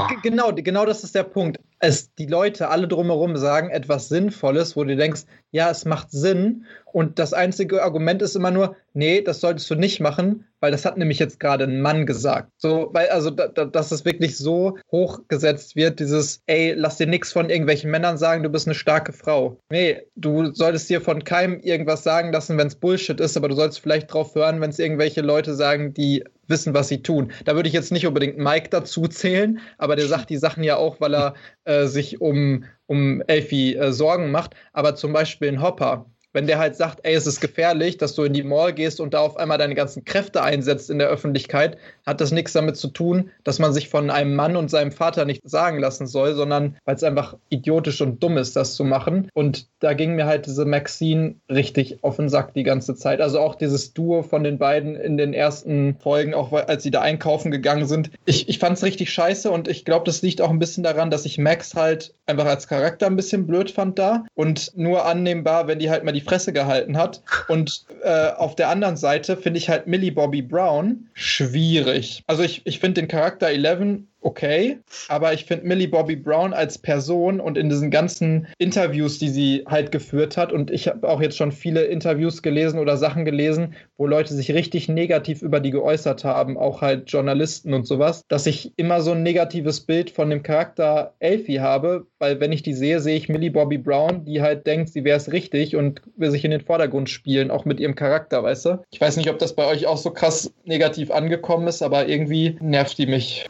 Speaker 2: G- Genau, genau das ist der Punkt. Es, die Leute alle drumherum sagen etwas Sinnvolles, wo du denkst, ja, es macht Sinn. Und das einzige Argument ist immer nur, nee, das solltest du nicht machen, weil das hat nämlich jetzt gerade ein Mann gesagt. So, weil, also, da, da, dass es wirklich so hochgesetzt wird, dieses, ey, lass dir nichts von irgendwelchen Männern sagen, du bist eine starke Frau. Nee, du solltest dir von keinem irgendwas sagen lassen, wenn es Bullshit ist, aber du sollst vielleicht drauf hören, wenn es irgendwelche Leute sagen, die wissen, was sie tun. Da würde ich jetzt nicht unbedingt Mike dazu zählen, aber der sagt die Sachen ja auch, weil er äh, sich um, um Elfie äh, Sorgen macht. Aber zum Beispiel in Hopper. Wenn der halt sagt, ey, es ist gefährlich, dass du in die Mall gehst und da auf einmal deine ganzen Kräfte einsetzt in der Öffentlichkeit, hat das nichts damit zu tun, dass man sich von einem Mann und seinem Vater nicht sagen lassen soll, sondern weil es einfach idiotisch und dumm ist, das zu machen. Und da ging mir halt diese Maxine richtig auf den Sack die ganze Zeit. Also auch dieses Duo von den beiden in den ersten Folgen, auch als sie da einkaufen gegangen sind. Ich, ich fand es richtig scheiße und ich glaube, das liegt auch ein bisschen daran, dass ich Max halt einfach als Charakter ein bisschen blöd fand da und nur annehmbar, wenn die halt mal die Fresse gehalten hat. Und äh, auf der anderen Seite finde ich halt Millie Bobby Brown schwierig. Also ich, ich finde den Charakter 11 okay, aber ich finde Millie Bobby Brown als Person und in diesen ganzen Interviews, die sie halt geführt hat, und ich habe auch jetzt schon viele Interviews gelesen oder Sachen gelesen, wo Leute sich richtig negativ über die geäußert haben, auch halt Journalisten und sowas, dass ich immer so ein negatives Bild von dem Charakter Elfie habe, weil wenn ich die sehe, sehe ich Millie Bobby Brown, die halt denkt, sie wäre es richtig und will sich in den Vordergrund spielen, auch mit ihrem Charakter, weißt du? Ich weiß nicht, ob das bei euch auch so krass negativ angekommen ist, aber irgendwie nervt die mich.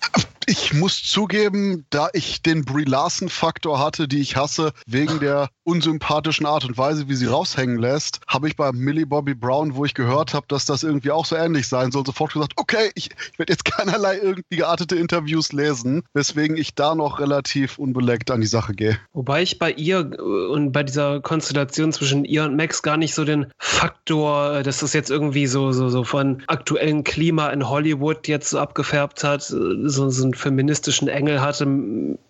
Speaker 1: Ich muss zugeben, da ich den Brie Larson-Faktor hatte, die ich hasse, wegen der unsympathischen Art und Weise, wie sie raushängen lässt, habe ich bei Millie Bobby Brown, wo ich gehört habe, dass das irgendwie auch so ähnlich sein soll, sofort gesagt, okay, ich, ich werde jetzt keinerlei irgendwie geartete Interviews lesen, weswegen ich da noch relativ unbeleckt an die Sache gehe.
Speaker 4: Wobei ich bei ihr äh, und bei dieser Konstellation zwischen ihr und Max gar nicht so den Faktor, äh, dass das jetzt irgendwie so, so, so von aktuellem Klima in Hollywood jetzt so abgefärbt hat, äh, so, so einen feministischen Engel hatte.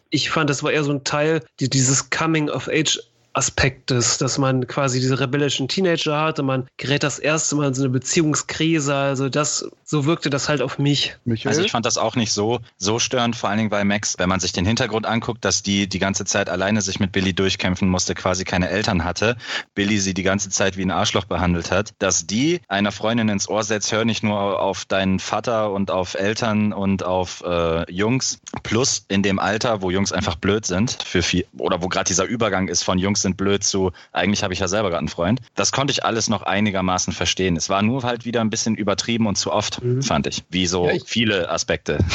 Speaker 4: Ich fand, das war eher so ein Teil dieses Coming of Age Aspektes, dass man quasi diese rebellischen Teenager hat und man gerät das erste Mal in so eine Beziehungskrise. Also das, so wirkte das halt auf mich.
Speaker 3: Michael? Also ich fand das auch nicht so, so störend, vor allen Dingen bei Max, wenn man sich den Hintergrund anguckt, dass die die ganze Zeit alleine sich mit Billy durchkämpfen musste, quasi keine Eltern hatte, Billy sie die ganze Zeit wie ein Arschloch behandelt hat, dass die einer Freundin ins Ohr setzt, hör nicht nur auf deinen Vater und auf Eltern und auf äh, Jungs, plus in dem Alter, wo Jungs einfach blöd sind, für viel, oder wo gerade dieser Übergang ist von Jungs sind blöd zu, eigentlich habe ich ja selber gerade einen Freund. Das konnte ich alles noch einigermaßen verstehen. Es war nur halt wieder ein bisschen übertrieben und zu oft, mhm. fand ich. Wie so ja, ich, viele Aspekte.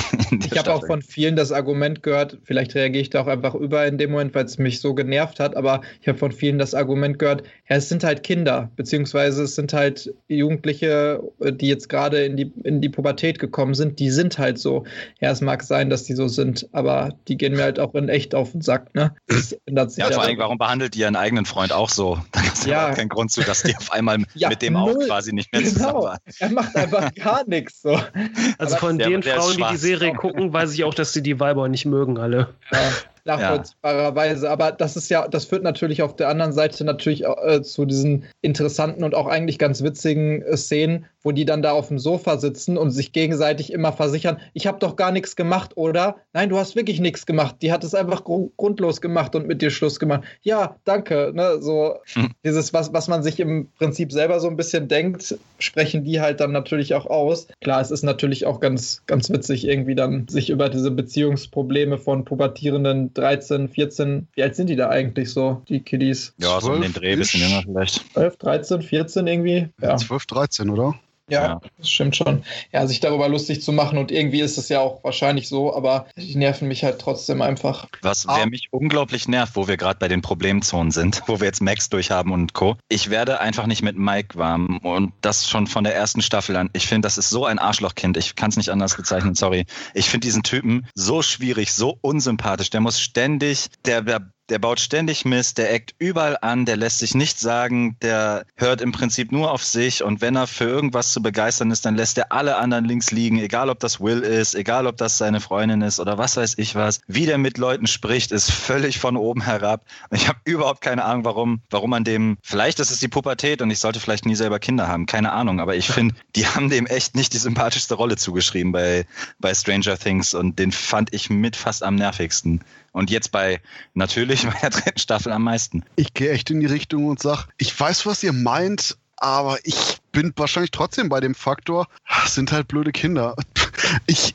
Speaker 2: Ich habe auch von vielen das Argument gehört, vielleicht reagiere ich da auch einfach über in dem Moment, weil es mich so genervt hat, aber ich habe von vielen das Argument gehört, ja, es sind halt Kinder, beziehungsweise es sind halt Jugendliche, die jetzt gerade in die, in die Pubertät gekommen sind, die sind halt so. Ja, es mag sein, dass die so sind, aber die gehen mir halt auch in echt auf den Sack, ne?
Speaker 3: Das ändert sich ja, vor allem, warum behandelt ihren eigenen Freund auch so? Da gibt es ja, ja keinen Grund zu, dass die auf einmal ja, mit dem null. auch quasi nicht mehr genau. zusammen waren.
Speaker 2: Er macht einfach gar nichts so.
Speaker 4: Also aber von den Frauen, die die Serie gucken, weiß ich auch, dass sie die Weiber nicht mögen, alle.
Speaker 2: Ja nachvollziehbarerweise. Ja. Aber das ist ja, das führt natürlich auf der anderen Seite natürlich äh, zu diesen interessanten und auch eigentlich ganz witzigen äh, Szenen, wo die dann da auf dem Sofa sitzen und sich gegenseitig immer versichern, ich habe doch gar nichts gemacht, oder? Nein, du hast wirklich nichts gemacht. Die hat es einfach gr grundlos gemacht und mit dir Schluss gemacht. Ja, danke. Ne? So hm. dieses, was, was man sich im Prinzip selber so ein bisschen denkt, sprechen die halt dann natürlich auch aus. Klar, es ist natürlich auch ganz, ganz witzig, irgendwie dann sich über diese Beziehungsprobleme von pubertierenden 13, 14, wie alt sind die da eigentlich so, die Kiddies?
Speaker 3: Ja, so um den Dreh, bisschen jünger vielleicht.
Speaker 2: 12, 13, 14 irgendwie?
Speaker 1: Ja. 12, 13, oder?
Speaker 2: Ja, ja, das stimmt schon. Ja, sich darüber lustig zu machen und irgendwie ist es ja auch wahrscheinlich so, aber die nerven mich halt trotzdem einfach.
Speaker 3: Was wer mich unglaublich nervt, wo wir gerade bei den Problemzonen sind, wo wir jetzt Max durchhaben und Co. Ich werde einfach nicht mit Mike warm und das schon von der ersten Staffel an. Ich finde, das ist so ein Arschlochkind. Ich kann es nicht anders bezeichnen, sorry. Ich finde diesen Typen so schwierig, so unsympathisch. Der muss ständig, der, der der baut ständig Mist, der eckt überall an, der lässt sich nichts sagen, der hört im Prinzip nur auf sich und wenn er für irgendwas zu begeistern ist, dann lässt er alle anderen links liegen, egal ob das Will ist, egal ob das seine Freundin ist oder was weiß ich was. Wie der mit Leuten spricht, ist völlig von oben herab. Ich habe überhaupt keine Ahnung, warum, warum man dem, vielleicht ist es die Pubertät und ich sollte vielleicht nie selber Kinder haben, keine Ahnung, aber ich finde, die haben dem echt nicht die sympathischste Rolle zugeschrieben bei, bei Stranger Things und den fand ich mit fast am nervigsten. Und jetzt bei, natürlich bei der dritten Staffel am meisten.
Speaker 1: Ich gehe echt in die Richtung und sage, ich weiß, was ihr meint, aber ich bin wahrscheinlich trotzdem bei dem Faktor, sind halt blöde Kinder. Ich,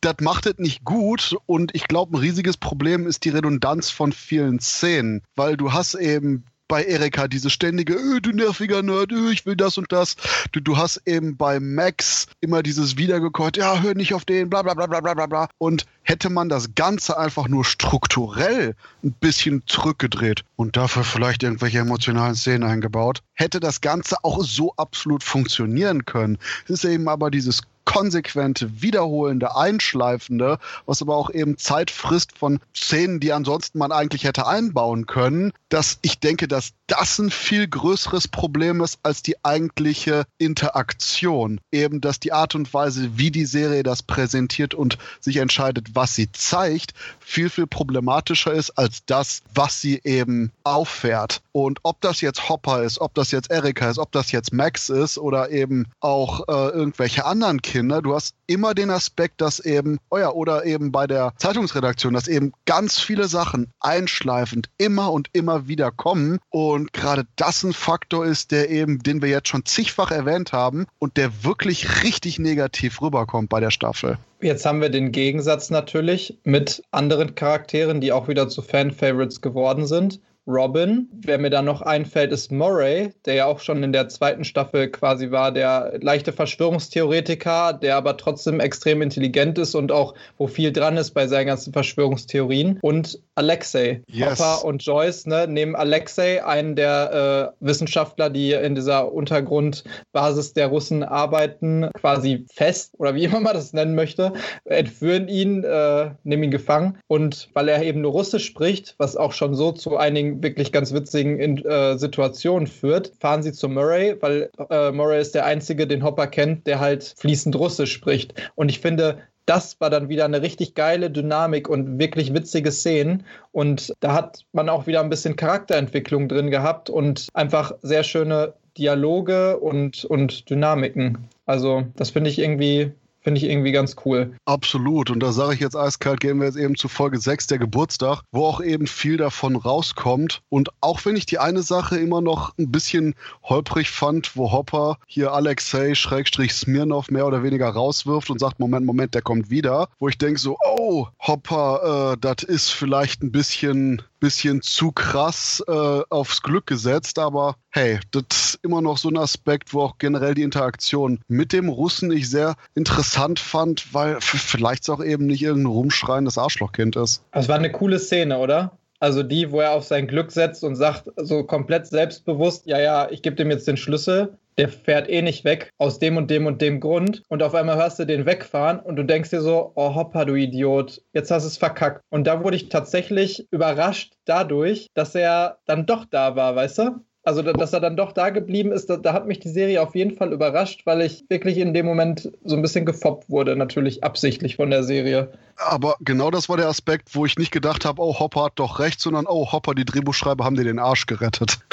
Speaker 1: das macht es nicht gut und ich glaube, ein riesiges Problem ist die Redundanz von vielen Szenen, weil du hast eben bei Erika diese ständige, öh, du nerviger Nerd, öh, ich will das und das. Du, du hast eben bei Max immer dieses Wiedergekäut, ja, hör nicht auf den, bla bla bla bla bla bla. Und hätte man das Ganze einfach nur strukturell ein bisschen zurückgedreht und dafür vielleicht irgendwelche emotionalen Szenen eingebaut, hätte das Ganze auch so absolut funktionieren können. Es ist eben aber dieses konsequente, wiederholende, einschleifende, was aber auch eben Zeit frisst von Szenen, die ansonsten man eigentlich hätte einbauen können, dass ich denke, dass das ein viel größeres Problem ist als die eigentliche Interaktion. Eben, dass die Art und Weise, wie die Serie das präsentiert und sich entscheidet, was sie zeigt, viel, viel problematischer ist als das, was sie eben auffährt. Und ob das jetzt Hopper ist, ob das jetzt Erika ist, ob das jetzt Max ist oder eben auch äh, irgendwelche anderen Kinder, Kinder. Du hast immer den Aspekt, dass eben, oh ja, oder eben bei der Zeitungsredaktion, dass eben ganz viele Sachen einschleifend immer und immer wieder kommen. Und gerade das ein Faktor ist, der eben, den wir jetzt schon zigfach erwähnt haben und der wirklich richtig negativ rüberkommt bei der Staffel.
Speaker 2: Jetzt haben wir den Gegensatz natürlich mit anderen Charakteren, die auch wieder zu Fan-Favorites geworden sind. Robin. Wer mir da noch einfällt, ist Murray, der ja auch schon in der zweiten Staffel quasi war, der leichte Verschwörungstheoretiker, der aber trotzdem extrem intelligent ist und auch, wo viel dran ist bei seinen ganzen Verschwörungstheorien. Und Alexei. Yes. Hopper und Joyce ne, nehmen Alexei, einen der äh, Wissenschaftler, die in dieser Untergrundbasis der Russen arbeiten, quasi fest oder wie immer man das nennen möchte, entführen ihn, äh, nehmen ihn gefangen. Und weil er eben nur Russisch spricht, was auch schon so zu einigen wirklich ganz witzigen äh, Situationen führt, fahren sie zu Murray, weil äh, Murray ist der Einzige, den Hopper kennt, der halt fließend Russisch spricht. Und ich finde, das war dann wieder eine richtig geile Dynamik und wirklich witzige Szenen. Und da hat man auch wieder ein bisschen Charakterentwicklung drin gehabt und einfach sehr schöne Dialoge und, und Dynamiken. Also, das finde ich irgendwie Finde ich irgendwie ganz cool.
Speaker 1: Absolut. Und da sage ich jetzt eiskalt, gehen wir jetzt eben zu Folge 6, der Geburtstag, wo auch eben viel davon rauskommt. Und auch wenn ich die eine Sache immer noch ein bisschen holprig fand, wo Hopper hier Alexei Schrägstrich Smirnov mehr oder weniger rauswirft und sagt, Moment, Moment, der kommt wieder. Wo ich denke so, oh, Hopper, äh, das ist vielleicht ein bisschen bisschen zu krass äh, aufs Glück gesetzt, aber hey, das ist immer noch so ein Aspekt, wo auch generell die Interaktion mit dem Russen ich sehr interessant fand, weil vielleicht auch eben nicht irgendein rumschreiendes Arschlochkind ist.
Speaker 2: Es war eine coole Szene, oder? Also die, wo er auf sein Glück setzt und sagt, so komplett selbstbewusst, ja, ja, ich gebe dem jetzt den Schlüssel der fährt eh nicht weg, aus dem und dem und dem Grund. Und auf einmal hörst du den wegfahren und du denkst dir so, oh hoppa, du Idiot, jetzt hast du es verkackt. Und da wurde ich tatsächlich überrascht dadurch, dass er dann doch da war, weißt du? Also, dass er dann doch da geblieben ist, da, da, hat mich die Serie auf jeden Fall überrascht, weil ich wirklich in dem Moment so ein bisschen gefoppt wurde, natürlich absichtlich von der Serie.
Speaker 1: Aber genau das war der Aspekt, wo ich nicht gedacht habe, oh, Hopper hat doch recht, sondern oh, Hopper, die Drehbuchschreiber haben dir den Arsch gerettet.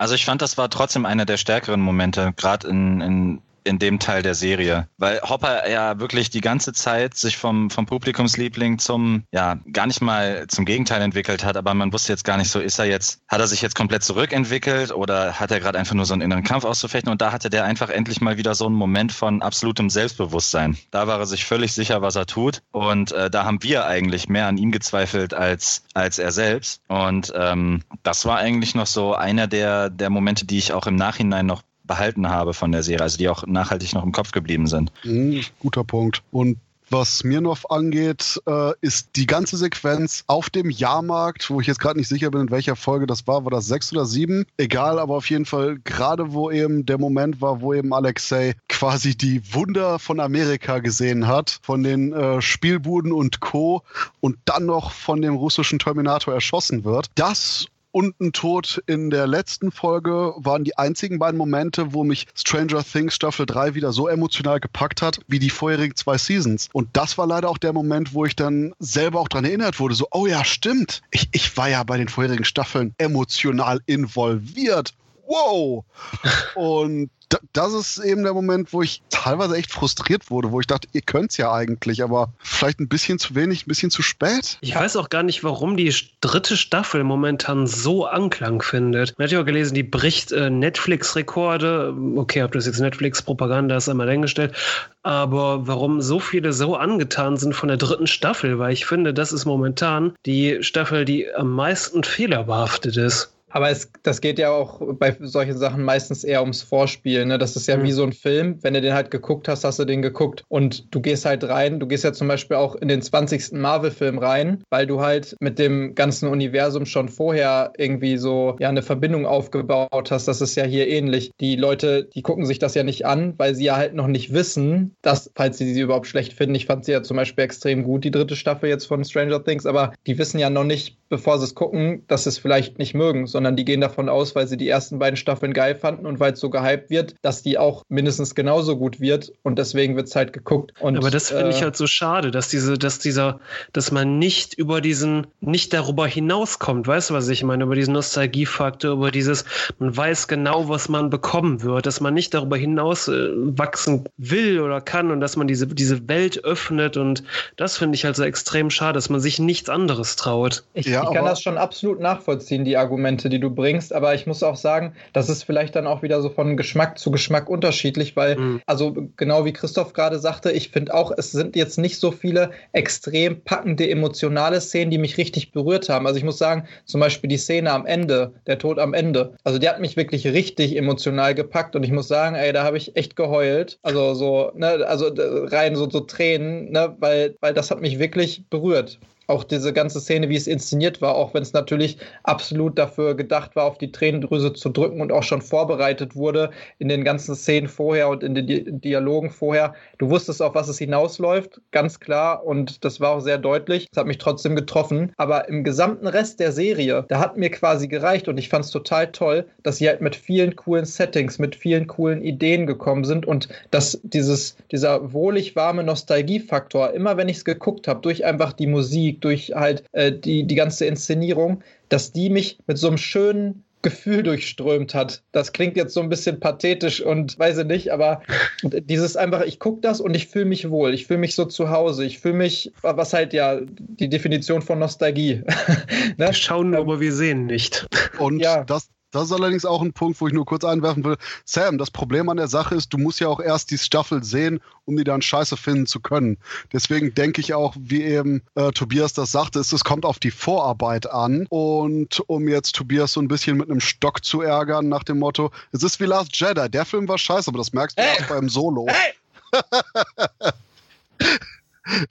Speaker 3: Also ich fand, das war trotzdem einer der stärkeren Momente, gerade in, in in dem Teil der Serie. Weil Hopper ja wirklich die ganze Zeit sich vom, vom Publikumsliebling zum, ja, gar nicht mal zum Gegenteil entwickelt hat, aber man wusste jetzt gar nicht so, ist er jetzt, hat er sich jetzt komplett zurückentwickelt oder hat er gerade einfach nur so einen inneren Kampf auszufechten und da hatte der einfach endlich mal wieder so einen Moment von absolutem Selbstbewusstsein. Da war er sich völlig sicher, was er tut und äh, da haben wir eigentlich mehr an ihm gezweifelt als, als er selbst und ähm, das war eigentlich noch so einer der, der Momente, die ich auch im Nachhinein noch behalten habe von der Serie, also die auch nachhaltig noch im Kopf geblieben sind.
Speaker 1: Mhm, guter Punkt. Und was Smirnov angeht, äh, ist die ganze Sequenz auf dem Jahrmarkt, wo ich jetzt gerade nicht sicher bin, in welcher Folge das war, war das sechs oder sieben? Egal, aber auf jeden Fall gerade wo eben der Moment war, wo eben Alexei quasi die Wunder von Amerika gesehen hat, von den äh, Spielbuden und Co. und dann noch von dem russischen Terminator erschossen wird. Das und ein Tod in der letzten Folge waren die einzigen beiden Momente, wo mich Stranger Things Staffel 3 wieder so emotional gepackt hat, wie die vorherigen zwei Seasons. Und das war leider auch der Moment, wo ich dann selber auch dran erinnert wurde, so, oh ja, stimmt. Ich, ich war ja bei den vorherigen Staffeln emotional involviert. Wow! Und das ist eben der Moment, wo ich teilweise echt frustriert wurde, wo ich dachte, ihr könnt es ja eigentlich, aber vielleicht ein bisschen zu wenig, ein bisschen zu spät.
Speaker 4: Ich weiß auch gar nicht, warum die dritte Staffel momentan so Anklang findet. Man hat ja auch gelesen, die bricht äh, Netflix-Rekorde. Okay, ob das jetzt Netflix-Propaganda ist, einmal dahingestellt. Aber warum so viele so angetan sind von der dritten Staffel, weil ich finde, das ist momentan die Staffel, die am meisten fehlerbehaftet ist.
Speaker 2: Aber es, das geht ja auch bei solchen Sachen meistens eher ums Vorspiel. Ne? Das ist ja mhm. wie so ein Film. Wenn du den halt geguckt hast, hast du den geguckt. Und du gehst halt rein. Du gehst ja zum Beispiel auch in den 20. Marvel-Film rein, weil du halt mit dem ganzen Universum schon vorher irgendwie so ja eine Verbindung aufgebaut hast. Das ist ja hier ähnlich. Die Leute, die gucken sich das ja nicht an, weil sie ja halt noch nicht wissen, dass, falls sie sie überhaupt schlecht finden, ich fand sie ja zum Beispiel extrem gut, die dritte Staffel jetzt von Stranger Things, aber die wissen ja noch nicht, bevor sie es gucken, dass sie es vielleicht nicht mögen, sondern die gehen davon aus, weil sie die ersten beiden Staffeln geil fanden und weil es so gehypt wird, dass die auch mindestens genauso gut wird und deswegen wird es halt geguckt. Und,
Speaker 4: Aber das finde äh, ich halt so schade, dass diese, dass dieser, dass man nicht über diesen, nicht darüber hinauskommt, weißt du, was ich meine, über diesen Nostalgiefaktor, über dieses, man weiß genau, was man bekommen wird, dass man nicht darüber hinaus äh, wachsen will oder kann und dass man diese, diese Welt öffnet und das finde ich halt so extrem schade, dass man sich nichts anderes traut.
Speaker 2: Ich, ja, ich kann das schon absolut nachvollziehen, die Argumente, die du bringst, aber ich muss auch sagen, das ist vielleicht dann auch wieder so von Geschmack zu Geschmack unterschiedlich, weil, mhm. also genau wie Christoph gerade sagte, ich finde auch, es sind jetzt nicht so viele extrem packende emotionale Szenen, die mich richtig berührt haben. Also ich muss sagen, zum Beispiel die Szene am Ende, der Tod am Ende, also die hat mich wirklich richtig emotional gepackt und ich muss sagen, ey, da habe ich echt geheult. Also so, ne, also rein so, so Tränen, ne, weil, weil das hat mich wirklich berührt auch diese ganze Szene, wie es inszeniert war, auch wenn es natürlich absolut dafür gedacht war, auf die Tränendrüse zu drücken und auch schon vorbereitet wurde in den ganzen Szenen vorher und in den Di Dialogen vorher. Du wusstest, auf was es hinausläuft, ganz klar, und das war auch sehr deutlich. Das hat mich trotzdem getroffen. Aber im gesamten Rest der Serie, da hat mir quasi gereicht und ich fand es total toll, dass sie halt mit vielen coolen Settings, mit vielen coolen Ideen gekommen sind und dass dieses, dieser wohlig warme Nostalgiefaktor, immer wenn ich es geguckt habe, durch einfach die Musik, durch halt äh, die, die ganze Inszenierung, dass die mich mit so einem schönen Gefühl durchströmt hat. Das klingt jetzt so ein bisschen pathetisch und weiß ich nicht, aber dieses einfach, ich gucke das und ich fühle mich wohl. Ich fühle mich so zu Hause. Ich fühle mich, was halt ja die Definition von Nostalgie.
Speaker 4: ne? Wir schauen, aber wir sehen nicht.
Speaker 1: Und ja. das, das ist allerdings auch ein Punkt, wo ich nur kurz einwerfen will. Sam, das Problem an der Sache ist, du musst ja auch erst die Staffel sehen, um die dann scheiße finden zu können. Deswegen denke ich auch, wie eben äh, Tobias das sagte, ist, es kommt auf die Vorarbeit an. Und um jetzt Tobias so ein bisschen mit einem Stock zu ärgern, nach dem Motto, es ist wie Last Jedi. Der Film war scheiße, aber das merkst du hey. auch beim Solo. Hey.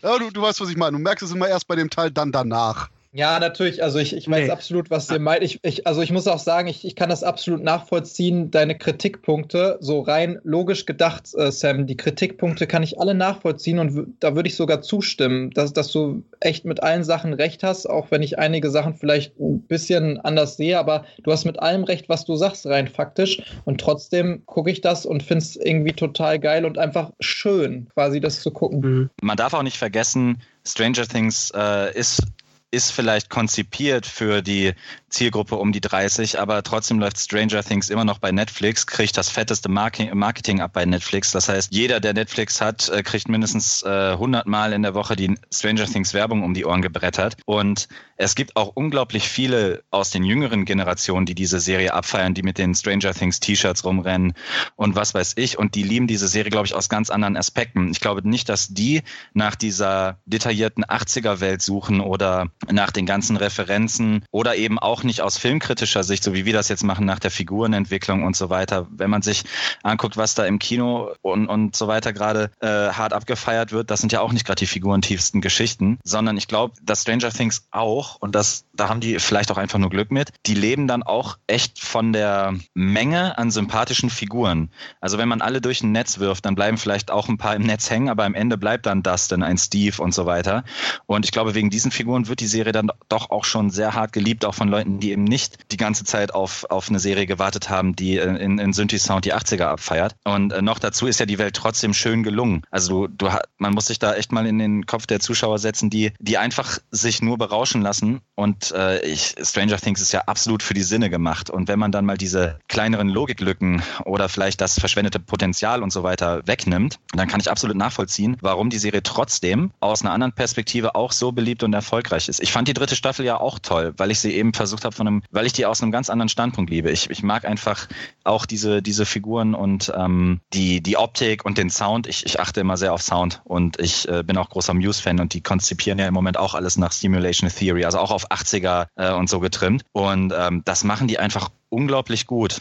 Speaker 1: ja, du, du weißt, was ich meine. Du merkst es immer erst bei dem Teil, dann danach.
Speaker 2: Ja, natürlich. Also ich, ich weiß nee. absolut, was ihr meint. Ich, ich, also ich muss auch sagen, ich, ich kann das absolut nachvollziehen, deine Kritikpunkte. So rein logisch gedacht, äh, Sam, die Kritikpunkte kann ich alle nachvollziehen und da würde ich sogar zustimmen, dass, dass du echt mit allen Sachen recht hast, auch wenn ich einige Sachen vielleicht ein bisschen anders sehe, aber du hast mit allem recht, was du sagst, rein faktisch. Und trotzdem gucke ich das und finde es irgendwie total geil und einfach schön, quasi das zu gucken.
Speaker 3: Mhm. Man darf auch nicht vergessen, Stranger Things äh, ist ist vielleicht konzipiert für die Zielgruppe um die 30, aber trotzdem läuft Stranger Things immer noch bei Netflix, kriegt das fetteste Marketing ab bei Netflix. Das heißt, jeder, der Netflix hat, äh, kriegt mindestens 100 äh, Mal in der Woche die Stranger Things Werbung um die Ohren gebrettert. Und es gibt auch unglaublich viele aus den jüngeren Generationen, die diese Serie abfeiern, die mit den Stranger Things T-Shirts rumrennen und was weiß ich. Und die lieben diese Serie, glaube ich, aus ganz anderen Aspekten. Ich glaube nicht, dass die nach dieser detaillierten 80er-Welt suchen oder nach den ganzen Referenzen oder eben auch nicht aus filmkritischer Sicht, so wie wir das jetzt machen nach der Figurenentwicklung und so weiter. Wenn man sich anguckt, was da im Kino und, und so weiter gerade äh, hart abgefeiert wird, das sind ja auch nicht gerade die figurentiefsten Geschichten, sondern ich glaube, dass Stranger Things auch, und das, da haben die vielleicht auch einfach nur Glück mit, die leben dann auch echt von der Menge an sympathischen Figuren. Also wenn man alle durch ein Netz wirft, dann bleiben vielleicht auch ein paar im Netz hängen, aber am Ende bleibt dann Dustin, ein Steve und so weiter. Und ich glaube, wegen diesen Figuren wird die Serie dann doch auch schon sehr hart geliebt, auch von Leuten, die eben nicht die ganze Zeit auf, auf eine Serie gewartet haben, die in, in Synthi-Sound die 80er abfeiert. Und äh, noch dazu ist ja die Welt trotzdem schön gelungen. Also du, du, man muss sich da echt mal in den Kopf der Zuschauer setzen, die, die einfach sich nur berauschen lassen. Und äh, ich, Stranger Things ist ja absolut für die Sinne gemacht. Und wenn man dann mal diese kleineren Logiklücken oder vielleicht das verschwendete Potenzial und so weiter wegnimmt, dann kann ich absolut nachvollziehen, warum die Serie trotzdem aus einer anderen Perspektive auch so beliebt und erfolgreich ist. Ich fand die dritte Staffel ja auch toll, weil ich sie eben versucht habe, von einem, weil ich die aus einem ganz anderen Standpunkt liebe. Ich, ich mag einfach auch diese, diese Figuren und ähm, die, die Optik und den Sound. Ich, ich achte immer sehr auf Sound und ich äh, bin auch großer Muse-Fan und die konzipieren ja im Moment auch alles nach Simulation Theory, also auch auf auf 80er äh, und so getrimmt. Und ähm, das machen die einfach unglaublich gut.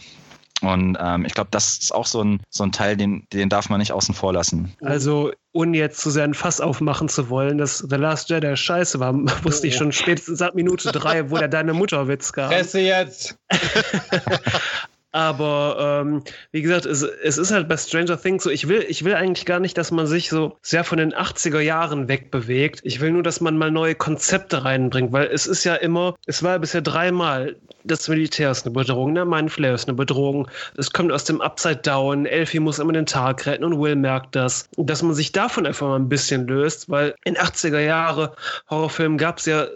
Speaker 3: Und ähm, ich glaube, das ist auch so ein, so ein Teil, den, den darf man nicht außen vor lassen.
Speaker 4: Also, ohne jetzt zu sehr ein Fass aufmachen zu wollen, dass The Last Jedi scheiße war, wusste ich schon spätestens ab Minute drei, wo der deine Mutterwitz gab.
Speaker 2: Fresse jetzt!
Speaker 4: Aber ähm, wie gesagt, es, es ist halt bei Stranger Things so, ich will, ich will eigentlich gar nicht, dass man sich so sehr von den 80er Jahren wegbewegt. Ich will nur, dass man mal neue Konzepte reinbringt, weil es ist ja immer, es war bisher dreimal, das Militär ist eine Bedrohung? Mein Flair ist eine Bedrohung. Es kommt aus dem Upside Down, Elfie muss immer den Tag retten und Will merkt das. Dass man sich davon einfach mal ein bisschen löst, weil in 80er Jahre Horrorfilmen gab es ja äh,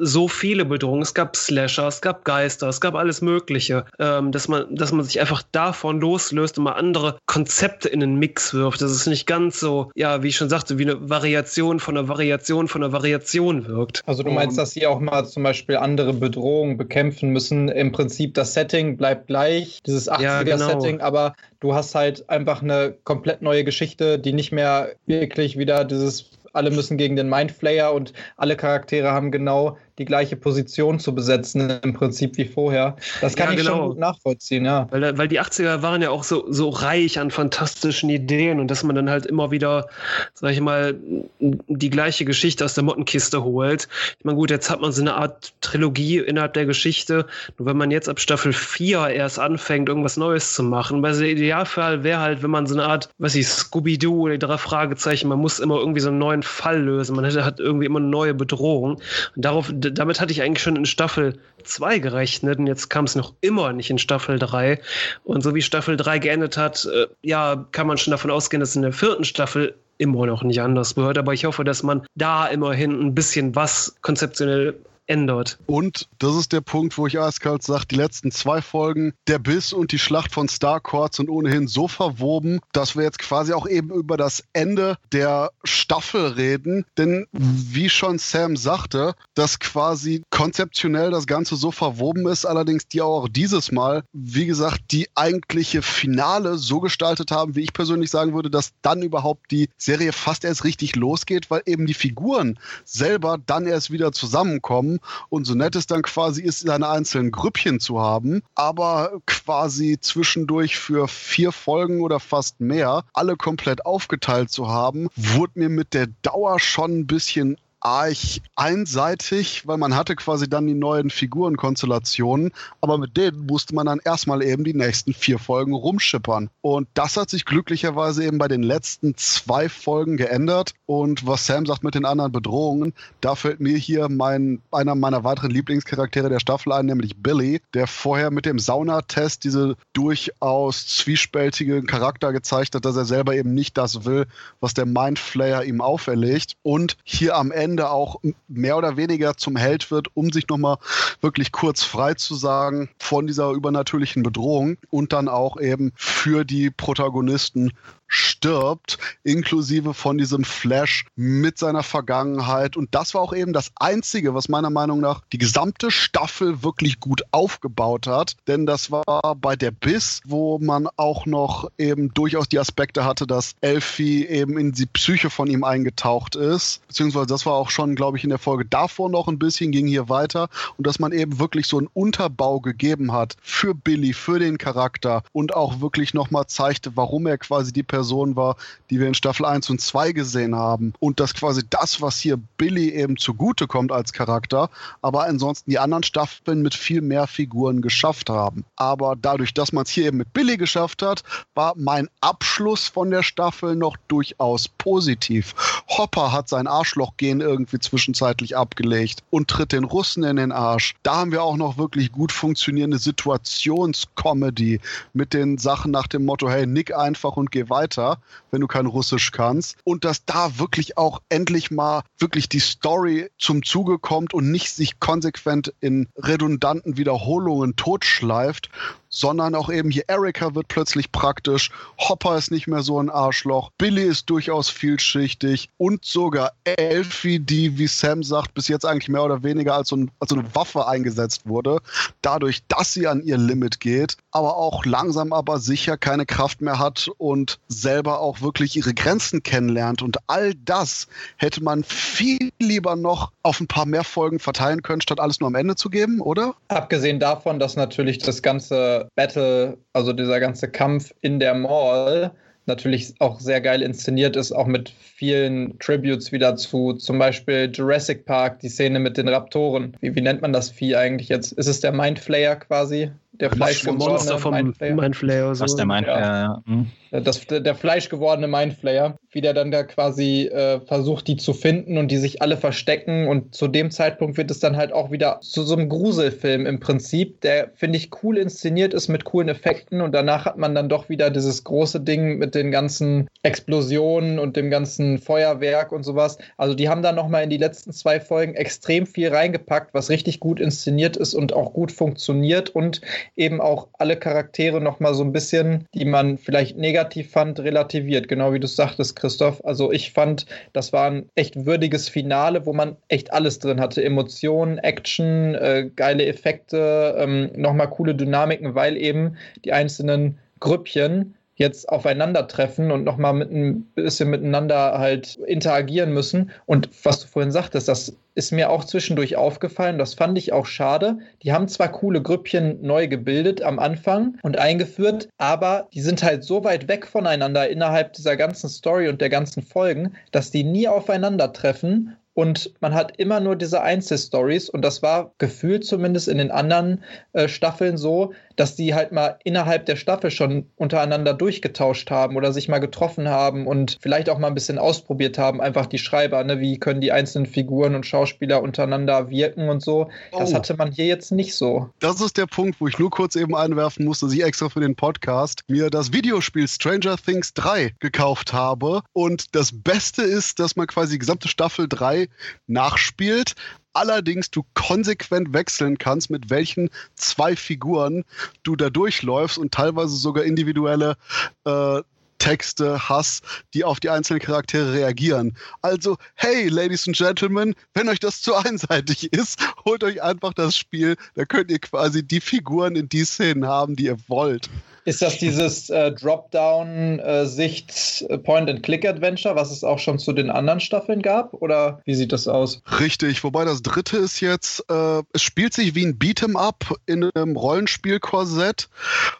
Speaker 4: so viele Bedrohungen. Es gab Slasher, es gab Geister, es gab alles Mögliche. Ähm, dass man, dass man sich einfach davon loslöst und mal andere Konzepte in den Mix wirft. Dass es nicht ganz so, ja, wie ich schon sagte, wie eine Variation von einer Variation von einer Variation wirkt.
Speaker 2: Also du meinst, dass sie auch mal zum Beispiel andere Bedrohungen bekämpfen müssen. Im Prinzip das Setting bleibt gleich, dieses 80er-Setting,
Speaker 4: genau.
Speaker 2: aber du hast halt einfach eine komplett neue Geschichte, die nicht mehr wirklich wieder dieses alle müssen gegen den Mindflayer und alle Charaktere haben genau die gleiche Position zu besetzen, im Prinzip wie vorher. Das kann
Speaker 4: Ja,
Speaker 2: ich
Speaker 4: genau.
Speaker 2: schon gut nachvollziehen, ja.
Speaker 4: Weil, weil die 80er waren ja auch so, so reich an fantastischen Ideen und dass man dann halt immer wieder, sag ich mal, die gleiche Geschichte aus der Mottenkiste holt. Ich meine, gut, jetzt hat man so eine Art Trilogie innerhalb der Geschichte. Nur wenn man jetzt ab Staffel 4 erst anfängt, irgendwas Neues zu machen, weil der Idealfall wäre halt, wenn man so eine Art, was ich, Scooby-Doo oder die drei Fragezeichen, man muss immer irgendwie so einen neuen Fall lösen. Man hat irgendwie immer eine neue Bedrohung. Und darauf, damit hatte ich eigentlich schon in Staffel 2 gerechnet und jetzt kam es noch immer nicht in Staffel 3. Und so wie Staffel 3 geendet hat, äh, ja, kann man schon davon ausgehen, dass in der vierten Staffel immer noch nicht anders wird. Aber ich hoffe, dass man da immerhin ein bisschen was konzeptionell ändert.
Speaker 1: Und das ist der Punkt, wo ich eiskalt sage, die letzten zwei Folgen, der Biss und die Schlacht von Starcourt sind ohnehin so verwoben, dass wir jetzt quasi auch eben über das Ende der Staffel reden. Denn wie schon Sam sagte, dass quasi konzeptionell das Ganze so verwoben ist, allerdings die auch dieses Mal, wie gesagt, die eigentliche Finale so gestaltet haben, wie ich persönlich sagen würde, dass dann überhaupt die Serie fast erst richtig losgeht, weil eben die Figuren selber dann erst wieder zusammenkommen und so nett es dann quasi ist, seine einzelnen Grüppchen zu haben, aber quasi zwischendurch für vier Folgen oder fast mehr alle komplett aufgeteilt zu haben, wurde mir mit der Dauer schon ein bisschen arg einseitig, weil man hatte quasi dann die neuen Figurenkonstellationen, aber mit denen musste man dann erstmal eben die nächsten vier Folgen rumschippern. Und das hat sich glücklicherweise eben bei den letzten zwei Folgen geändert. Und was Sam sagt mit den anderen Bedrohungen, da fällt mir hier mein, einer meiner weiteren Lieblingscharaktere der Staffel ein, nämlich Billy, der vorher mit dem Saunatest diese durchaus zwiespältige Charakter gezeigt hat, dass er selber eben nicht das will, was der Mindflayer ihm auferlegt. Und hier am Ende auch mehr oder weniger zum Held wird, um sich nochmal wirklich kurz frei zu sagen von dieser übernatürlichen Bedrohung und dann auch eben für die Protagonisten stirbt, inklusive von diesem Flash mit seiner Vergangenheit. Und das war auch eben das Einzige, was meiner Meinung nach die gesamte Staffel wirklich gut aufgebaut hat. Denn das war bei der Biss, wo man auch noch eben durchaus die Aspekte hatte, dass Elfie eben in die Psyche von ihm eingetaucht ist. Beziehungsweise das war auch schon, glaube ich, in der Folge davor noch ein bisschen, ging hier weiter. Und dass man eben wirklich so einen Unterbau gegeben hat für Billy, für den Charakter und auch wirklich nochmal zeigte, warum er quasi die Person war, die wir in Staffel 1 und 2 gesehen haben. Und dass quasi das, was hier Billy eben zugutekommt als Charakter, aber ansonsten die anderen Staffeln mit viel mehr Figuren geschafft haben. Aber dadurch, dass man es hier eben mit Billy geschafft hat, war mein Abschluss von der Staffel noch durchaus positiv. Hopper hat sein Arschloch-Gen irgendwie zwischenzeitlich abgelegt und tritt den Russen in den Arsch. Da haben wir auch noch wirklich gut funktionierende Situationscomedy mit den Sachen nach dem Motto, hey, nick einfach und geh weiter, wenn du kein Russisch kannst. Und dass da wirklich auch endlich mal wirklich die Story zum Zuge kommt und nicht sich konsequent in redundanten Wiederholungen totschleift, sondern auch eben hier Erika wird plötzlich praktisch, Hopper ist nicht mehr so ein Arschloch, Billy ist durchaus vielschichtig und sogar Elfie, die, wie Sam sagt, bis jetzt eigentlich mehr oder weniger als so, ein, als so eine Waffe eingesetzt wurde, dadurch, dass sie an ihr Limit geht, aber auch langsam aber sicher keine Kraft mehr hat und selber auch wirklich ihre Grenzen kennenlernt. Und all das hätte man viel lieber noch auf ein paar mehr Folgen verteilen können, statt alles nur am Ende zu geben, oder?
Speaker 2: Abgesehen davon, dass natürlich das ganze Battle, also dieser ganze Kampf in der Mall, natürlich auch sehr geil inszeniert ist, auch mit vielen Tributes wieder zu zum Beispiel Jurassic Park, die Szene mit den Raptoren. Wie, wie nennt man das Vieh eigentlich jetzt? Ist es der Mindflayer quasi?
Speaker 4: Der Fleischmonster vom Mindflayer. Mindflayer
Speaker 3: so. Was der Mindflayer, ja. ja. Hm.
Speaker 2: Das, der fleischgewordene Mindflayer, wie der dann da quasi äh, versucht, die zu finden und die sich alle verstecken. Und zu dem Zeitpunkt wird es dann halt auch wieder zu so einem Gruselfilm im Prinzip, der, finde ich, cool inszeniert ist mit coolen Effekten. Und danach hat man dann doch wieder dieses große Ding mit den ganzen Explosionen und dem ganzen Feuerwerk und sowas. Also die haben da nochmal in die letzten zwei Folgen extrem viel reingepackt, was richtig gut inszeniert ist und auch gut funktioniert und eben auch alle Charaktere nochmal so ein bisschen, die man vielleicht negativ fand, relativiert. Genau wie du sagtest, Christoph. Also ich fand, das war ein echt würdiges Finale, wo man echt alles drin hatte. Emotionen, Action, äh, geile Effekte, ähm, nochmal coole Dynamiken, weil eben die einzelnen Grüppchen jetzt aufeinandertreffen und nochmal mit ein bisschen miteinander halt interagieren müssen. Und was du vorhin sagtest, das ist mir auch zwischendurch aufgefallen, das fand ich auch schade. Die haben zwar coole Grüppchen neu gebildet am Anfang und eingeführt, aber die sind halt so weit weg voneinander innerhalb dieser ganzen Story und der ganzen Folgen, dass die nie aufeinandertreffen und man hat immer nur diese Einzelstories und das war gefühlt zumindest in den anderen äh, Staffeln so, dass die halt mal innerhalb der Staffel schon untereinander durchgetauscht haben oder sich mal getroffen haben und vielleicht auch mal ein bisschen ausprobiert haben, einfach die Schreiber, ne, wie können die einzelnen Figuren und Schauspieler untereinander wirken und so. Das oh. hatte man hier jetzt nicht so.
Speaker 1: Das ist der Punkt, wo ich nur kurz eben einwerfen musste, dass ich extra für den Podcast mir das Videospiel Stranger Things 3 gekauft habe und das Beste ist, dass man quasi die gesamte Staffel 3 nachspielt. Allerdings du konsequent wechseln kannst, mit welchen zwei Figuren du da durchläufst und teilweise sogar individuelle äh, Texte hast, die auf die einzelnen Charaktere reagieren. Also, hey, Ladies and Gentlemen, wenn euch das zu einseitig ist, holt euch einfach das Spiel. Da könnt ihr quasi die Figuren in die Szenen haben, die ihr wollt.
Speaker 2: Ist das dieses äh, Dropdown-Sicht äh, Point-and-Click-Adventure, was es auch schon zu den anderen Staffeln gab? Oder wie sieht das aus?
Speaker 1: Richtig, wobei das dritte ist jetzt, äh, es spielt sich wie ein Beat'em-up in einem Rollenspiel-Korsett,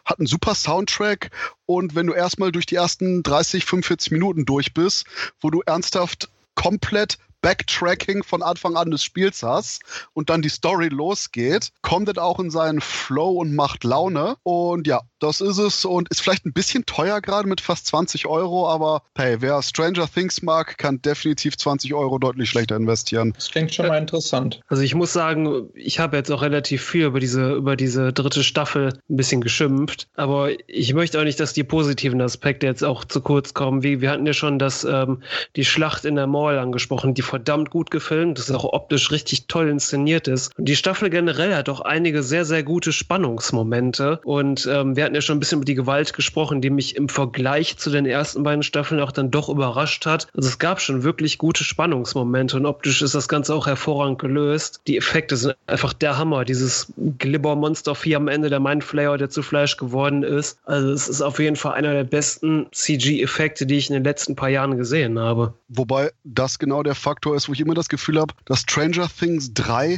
Speaker 1: hat einen super Soundtrack und wenn du erstmal durch die ersten 30, 45 Minuten durch bist, wo du ernsthaft komplett Backtracking von Anfang an des Spiels hast und dann die Story losgeht, kommt es auch in seinen Flow und macht Laune. Und ja, das ist es und ist vielleicht ein bisschen teuer gerade mit fast 20 Euro, aber hey, wer Stranger Things mag, kann definitiv 20 Euro deutlich schlechter investieren.
Speaker 2: Das klingt schon mal interessant.
Speaker 4: Also ich muss sagen, ich habe jetzt auch relativ viel über diese, über diese dritte Staffel ein bisschen geschimpft, aber ich möchte auch nicht, dass die positiven Aspekte jetzt auch zu kurz kommen. Wie wir hatten ja schon das, ähm, die Schlacht in der Mall angesprochen, die verdammt gut gefilmt, das ist auch optisch richtig toll inszeniert ist. Und die Staffel generell hat auch einige sehr, sehr gute Spannungsmomente. Und ähm, wir hatten ja schon ein bisschen über die Gewalt gesprochen, die mich im Vergleich zu den ersten beiden Staffeln auch dann doch überrascht hat. Also es gab schon wirklich gute Spannungsmomente und optisch ist das Ganze auch hervorragend gelöst. Die Effekte sind einfach der Hammer. Dieses Glibber-Monster 4 am Ende, der Mindflayer, der zu Fleisch geworden ist. Also es ist auf jeden Fall einer der besten CG-Effekte, die ich in den letzten paar Jahren gesehen habe.
Speaker 1: Wobei das genau der Fakt Faktor ist, wo ich immer das Gefühl habe, dass Stranger Things 3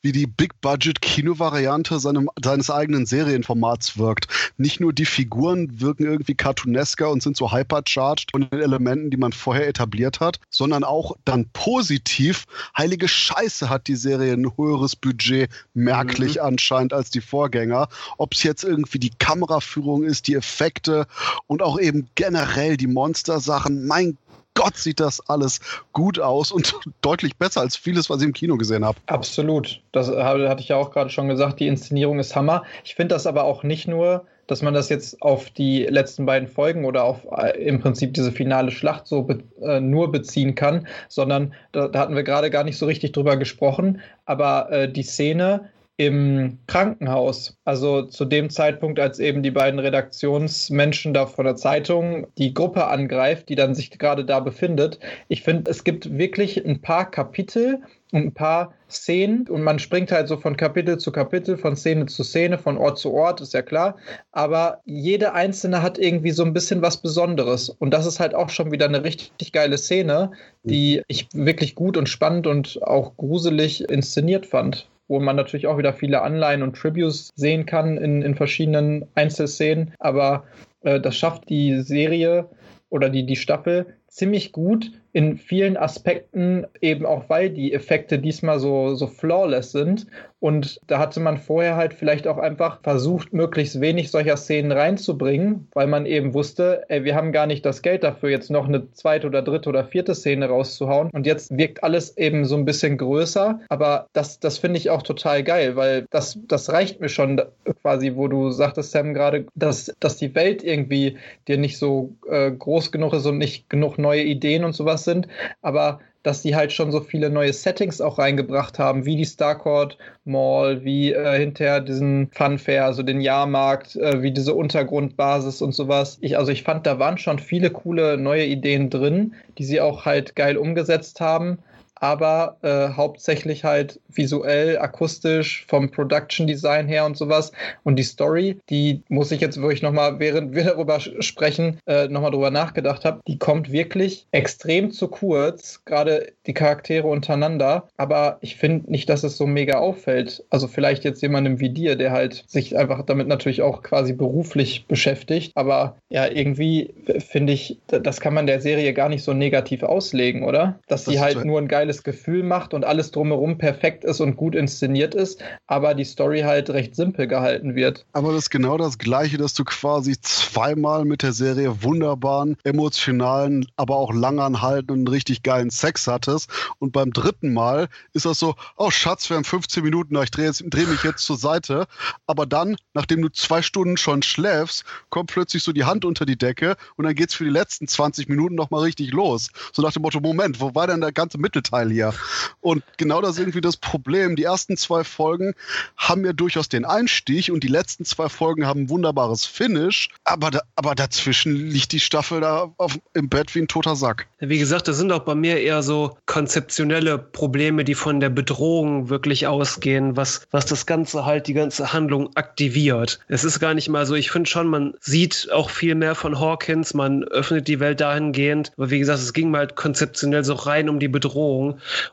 Speaker 1: wie die Big-Budget-Kino-Variante seines eigenen Serienformats wirkt. Nicht nur die Figuren wirken irgendwie cartoonesker und sind so hypercharged von den Elementen, die man vorher etabliert hat, sondern auch dann positiv. Heilige Scheiße hat die Serie ein höheres Budget, merklich mhm. anscheinend, als die Vorgänger. Ob es jetzt irgendwie die Kameraführung ist, die Effekte und auch eben generell die Monster-Sachen. Mein Gott, sieht das alles gut aus und deutlich besser als vieles, was ich im Kino gesehen habe.
Speaker 2: Absolut. Das hatte ich ja auch gerade schon gesagt. Die Inszenierung ist Hammer. Ich finde das aber auch nicht nur, dass man das jetzt auf die letzten beiden Folgen oder auf äh, im Prinzip diese finale Schlacht so be äh, nur beziehen kann, sondern da, da, hatten wir gerade gar nicht so richtig drüber gesprochen. Aber äh, die Szene, im Krankenhaus. Also zu dem Zeitpunkt, als eben die beiden Redaktionsmenschen da von der Zeitung die Gruppe angreift, die dann sich gerade da befindet. Ich finde, es gibt wirklich ein paar Kapitel und ein paar Szenen und man springt halt so von Kapitel zu Kapitel, von Szene zu Szene, von Ort zu Ort, ist ja klar. Aber jede einzelne hat irgendwie so ein bisschen was Besonderes. Und das ist halt auch schon wieder eine richtig geile Szene, die ich wirklich gut und spannend und auch gruselig inszeniert fand wo man natürlich auch wieder viele Anleihen und Tributes sehen kann in, in verschiedenen Einzelszenen. Aber äh, das schafft die Serie oder die, die Staffel ziemlich gut, in vielen Aspekten, eben auch weil die Effekte diesmal so, so flawless sind. Und da hatte man vorher halt vielleicht auch einfach versucht, möglichst wenig solcher Szenen reinzubringen, weil man eben wusste, ey, wir haben gar nicht das Geld dafür, jetzt noch eine zweite oder dritte oder vierte Szene rauszuhauen. Und jetzt wirkt alles eben so ein bisschen größer. Aber das, das finde ich auch total geil, weil das, das reicht mir schon quasi, wo du sagtest, Sam, gerade, dass, dass die Welt irgendwie dir nicht so äh, groß genug ist und nicht genug neue Ideen und sowas sind, aber dass die halt schon so viele neue Settings auch reingebracht haben, wie die Starcourt Mall, wie äh, hinterher diesen Funfair, also den Jahrmarkt, äh, wie diese Untergrundbasis und sowas. Ich, also ich fand, da waren schon viele coole neue Ideen drin, die sie auch halt geil umgesetzt haben aber äh, hauptsächlich halt visuell, akustisch, vom Production Design her und sowas. Und die Story, die muss ich jetzt wirklich nochmal, während wir darüber sprechen, äh, nochmal drüber nachgedacht habe, die kommt wirklich extrem zu kurz, gerade die Charaktere untereinander. Aber ich finde nicht, dass es so mega auffällt. Also vielleicht jetzt jemandem wie dir, der halt sich einfach damit natürlich auch quasi beruflich beschäftigt. Aber ja, irgendwie finde ich, das kann man der Serie gar nicht so negativ auslegen, oder? Dass sie halt nur ein geiles geiles Gefühl macht und alles drumherum perfekt ist und gut inszeniert ist, aber die Story halt recht simpel gehalten wird.
Speaker 1: Aber das ist genau das Gleiche, dass du quasi zweimal mit der Serie wunderbaren, emotionalen, aber auch langanhaltenden, richtig geilen Sex hattest und beim dritten Mal ist das so, oh Schatz, wir haben 15 Minuten, ich drehe dreh mich jetzt zur Seite, aber dann, nachdem du zwei Stunden schon schläfst, kommt plötzlich so die Hand unter die Decke und dann geht es für die letzten 20 Minuten nochmal richtig los. So nach dem Motto, Moment, wo war denn der ganze Mittelteil? Teil hier. Und genau das ist irgendwie das Problem. Die ersten zwei Folgen haben ja durchaus den Einstieg und die letzten zwei Folgen haben ein wunderbares Finish, aber, da, aber dazwischen liegt die Staffel da auf, im Bett wie ein toter Sack.
Speaker 4: Wie gesagt, das sind auch bei mir eher so konzeptionelle Probleme, die von der Bedrohung wirklich ausgehen, was, was das Ganze halt, die ganze Handlung aktiviert. Es ist gar nicht mal so, ich finde schon, man sieht auch viel mehr von Hawkins, man öffnet die Welt dahingehend, aber wie gesagt, es ging mal halt konzeptionell so rein um die Bedrohung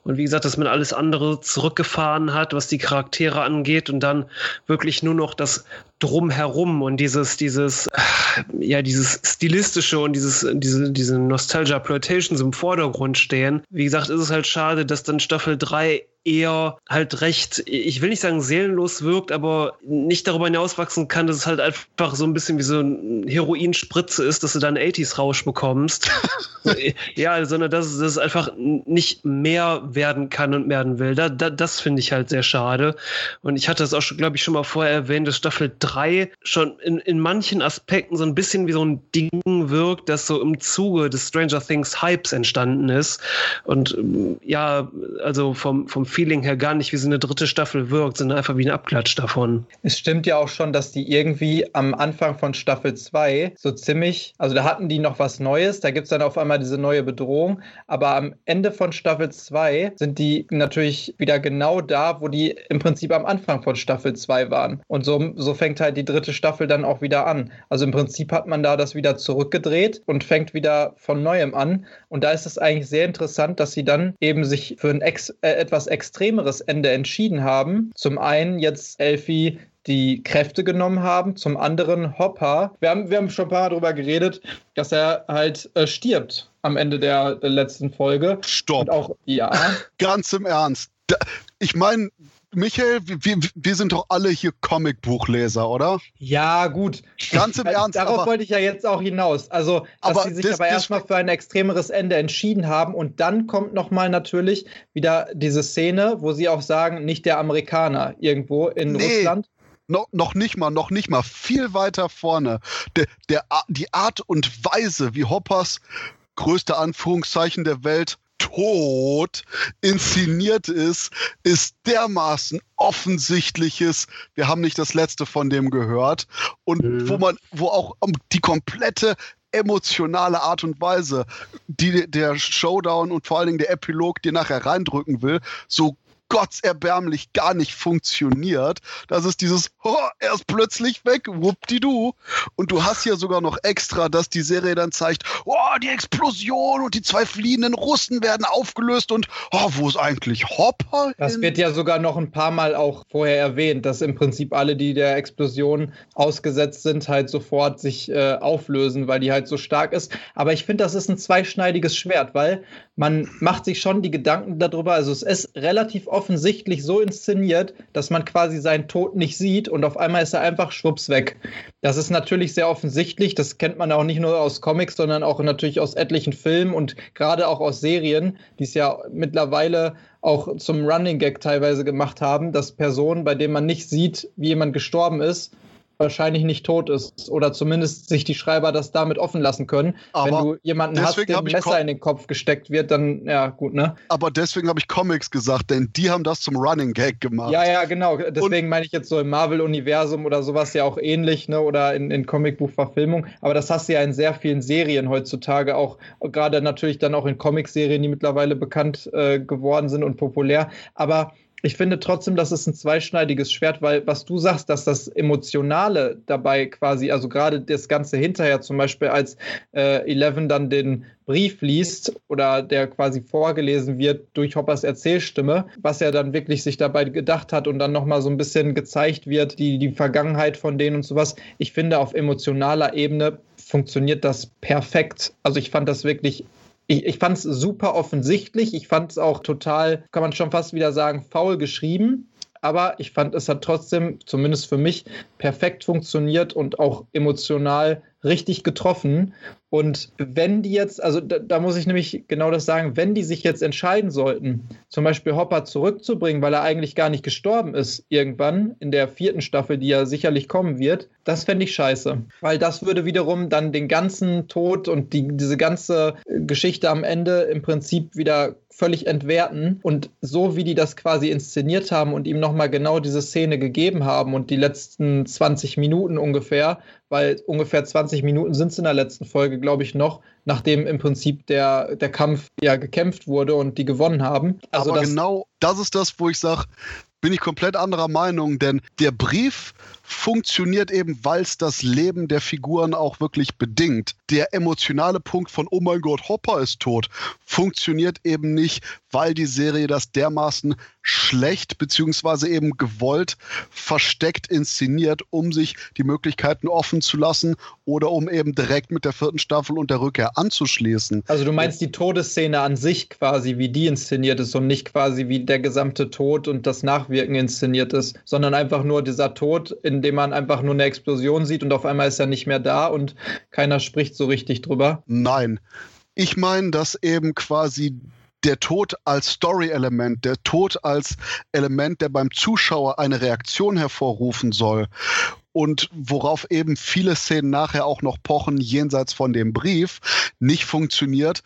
Speaker 4: und wie gesagt, dass man alles andere zurückgefahren hat, was die Charaktere angeht und dann wirklich nur noch das drumherum und dieses, dieses, ja, dieses stilistische und dieses, diese, diese Nostalgia Plotations im Vordergrund stehen. Wie gesagt, ist es halt schade, dass dann Staffel 3 eher halt recht, ich will nicht sagen seelenlos wirkt, aber nicht darüber hinauswachsen kann, dass es halt einfach so ein bisschen wie so ein Heroinspritze ist, dass du dann 80s-Rausch bekommst. ja, sondern dass, dass es einfach nicht mehr werden kann und werden will. Da, da, das finde ich halt sehr schade. Und ich hatte das auch, glaube ich, schon mal vorher erwähnt, dass Staffel 3 schon in, in manchen Aspekten so ein bisschen wie so ein Ding wirkt, das so im Zuge des Stranger Things Hypes entstanden ist. Und ja, also vom, vom Feeling her gar nicht wie so eine dritte Staffel wirkt, sondern einfach wie ein Abklatsch davon.
Speaker 2: Es stimmt ja auch schon, dass die irgendwie am Anfang von Staffel 2 so ziemlich, also da hatten die noch was Neues, da gibt es dann auf einmal diese neue Bedrohung, aber am Ende von Staffel 2 sind die natürlich wieder genau da, wo die im Prinzip am Anfang von Staffel 2 waren. Und so, so fängt halt die dritte Staffel dann auch wieder an. Also im Prinzip hat man da das wieder zurückgedreht und fängt wieder von neuem an. Und da ist es eigentlich sehr interessant, dass sie dann eben sich für ein ex, äh, etwas extremeres Ende entschieden haben. Zum einen jetzt Elfie die Kräfte genommen haben, zum anderen Hopper. Wir haben, wir haben schon ein paar Mal darüber geredet, dass er halt äh, stirbt am Ende der, der letzten Folge.
Speaker 1: Stopp. Und
Speaker 2: auch, ja.
Speaker 1: Ganz im Ernst. Ich meine, Michael, wir, wir sind doch alle hier Comicbuchleser, oder?
Speaker 2: Ja, gut.
Speaker 1: Ganz im Ernst.
Speaker 2: Darauf wollte ich ja jetzt auch hinaus. Also, dass aber sie sich das, aber erstmal für ein extremeres Ende entschieden haben und dann kommt nochmal natürlich wieder diese Szene, wo sie auch sagen, nicht der Amerikaner irgendwo in nee. Russland.
Speaker 1: No, noch nicht mal, noch nicht mal, viel weiter vorne. Der, der, die Art und Weise, wie Hoppers größte Anführungszeichen der Welt Tod inszeniert ist, ist dermaßen offensichtliches, wir haben nicht das letzte von dem gehört und mhm. wo man, wo auch die komplette emotionale Art und Weise, die der Showdown und vor allen Dingen der Epilog dir nachher reindrücken will, so gottserbärmlich gar nicht funktioniert. Das ist dieses, oh, er ist plötzlich weg, wuppdidu. Und du hast ja sogar noch extra, dass die Serie dann zeigt, oh, die Explosion und die zwei fliehenden Russen werden aufgelöst und, oh, wo ist eigentlich Hopper?
Speaker 2: Das wird ja sogar noch ein paar Mal auch vorher erwähnt, dass im Prinzip alle, die der Explosion ausgesetzt sind, halt sofort sich äh, auflösen, weil die halt so stark ist. Aber ich finde, das ist ein zweischneidiges Schwert, weil man macht sich schon die Gedanken darüber, also es ist relativ offensichtlich so inszeniert, dass man quasi seinen Tod nicht sieht und auf einmal ist er einfach schwupps weg. Das ist natürlich sehr offensichtlich, das kennt man auch nicht nur aus Comics, sondern auch natürlich aus etlichen Filmen und gerade auch aus Serien, die es ja mittlerweile auch zum Running Gag teilweise gemacht haben, dass Personen, bei denen man nicht sieht, wie jemand gestorben ist, wahrscheinlich nicht tot ist oder zumindest sich die Schreiber das damit offen lassen können. Aber Wenn du jemanden hast, dem ein Messer in den Kopf gesteckt wird, dann ja gut, ne?
Speaker 1: Aber deswegen habe ich Comics gesagt, denn die haben das zum Running Gag gemacht.
Speaker 2: Ja, ja, genau. Deswegen Und meine ich jetzt so im Marvel-Universum oder sowas ja auch ähnlich, ne? Oder in, in Comicbuchverfilmung. Aber das hast du ja in sehr vielen Serien heutzutage auch, gerade natürlich dann auch in Comicserien, die mittlerweile bekannt äh, geworden sind und populär. Aber ich finde trotzdem, dass es ein zweischneidiges Schwert, weil was du sagst, dass das Emotionale dabei quasi, also gerade das Ganze hinterher, zum Beispiel als äh, Eleven dann den Brief liest oder der quasi vorgelesen wird durch Hoppers Erzählstimme, was er dann wirklich sich dabei gedacht hat und dann nochmal so ein bisschen gezeigt wird, die, die Vergangenheit von denen und sowas. Ich finde, auf emotionaler Ebene funktioniert das perfekt. Also ich fand das wirklich ich, ich fand es super offensichtlich. Ich fand es auch total, kann man schon fast wieder sagen, faul geschrieben. Aber ich fand, es hat trotzdem, zumindest für mich, perfekt funktioniert und auch emotional richtig getroffen. Und wenn die jetzt, also da, da, muss ich nämlich genau das sagen, wenn die sich jetzt entscheiden sollten, zum Beispiel Hopper zurückzubringen, weil er eigentlich gar nicht gestorben ist, irgendwann in der vierten Staffel, die ja sicherlich kommen wird, das fände ich scheiße. Weil das würde wiederum dann den ganzen Tod und die, diese ganze Geschichte am Ende im Prinzip wieder völlig entwerten. Und so wie die das quasi inszeniert haben und ihm nochmal genau diese Szene gegeben haben und die letzten 20 Minuten ungefähr, weil ungefähr 20 Minuten sind es in der letzten Folge, glaube ich, noch, nachdem im Prinzip der, der Kampf ja gekämpft wurde und die gewonnen haben.
Speaker 1: Also Aber das genau das ist das, wo ich sage, bin ich komplett anderer Meinung, denn der Brief funktioniert eben, weil es das Leben der Figuren auch wirklich bedingt. Der emotionale Punkt von Oh mein Gott, Hopper ist tot, funktioniert eben nicht, weil die Serie das dermaßen schlecht beziehungsweise eben gewollt versteckt inszeniert, um sich die Möglichkeiten offen zu lassen oder um eben direkt mit der vierten Staffel und der Rückkehr anzuschließen.
Speaker 2: Also du meinst die Todesszene an sich quasi, wie die inszeniert ist und nicht quasi wie der gesamte Tod und das Nachwirken inszeniert ist, sondern einfach nur dieser Tod, in dem man einfach nur eine Explosion sieht und auf einmal ist er nicht mehr da und keiner spricht so richtig drüber?
Speaker 1: Nein. Ich meine, dass eben quasi der Tod als Story-Element, der Tod als Element, der beim Zuschauer eine Reaktion hervorrufen soll und worauf eben viele Szenen nachher auch noch pochen, jenseits von dem Brief, nicht funktioniert,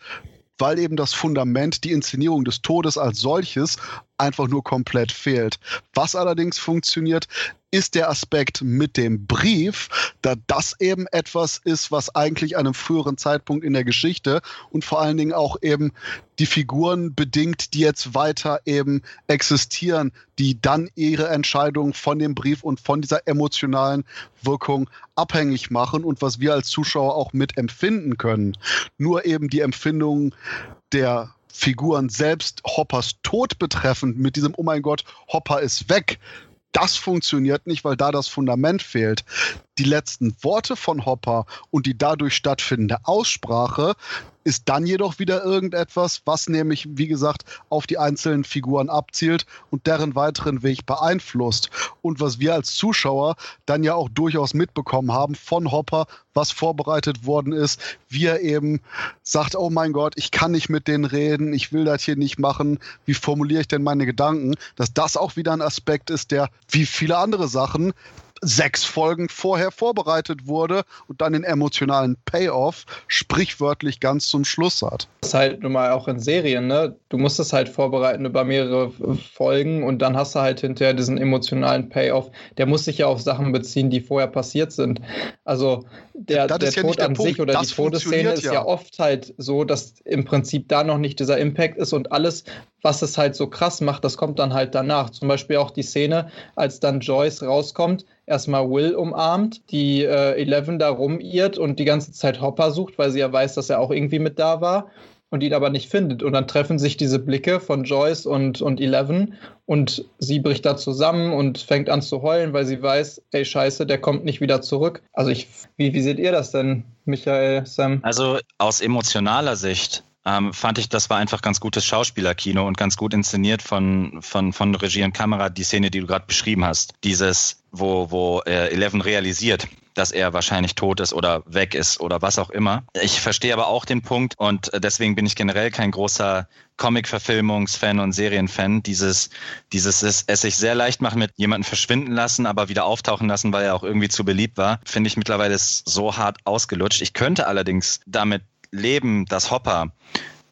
Speaker 1: weil eben das Fundament, die Inszenierung des Todes als solches einfach nur komplett fehlt. Was allerdings funktioniert, ist der Aspekt mit dem Brief, da das eben etwas ist, was eigentlich einem früheren Zeitpunkt in der Geschichte und vor allen Dingen auch eben die Figuren bedingt, die jetzt weiter eben existieren, die dann ihre Entscheidung von dem Brief und von dieser emotionalen Wirkung abhängig machen und was wir als Zuschauer auch mitempfinden können. Nur eben die Empfindung der Figuren selbst Hoppers Tod betreffend mit diesem, oh mein Gott, Hopper ist weg, das funktioniert nicht, weil da das Fundament fehlt. Die letzten Worte von Hopper und die dadurch stattfindende Aussprache ist dann jedoch wieder irgendetwas, was nämlich, wie gesagt, auf die einzelnen Figuren abzielt und deren weiteren Weg beeinflusst. Und was wir als Zuschauer dann ja auch durchaus mitbekommen haben von Hopper, was vorbereitet worden ist, wie er eben sagt, oh mein Gott, ich kann nicht mit denen reden, ich will das hier nicht machen, wie formuliere ich denn meine Gedanken, dass das auch wieder ein Aspekt ist, der wie viele andere Sachen sechs Folgen vorher vorbereitet wurde und dann den emotionalen Payoff sprichwörtlich ganz zum Schluss hat.
Speaker 2: Das ist halt nun mal auch in Serien, ne? Du musst es halt vorbereiten über mehrere Folgen und dann hast du halt hinterher diesen emotionalen Payoff. Der muss sich ja auf Sachen beziehen, die vorher passiert sind. Also der, der
Speaker 1: ja
Speaker 2: Tod
Speaker 1: der
Speaker 2: an
Speaker 1: Punkt.
Speaker 2: sich oder
Speaker 1: Das
Speaker 2: die Todesszene ist ja.
Speaker 1: ja.
Speaker 2: oft halt so, dass im Prinzip da noch nicht dieser Impact ist und alles, was es halt so krass macht, das kommt dann halt danach. Zum Beispiel auch die Szene, als dann Joyce rauskommt, erstmal Will umarmt, die äh, Eleven da rumirrt und die ganze Zeit Hopper sucht, weil sie ja weiß, dass er auch irgendwie mit da war und ihn aber nicht findet. Und dann treffen sich diese Blicke von Joyce und, und Eleven und sie bricht da zusammen und fängt an zu heulen, weil sie weiß, ey Scheiße, der kommt nicht wieder zurück. Also ich, wie, wie seht ihr das denn, Michael, Sam?
Speaker 3: Also aus emotionaler Sicht ähm, fand ich, das war einfach ganz gutes Schauspielerkino und ganz gut inszeniert von, von, von Regie und Kamera, die Szene, die du gerade beschrieben hast. Dieses, wo, wo äh, Eleven realisiert, dass er wahrscheinlich tot ist oder weg ist oder was auch immer. Ich verstehe aber auch den Punkt und äh, deswegen bin ich generell kein großer Comic-Verfilmungs-Fan und Serienfan. Dieses, dieses es, es sich sehr leicht machen mit jemanden verschwinden lassen, aber wieder auftauchen lassen, weil er auch irgendwie zu beliebt war, finde ich mittlerweile so hart ausgelutscht. Ich könnte allerdings damit leben, dass Hopper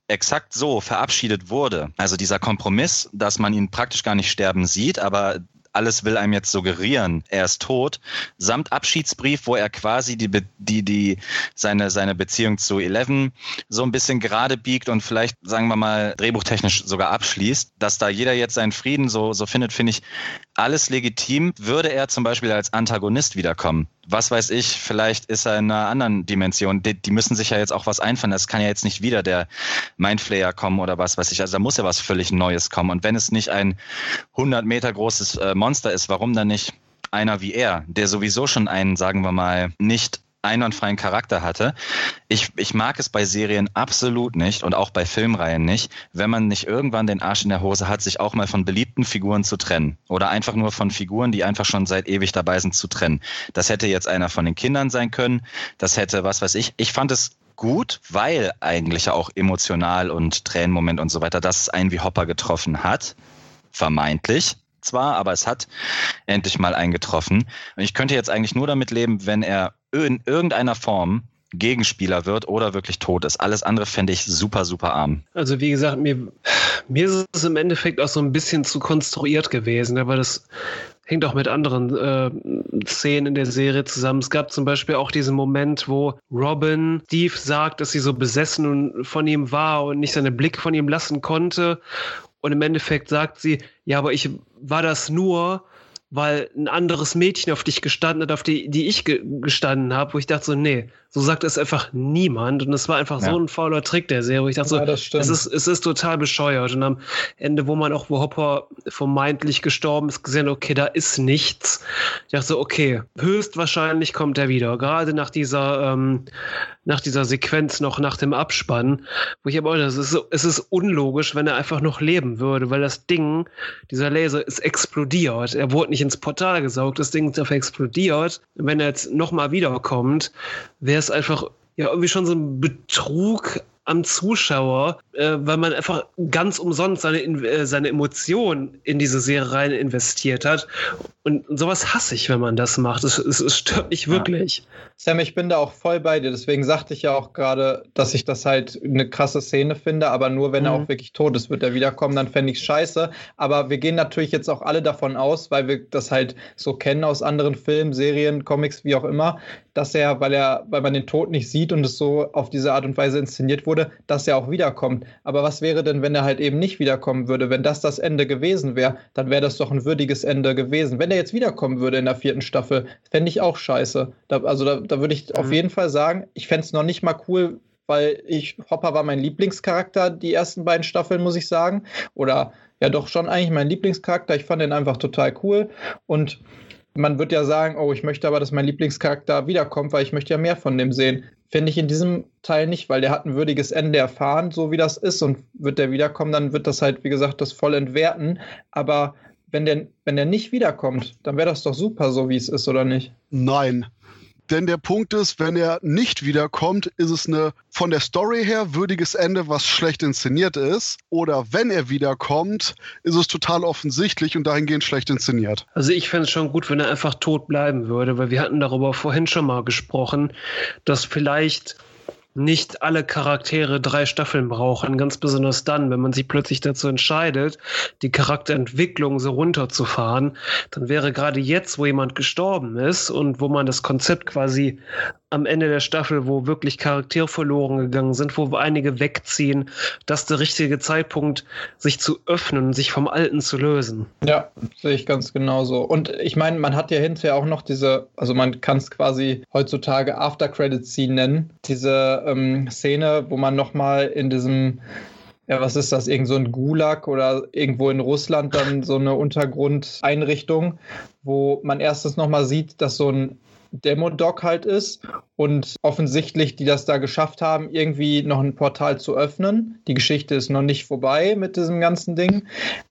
Speaker 3: exakt so verabschiedet wurde. Also dieser Kompromiss, dass man ihn praktisch gar nicht sterben sieht, aber alles will einem jetzt suggerieren, er ist tot, samt Abschiedsbrief, wo er quasi die, die, die, seine, seine Beziehung zu Eleven so ein bisschen gerade biegt und vielleicht, sagen wir mal, drehbuchtechnisch sogar abschließt, dass da jeder jetzt seinen Frieden so, so findet, finde ich alles legitim. Würde er zum Beispiel als Antagonist wiederkommen? Was weiß ich, vielleicht ist er in einer anderen Dimension. Die, die müssen sich ja jetzt auch was einfallen. Das kann ja jetzt nicht wieder der Mindflayer kommen oder was weiß ich. Also da muss ja was völlig Neues kommen. Und wenn es nicht ein 100 Meter großes äh, Monster ist, warum dann nicht einer wie er, der sowieso schon einen, sagen wir mal, nicht einwandfreien Charakter hatte. Ich, ich mag es bei Serien absolut nicht und auch bei Filmreihen nicht, wenn man nicht irgendwann den Arsch in der Hose hat, sich auch mal von beliebten Figuren zu trennen. Oder einfach nur von Figuren, die einfach schon seit ewig dabei sind, zu trennen. Das hätte jetzt einer von den Kindern sein können. Das hätte, was weiß ich. Ich fand es gut, weil eigentlich auch emotional und Tränenmoment und so weiter, dass es einen wie Hopper getroffen hat. Vermeintlich zwar, aber es hat endlich mal eingetroffen. Und ich könnte jetzt eigentlich nur damit leben, wenn er in irgendeiner Form Gegenspieler wird oder wirklich tot ist. Alles andere fände ich super, super arm.
Speaker 4: Also wie gesagt, mir, mir ist es im Endeffekt auch so ein bisschen zu konstruiert gewesen, aber das hängt auch mit anderen äh, Szenen in der Serie zusammen. Es gab zum Beispiel auch diesen Moment, wo Robin Steve sagt, dass sie so besessen von ihm war und nicht seinen Blick von ihm lassen konnte. Und im Endeffekt sagt sie, ja, aber ich war das nur, weil ein anderes Mädchen auf dich gestanden hat, auf die, die ich ge gestanden habe, wo ich dachte so, nee, so sagt es einfach niemand. Und es war einfach
Speaker 3: Ja.
Speaker 4: so ein fauler Trick der Serie, wo ich dachte so,
Speaker 2: Ja, das stimmt.
Speaker 4: es ist, es ist total bescheuert. Und am Ende, wo man auch, wo Hopper vermeintlich gestorben ist, gesehen, okay, da ist nichts. Ich dachte so, okay, höchstwahrscheinlich kommt er wieder. Gerade nach dieser, ähm, nach dieser Sequenz noch nach dem Abspann, wo ich aber auch, es ist, so, es ist unlogisch, wenn er einfach noch leben würde, weil das Ding, dieser Laser ist explodiert. Er wurde nicht ins Portal gesaugt, das Ding ist einfach explodiert. Und wenn er jetzt nochmal wiederkommt, wäre es einfach ja irgendwie schon so ein Betrug am Zuschauer, äh, weil man einfach ganz umsonst seine, In- äh, seine Emotionen in diese Serie rein investiert hat. Und, und sowas hasse ich, wenn man das macht. Es, es, es stört mich
Speaker 3: Ja.
Speaker 4: wirklich.
Speaker 2: Sam, ich bin da auch voll bei dir. Deswegen sagte ich ja auch gerade, dass ich das halt eine krasse Szene finde, aber nur wenn er
Speaker 4: Mhm.
Speaker 2: auch wirklich tot ist, wird er wiederkommen, dann fände ich scheiße. Aber wir gehen natürlich jetzt auch alle davon aus, weil wir das halt so kennen aus anderen Filmen, Serien, Comics, wie auch immer, dass er, weil er, weil man den Tod nicht sieht und es so auf diese Art und Weise inszeniert wurde, dass er auch wiederkommt. Aber was wäre denn, wenn er halt eben nicht wiederkommen würde? Wenn das das Ende gewesen wäre, dann wäre das doch ein würdiges Ende gewesen. Wenn er jetzt wiederkommen würde in der vierten Staffel, fände ich auch scheiße. Da, also da, da würde ich auf
Speaker 4: Mhm.
Speaker 2: jeden Fall sagen, ich fände es noch nicht mal cool, weil ich, Hopper war mein Lieblingscharakter, die ersten beiden Staffeln, muss ich sagen. Oder ja doch schon eigentlich mein Lieblingscharakter. Ich fand den einfach total cool. Und man wird ja sagen, oh, ich möchte aber, dass mein Lieblingscharakter wiederkommt, weil ich möchte ja mehr von dem sehen. Finde ich in diesem Teil nicht, weil der hat ein würdiges Ende erfahren, so wie das ist. Und wird der wiederkommen, dann wird das halt, wie gesagt, das voll entwerten. Aber wenn der, wenn der nicht wiederkommt, dann wäre das doch super, so wie es ist, oder nicht?
Speaker 1: Nein. Denn der Punkt ist, wenn er nicht wiederkommt, ist es eine von der Story her würdiges Ende, was schlecht inszeniert ist. Oder wenn er wiederkommt, ist es total offensichtlich und dahingehend schlecht inszeniert.
Speaker 4: Also ich fände es schon gut, wenn er einfach tot bleiben würde, weil wir hatten darüber vorhin schon mal gesprochen, dass vielleicht nicht alle Charaktere drei Staffeln brauchen, ganz besonders dann, wenn man sich plötzlich dazu entscheidet, die Charakterentwicklung so runterzufahren, dann wäre gerade jetzt, wo jemand gestorben ist und wo man das Konzept quasi am Ende der Staffel, wo wirklich Charaktere verloren gegangen sind, wo einige wegziehen, das der richtige Zeitpunkt, sich zu öffnen, sich vom Alten zu lösen.
Speaker 2: Ja, sehe ich ganz genauso. Und ich meine, man hat ja hinterher auch noch diese, also man kann es quasi heutzutage After Credit Scene nennen, diese ähm, Szene, wo man nochmal in diesem ja, was ist das? Irgend so ein Gulag oder irgendwo in Russland dann so eine Untergrundeinrichtung, wo man erstens nochmal sieht, dass so ein Demo-Doc halt ist und offensichtlich, die das da geschafft haben, irgendwie noch ein Portal zu öffnen. Die Geschichte ist noch nicht vorbei mit diesem ganzen Ding.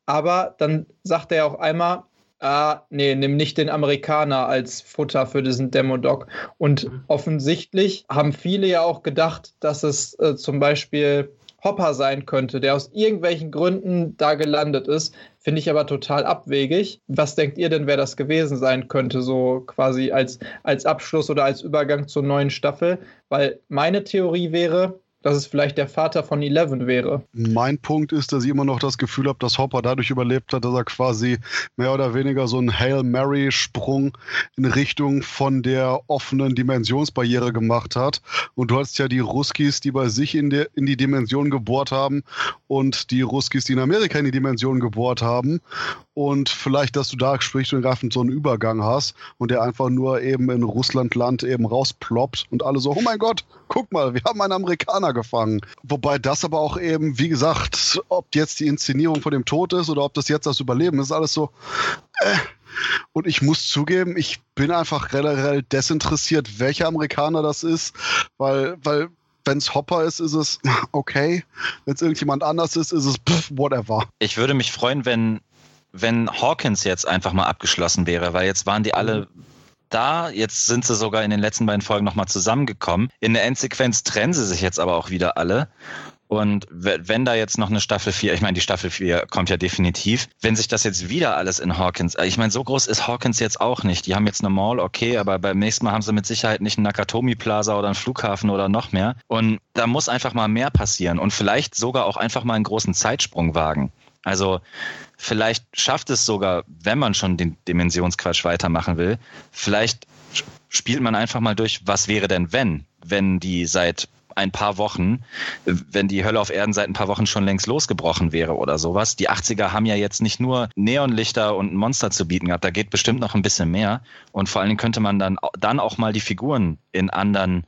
Speaker 2: Aber dann sagt er auch einmal, ah, nee, nimm nicht den Amerikaner als Futter für diesen Demo-Doc. Und offensichtlich haben viele ja auch gedacht, dass es äh, zum Beispiel Hopper sein könnte, der aus irgendwelchen Gründen da gelandet ist. Finde ich aber total abwegig. Was denkt ihr denn, wer das gewesen sein könnte, so quasi als, als Abschluss oder als Übergang zur neuen Staffel? Weil meine Theorie wäre, dass es vielleicht der Vater von Eleven wäre.
Speaker 1: Mein Punkt ist, dass ich immer noch das Gefühl habe, dass Hopper dadurch überlebt hat, dass er quasi mehr oder weniger so einen Hail Mary-Sprung in Richtung von der offenen Dimensionsbarriere gemacht hat. Und du hast ja die Ruskis, die bei sich in, der, in die Dimension gebohrt haben und die Ruskis, die in Amerika in die Dimension gebohrt haben. Und vielleicht, dass du da sprichst und greifend so einen Übergang hast und der einfach nur eben in Russlandland eben rausploppt und alle so, oh mein Gott, guck mal, wir haben einen Amerikaner gefangen. Wobei das aber auch eben, wie gesagt, ob jetzt die Inszenierung von dem Tod ist oder ob das jetzt das Überleben ist, alles so. Äh. Und ich muss zugeben, ich bin einfach generell desinteressiert, welcher Amerikaner das ist, weil, weil wenn es Hopper ist, ist es okay. Wenn es irgendjemand anders ist, ist es pff, whatever.
Speaker 3: Ich würde mich freuen, wenn, wenn Hawkins jetzt einfach mal abgeschlossen wäre, weil jetzt waren die alle da. Jetzt sind sie sogar in den letzten beiden Folgen nochmal zusammengekommen. In der Endsequenz trennen sie sich jetzt aber auch wieder alle. Und wenn da jetzt noch eine Staffel 4, ich meine, die Staffel 4 kommt ja definitiv, wenn sich das jetzt wieder alles in Hawkins, äh, ich meine, so groß ist Hawkins jetzt auch nicht. Die haben jetzt eine Mall, okay, aber beim nächsten Mal haben sie mit Sicherheit nicht einen Nakatomi Plaza oder einen Flughafen oder noch mehr. Und da muss einfach mal mehr passieren und vielleicht sogar auch einfach mal einen großen Zeitsprung wagen. Also vielleicht schafft es sogar, wenn man schon den Dimensionsquatsch weitermachen will, vielleicht spielt man einfach mal durch, was wäre denn wenn, wenn die seit ein paar Wochen, wenn die Hölle auf Erden seit ein paar Wochen schon längst losgebrochen wäre oder sowas. Die 80er haben ja jetzt nicht nur Neonlichter und ein Monster zu bieten gehabt, da geht bestimmt noch ein bisschen mehr. Und vor allen Dingen könnte man dann, dann auch mal die Figuren in anderen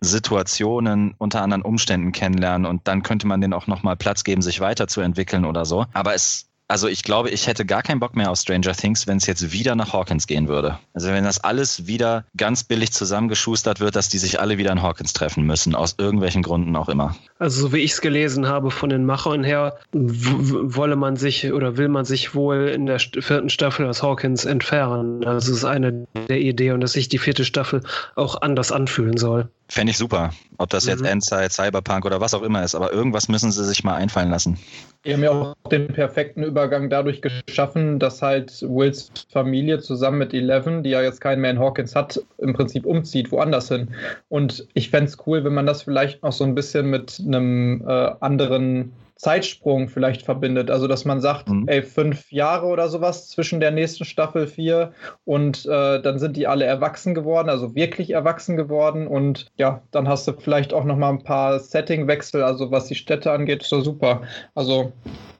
Speaker 3: Situationen unter anderen Umständen kennenlernen und dann könnte man denen auch nochmal Platz geben, sich weiterzuentwickeln oder so. Aber es also ich glaube, ich hätte gar keinen Bock mehr auf Stranger Things, wenn es jetzt wieder nach Hawkins gehen würde. Also wenn das alles wieder ganz billig zusammengeschustert wird, dass die sich alle wieder in Hawkins treffen müssen, aus irgendwelchen Gründen auch immer.
Speaker 4: Also so wie ich es gelesen habe von den Machern her, wolle man sich oder will man sich wohl in der vierten Staffel aus Hawkins entfernen. Also es ist eine der Ideen und dass sich die vierte Staffel auch anders anfühlen soll.
Speaker 3: Fände ich super. Ob das jetzt mhm. Endzeit, Cyberpunk oder was auch immer ist, aber irgendwas müssen sie sich mal einfallen lassen.
Speaker 2: Die haben ja auch den perfekten Übergang dadurch geschaffen, dass halt Wills Familie zusammen mit Eleven, die ja jetzt keinen mehr in Hawkins hat, im Prinzip umzieht, woanders hin. Und ich fände es cool, wenn man das vielleicht noch so ein bisschen mit einem äh, anderen Zeitsprung vielleicht verbindet. Also, dass man sagt, mhm. ey, fünf Jahre oder sowas zwischen der nächsten Staffel vier und äh, dann sind die alle erwachsen geworden, also wirklich erwachsen geworden und ja, dann hast du vielleicht auch noch mal ein paar Settingwechsel, also was die Städte angeht, so super. Also,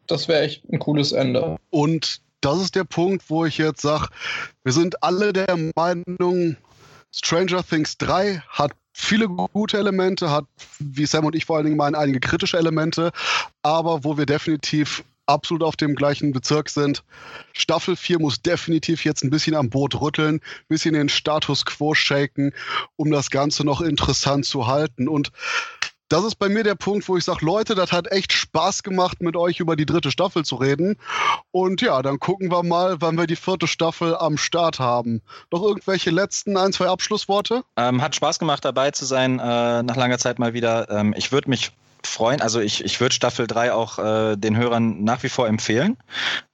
Speaker 2: das wäre echt ein cooles Ende.
Speaker 1: Und das ist der Punkt, wo ich jetzt sage, wir sind alle der Meinung, Stranger Things 3 hat viele gute Elemente, hat, wie Sam und ich vor allen Dingen meinen, einige kritische Elemente, aber wo wir definitiv absolut auf dem gleichen Bezirk sind. Staffel 4 muss definitiv jetzt ein bisschen am Boot rütteln, ein bisschen den Status quo shaken, um das Ganze noch interessant zu halten. Und das ist bei mir der Punkt, wo ich sage, Leute, das hat echt Spaß gemacht, mit euch über die dritte Staffel zu reden. Und ja, dann gucken wir mal, wann wir die vierte Staffel am Start haben. Noch irgendwelche letzten ein, zwei Abschlussworte?
Speaker 3: Ähm, hat Spaß gemacht, dabei zu sein, äh, nach langer Zeit mal wieder. Ähm, ich würde mich freuen. Also ich, ich würde Staffel 3 auch äh, den Hörern nach wie vor empfehlen.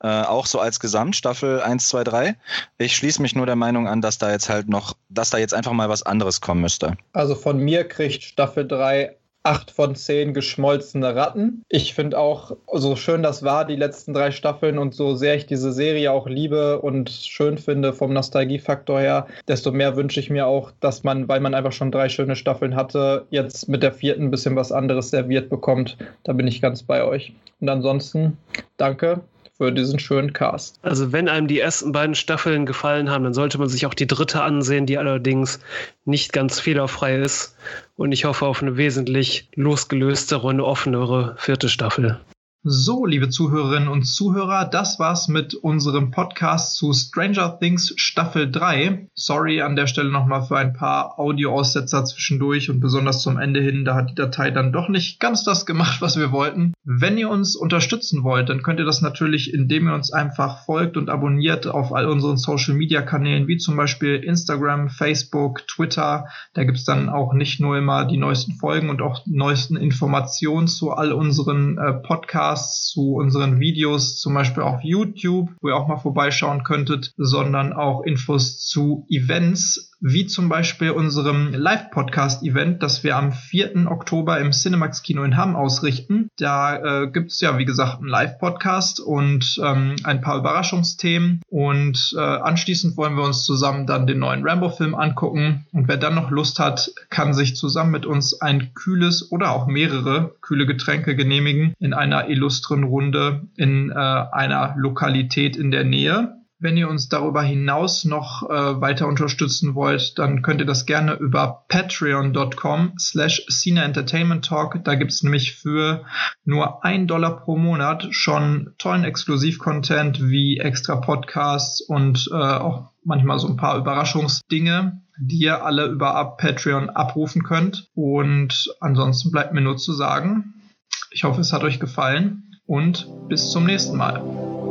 Speaker 3: Äh, auch so als Gesamtstaffel 1, 2, 3. Ich schließe mich nur der Meinung an, dass da jetzt halt noch, dass da jetzt einfach mal was anderes kommen müsste.
Speaker 2: Also von mir kriegt Staffel 3 acht von zehn geschmolzene Ratten. Ich finde auch, so schön das war, die letzten drei Staffeln und so sehr ich diese Serie auch liebe und schön finde vom Nostalgiefaktor her, desto mehr wünsche ich mir auch, dass man, weil man einfach schon drei schöne Staffeln hatte, jetzt mit der vierten ein bisschen was anderes serviert bekommt. Da bin ich ganz bei euch. Und ansonsten, danke für diesen schönen Cast.
Speaker 4: Also wenn einem die ersten beiden Staffeln gefallen haben, dann sollte man sich auch die dritte ansehen, die allerdings nicht ganz fehlerfrei ist. Und ich hoffe auf eine wesentlich losgelöstere und offenere vierte Staffel.
Speaker 2: So, liebe Zuhörerinnen und Zuhörer, das war's mit unserem Podcast zu Stranger Things Staffel 3. Sorry an der Stelle nochmal für ein paar Audioaussetzer zwischendurch und besonders zum Ende hin, da hat die Datei dann doch nicht ganz das gemacht, was wir wollten. Wenn ihr uns unterstützen wollt, dann könnt ihr das natürlich, indem ihr uns einfach folgt und abonniert auf all unseren Social Media Kanälen, wie zum Beispiel Instagram, Facebook, Twitter. Da gibt's dann auch nicht nur immer die neuesten Folgen und auch die neuesten Informationen zu all unseren äh, Podcasts Podcasts, zu unseren Videos, zum Beispiel auf YouTube, wo ihr auch mal vorbeischauen könntet, sondern auch Infos zu Events, wie zum Beispiel unserem Live-Podcast-Event, das wir am 4. Oktober im Cinemax-Kino in Hamm ausrichten. Da äh, gibt es ja, wie gesagt, einen Live-Podcast und ähm, ein paar Überraschungsthemen. Und äh, anschließend wollen wir uns zusammen dann den neuen Rambo-Film angucken. Und wer dann noch Lust hat, kann sich zusammen mit uns ein kühles oder auch mehrere kühle Getränke genehmigen in einer illustren Runde in äh, einer Lokalität in der Nähe. Wenn ihr uns darüber hinaus noch äh, weiter unterstützen wollt, dann könnt ihr das gerne über patreon.com slash Cine Entertainment Talk. Da gibt's nämlich für nur ein Dollar pro Monat schon tollen Exklusivcontent wie extra Podcasts und äh, auch manchmal so ein paar Überraschungsdinge, die ihr alle über Patreon abrufen könnt. Und ansonsten bleibt mir nur zu sagen, ich hoffe, es hat euch gefallen und bis zum nächsten Mal.